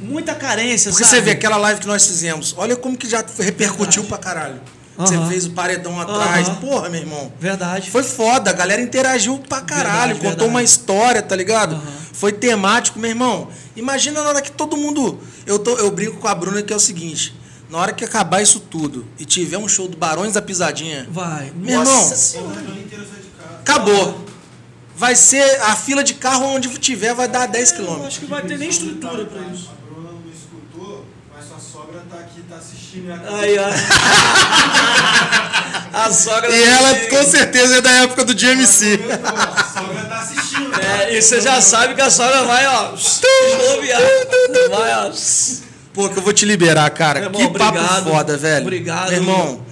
Muita carência, Porque sabe? você vê aquela live que nós fizemos, olha como que já repercutiu Verdade. pra caralho. Aham. Você fez o paredão atrás, Aham. porra, meu irmão. Verdade. Foi foda, a galera interagiu pra caralho, Verdade, contou verdade. uma história, tá ligado? Aham. Foi temático, meu irmão. Imagina na hora que todo mundo. Eu, tô, eu brinco com a Bruna que é o seguinte: na hora que acabar isso tudo e tiver um show do Barões da Pisadinha, Vai. Meu Nossa irmão. Senhora. acabou. Vai ser a fila de carro onde tiver, vai dar 10 Eu quilômetros. acho que vai ter nem estrutura pra isso. A Bruna não escutou, mas sua sogra tá assistindo. ela- Aí, ó. A sogra E ela com certeza é da época do GMC. A sogra tá assistindo. É, e você já sabe que a sogra vai, ó. Esloviar. Vai, ó. Pô, que eu vou te liberar, cara. Que irmão, papo obrigado. foda, velho. Obrigado. Meu irmão,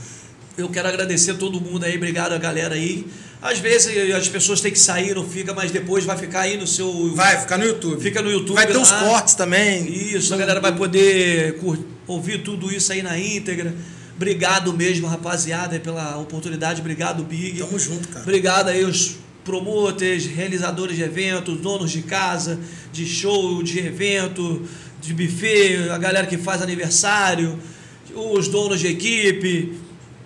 Eu quero agradecer a todo mundo aí, obrigado a galera aí. Às vezes as pessoas têm que sair, não fica, mas depois vai ficar aí no seu. vai ficar no YouTube. Fica no YouTube. Vai ter uns lá. cortes também. Isso, a galera vai poder cur- ouvir tudo isso aí na íntegra. Obrigado mesmo, rapaziada, pela oportunidade. Obrigado, Big. Tamo junto, cara. Obrigado aí os promotores, realizadores de eventos, donos de casa, de show, de evento, de buffet, a galera que faz aniversário, os donos de equipe.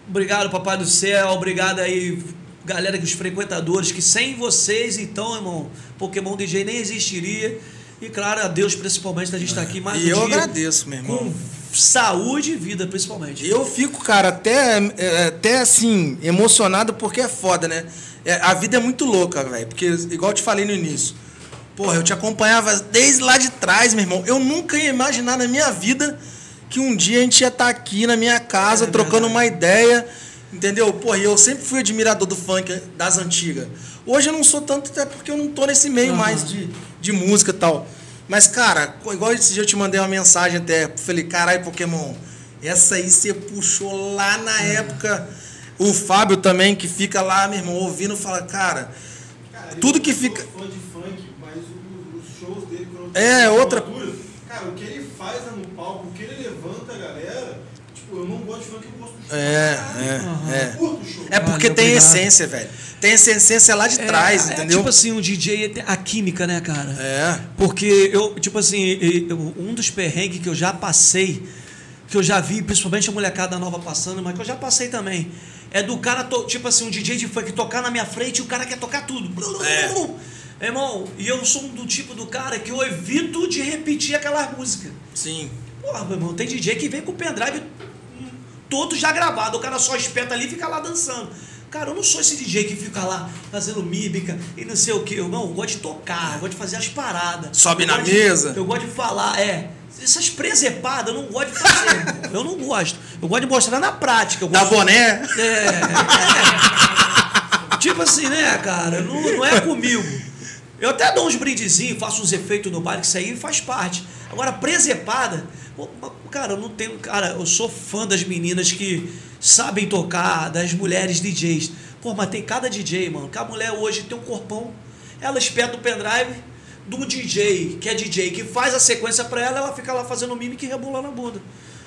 Obrigado, Papai do Céu. Obrigado aí, galera, que os frequentadores, que sem vocês, então, irmão, Pokémon DJ nem existiria. E claro, a Deus principalmente da gente estar aqui mais. E um eu dia agradeço, meu irmão. com saúde e vida, principalmente. Eu fico, cara, até, é, até assim, emocionado porque é foda, né? É, a vida é muito louca, velho. Porque, igual eu te falei no início, porra, eu te acompanhava desde lá de trás, meu irmão. Eu nunca ia imaginar na minha vida que um dia a gente ia estar aqui na minha casa É trocando verdade. uma ideia, entendeu? Porra, eu sempre fui admirador do funk das antigas. Hoje eu não sou tanto, até porque eu não tô nesse meio Aham. mais de, de música e tal. Mas, cara, igual esse dia eu te mandei uma mensagem até. Falei, caralho, Pokémon, essa aí você puxou lá na época. O Fábio também, que fica lá, meu irmão, ouvindo, fala, cara, Cara, Tudo que fica- fã de funk, mas os shows dele, quando É, outra- altura, Cara, o que ele faz lá no palco, o que ele levanta a galera, tipo, eu não gosto de funk, eu gosto do show. é, é, curto o show. é. É porque Valeu, tem essência, velho. Tem essa essência lá de trás, é, entendeu? tipo assim, um DJ, tem a química, né, cara? É. Porque eu, tipo assim, eu- um dos perrengues que eu já passei, que eu já vi, principalmente a molecada nova passando, mas que eu já passei também, é do cara, tipo assim, um DJ de funk tocar na minha frente e o cara quer tocar tudo. É. Irmão, e eu sou do tipo do cara que eu evito de repetir aquelas músicas. Sim. Porra, meu irmão, tem DJ que vem com o pendrive todo já gravado, o cara só espeta ali e fica lá dançando. Cara, eu não sou esse DJ que fica lá fazendo mímica e não sei o que. Não, eu gosto de tocar, eu gosto de fazer as paradas. Sobe Eu na de- mesa. eu gosto de falar, é. Essas presepadas eu não gosto de fazer. (laughs) eu não gosto. Eu gosto de mostrar na prática. Eu Dá gosto boné? é. Tipo assim, né, cara? Não, não é comigo. Eu até dou uns brindezinhos, faço uns efeitos no bar, que isso aí faz parte. Agora, presepada, cara, eu não tenho. Cara, eu sou fã das meninas que sabem tocar, das mulheres DJs. Pô, mas tem cada DJ, mano, que a mulher hoje tem um corpão, ela espeta o pendrive do DJ, que é DJ, que faz a sequência pra ela, ela fica lá fazendo mímica e rebolando a bunda.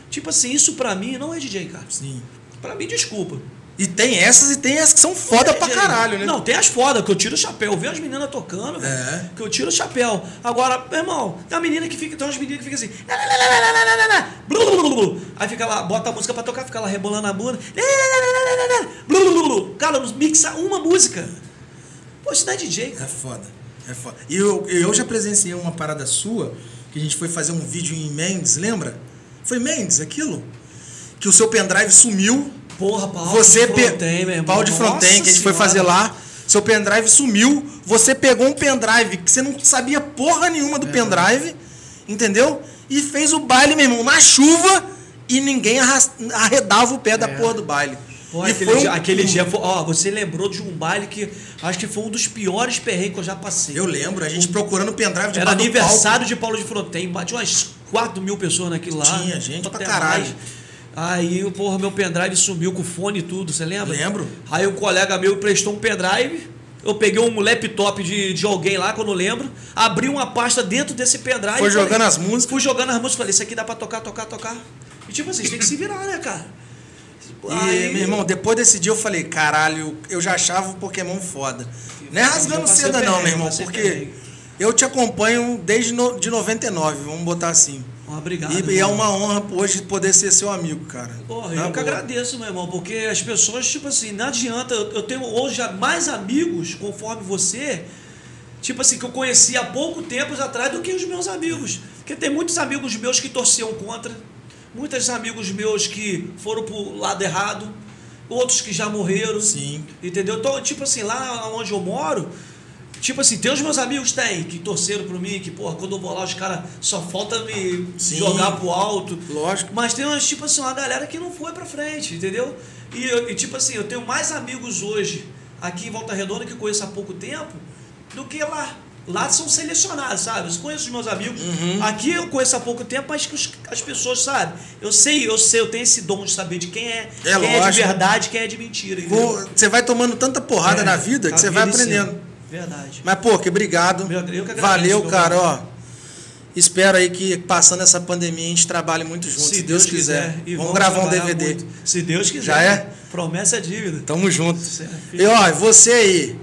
Tipo assim, isso pra mim não é DJ, cara. Sim. Pra mim, desculpa. E tem essas e tem as que são foda é, pra caralho, né? Não, tem as foda que eu tiro o chapéu. vejo as meninas tocando, velho. É. Que eu tiro o chapéu. Agora, meu irmão, tem uma menina que fica, tem umas meninas que fica assim. Aí fica lá, bota a música pra tocar, fica lá rebolando a bunda. Cara, mixa uma música. Pô, isso não é DJ, cara. É foda. É foda. E eu, eu já presenciei uma parada sua, que a gente foi fazer um vídeo em Mendes, lembra? Foi Mendes aquilo? Que o seu pendrive sumiu. Porra, pau você de frontem, meu irmão. pau de frontem Nossa que a gente foi Senhora. fazer lá. Seu pendrive sumiu. Você pegou um pendrive que você não sabia porra nenhuma É. do pendrive, entendeu? E fez o baile, meu irmão, na chuva e ninguém arredava o pé da É. porra do baile. Pô, E aquele, foi um- dia, aquele dia, foi- ó, você lembrou de um baile que acho que foi um dos piores perrengues que eu já passei. Eu lembro, a gente procurando o pendrive de Era aniversário de Paulo de Fronten, tinha umas 4 mil pessoas naquilo lá. Tinha gente pra caralho. mais. Aí, porra, meu pendrive sumiu com o fone e tudo, você lembra? Lembro. Aí um colega meu prestou um pendrive, eu peguei um laptop de, de alguém lá, que eu não lembro, abri uma pasta dentro desse pendrive. Foi e falei- jogando as músicas. Fui jogando as músicas, falei, isso aqui dá pra tocar, tocar, tocar. E tipo assim, vocês tem que se virar, né, cara? E, meu irmão, depois desse dia eu falei, caralho, eu já achava o Pokémon foda. Não é rasgando seda não, meu irmão, porque eu te acompanho desde no, de 99, vamos botar assim. Obrigado. E, e é uma honra hoje poder ser seu amigo, cara. Porra, Na eu que boa. agradeço, meu irmão, porque as pessoas, tipo assim, não adianta. Eu, eu tenho hoje mais amigos, conforme você, tipo assim, que eu conheci há pouco tempo atrás do que os meus amigos. Porque tem muitos amigos meus que torciam contra, muitos amigos meus que foram pro lado errado, outros que já morreram. Sim. Entendeu? Então, tipo assim, lá onde eu moro, tipo assim, tem os meus amigos tem, que torceram por mim, que, porra, quando eu vou lá, os caras só falta me Sim. jogar pro alto. Lógico. Mas tem umas, tipo assim, uma galera que não foi pra frente, entendeu? E, e, tipo assim, eu tenho mais amigos hoje aqui em Volta Redonda que eu conheço há pouco tempo do que lá. Lá são selecionados, sabe? Eu conheço os meus amigos. Uhum. Aqui eu conheço há pouco tempo, mas que as pessoas, sabe? Eu sei, eu sei, eu tenho esse dom de saber de quem é, É quem é de lógico. verdade, quem é de mentira. entendeu? Você vai tomando tanta porrada É, na vida que você vai vida ensina. aprendendo. Verdade. Mas, pô, que obrigado. Meu- eu que agradeço, Valeu, cara, ó. Espero aí que passando essa pandemia a gente trabalhe muito junto, se, Deus, quiser. E Vamos gravar um DVD. muito. Se Deus quiser. Já é? Promessa é dívida. Tamo junto. Certo. E ó, você aí,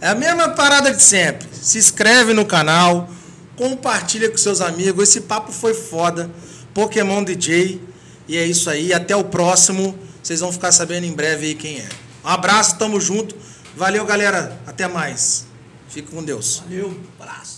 é a mesma parada de sempre. Se inscreve no canal, compartilha com seus amigos. Esse papo foi foda. Pokémon DJ. E é isso aí. Até o próximo. Vocês vão ficar sabendo em breve aí quem é. Um abraço, tamo junto. Valeu, galera. Até mais. Fica com Deus. Valeu. Abraço.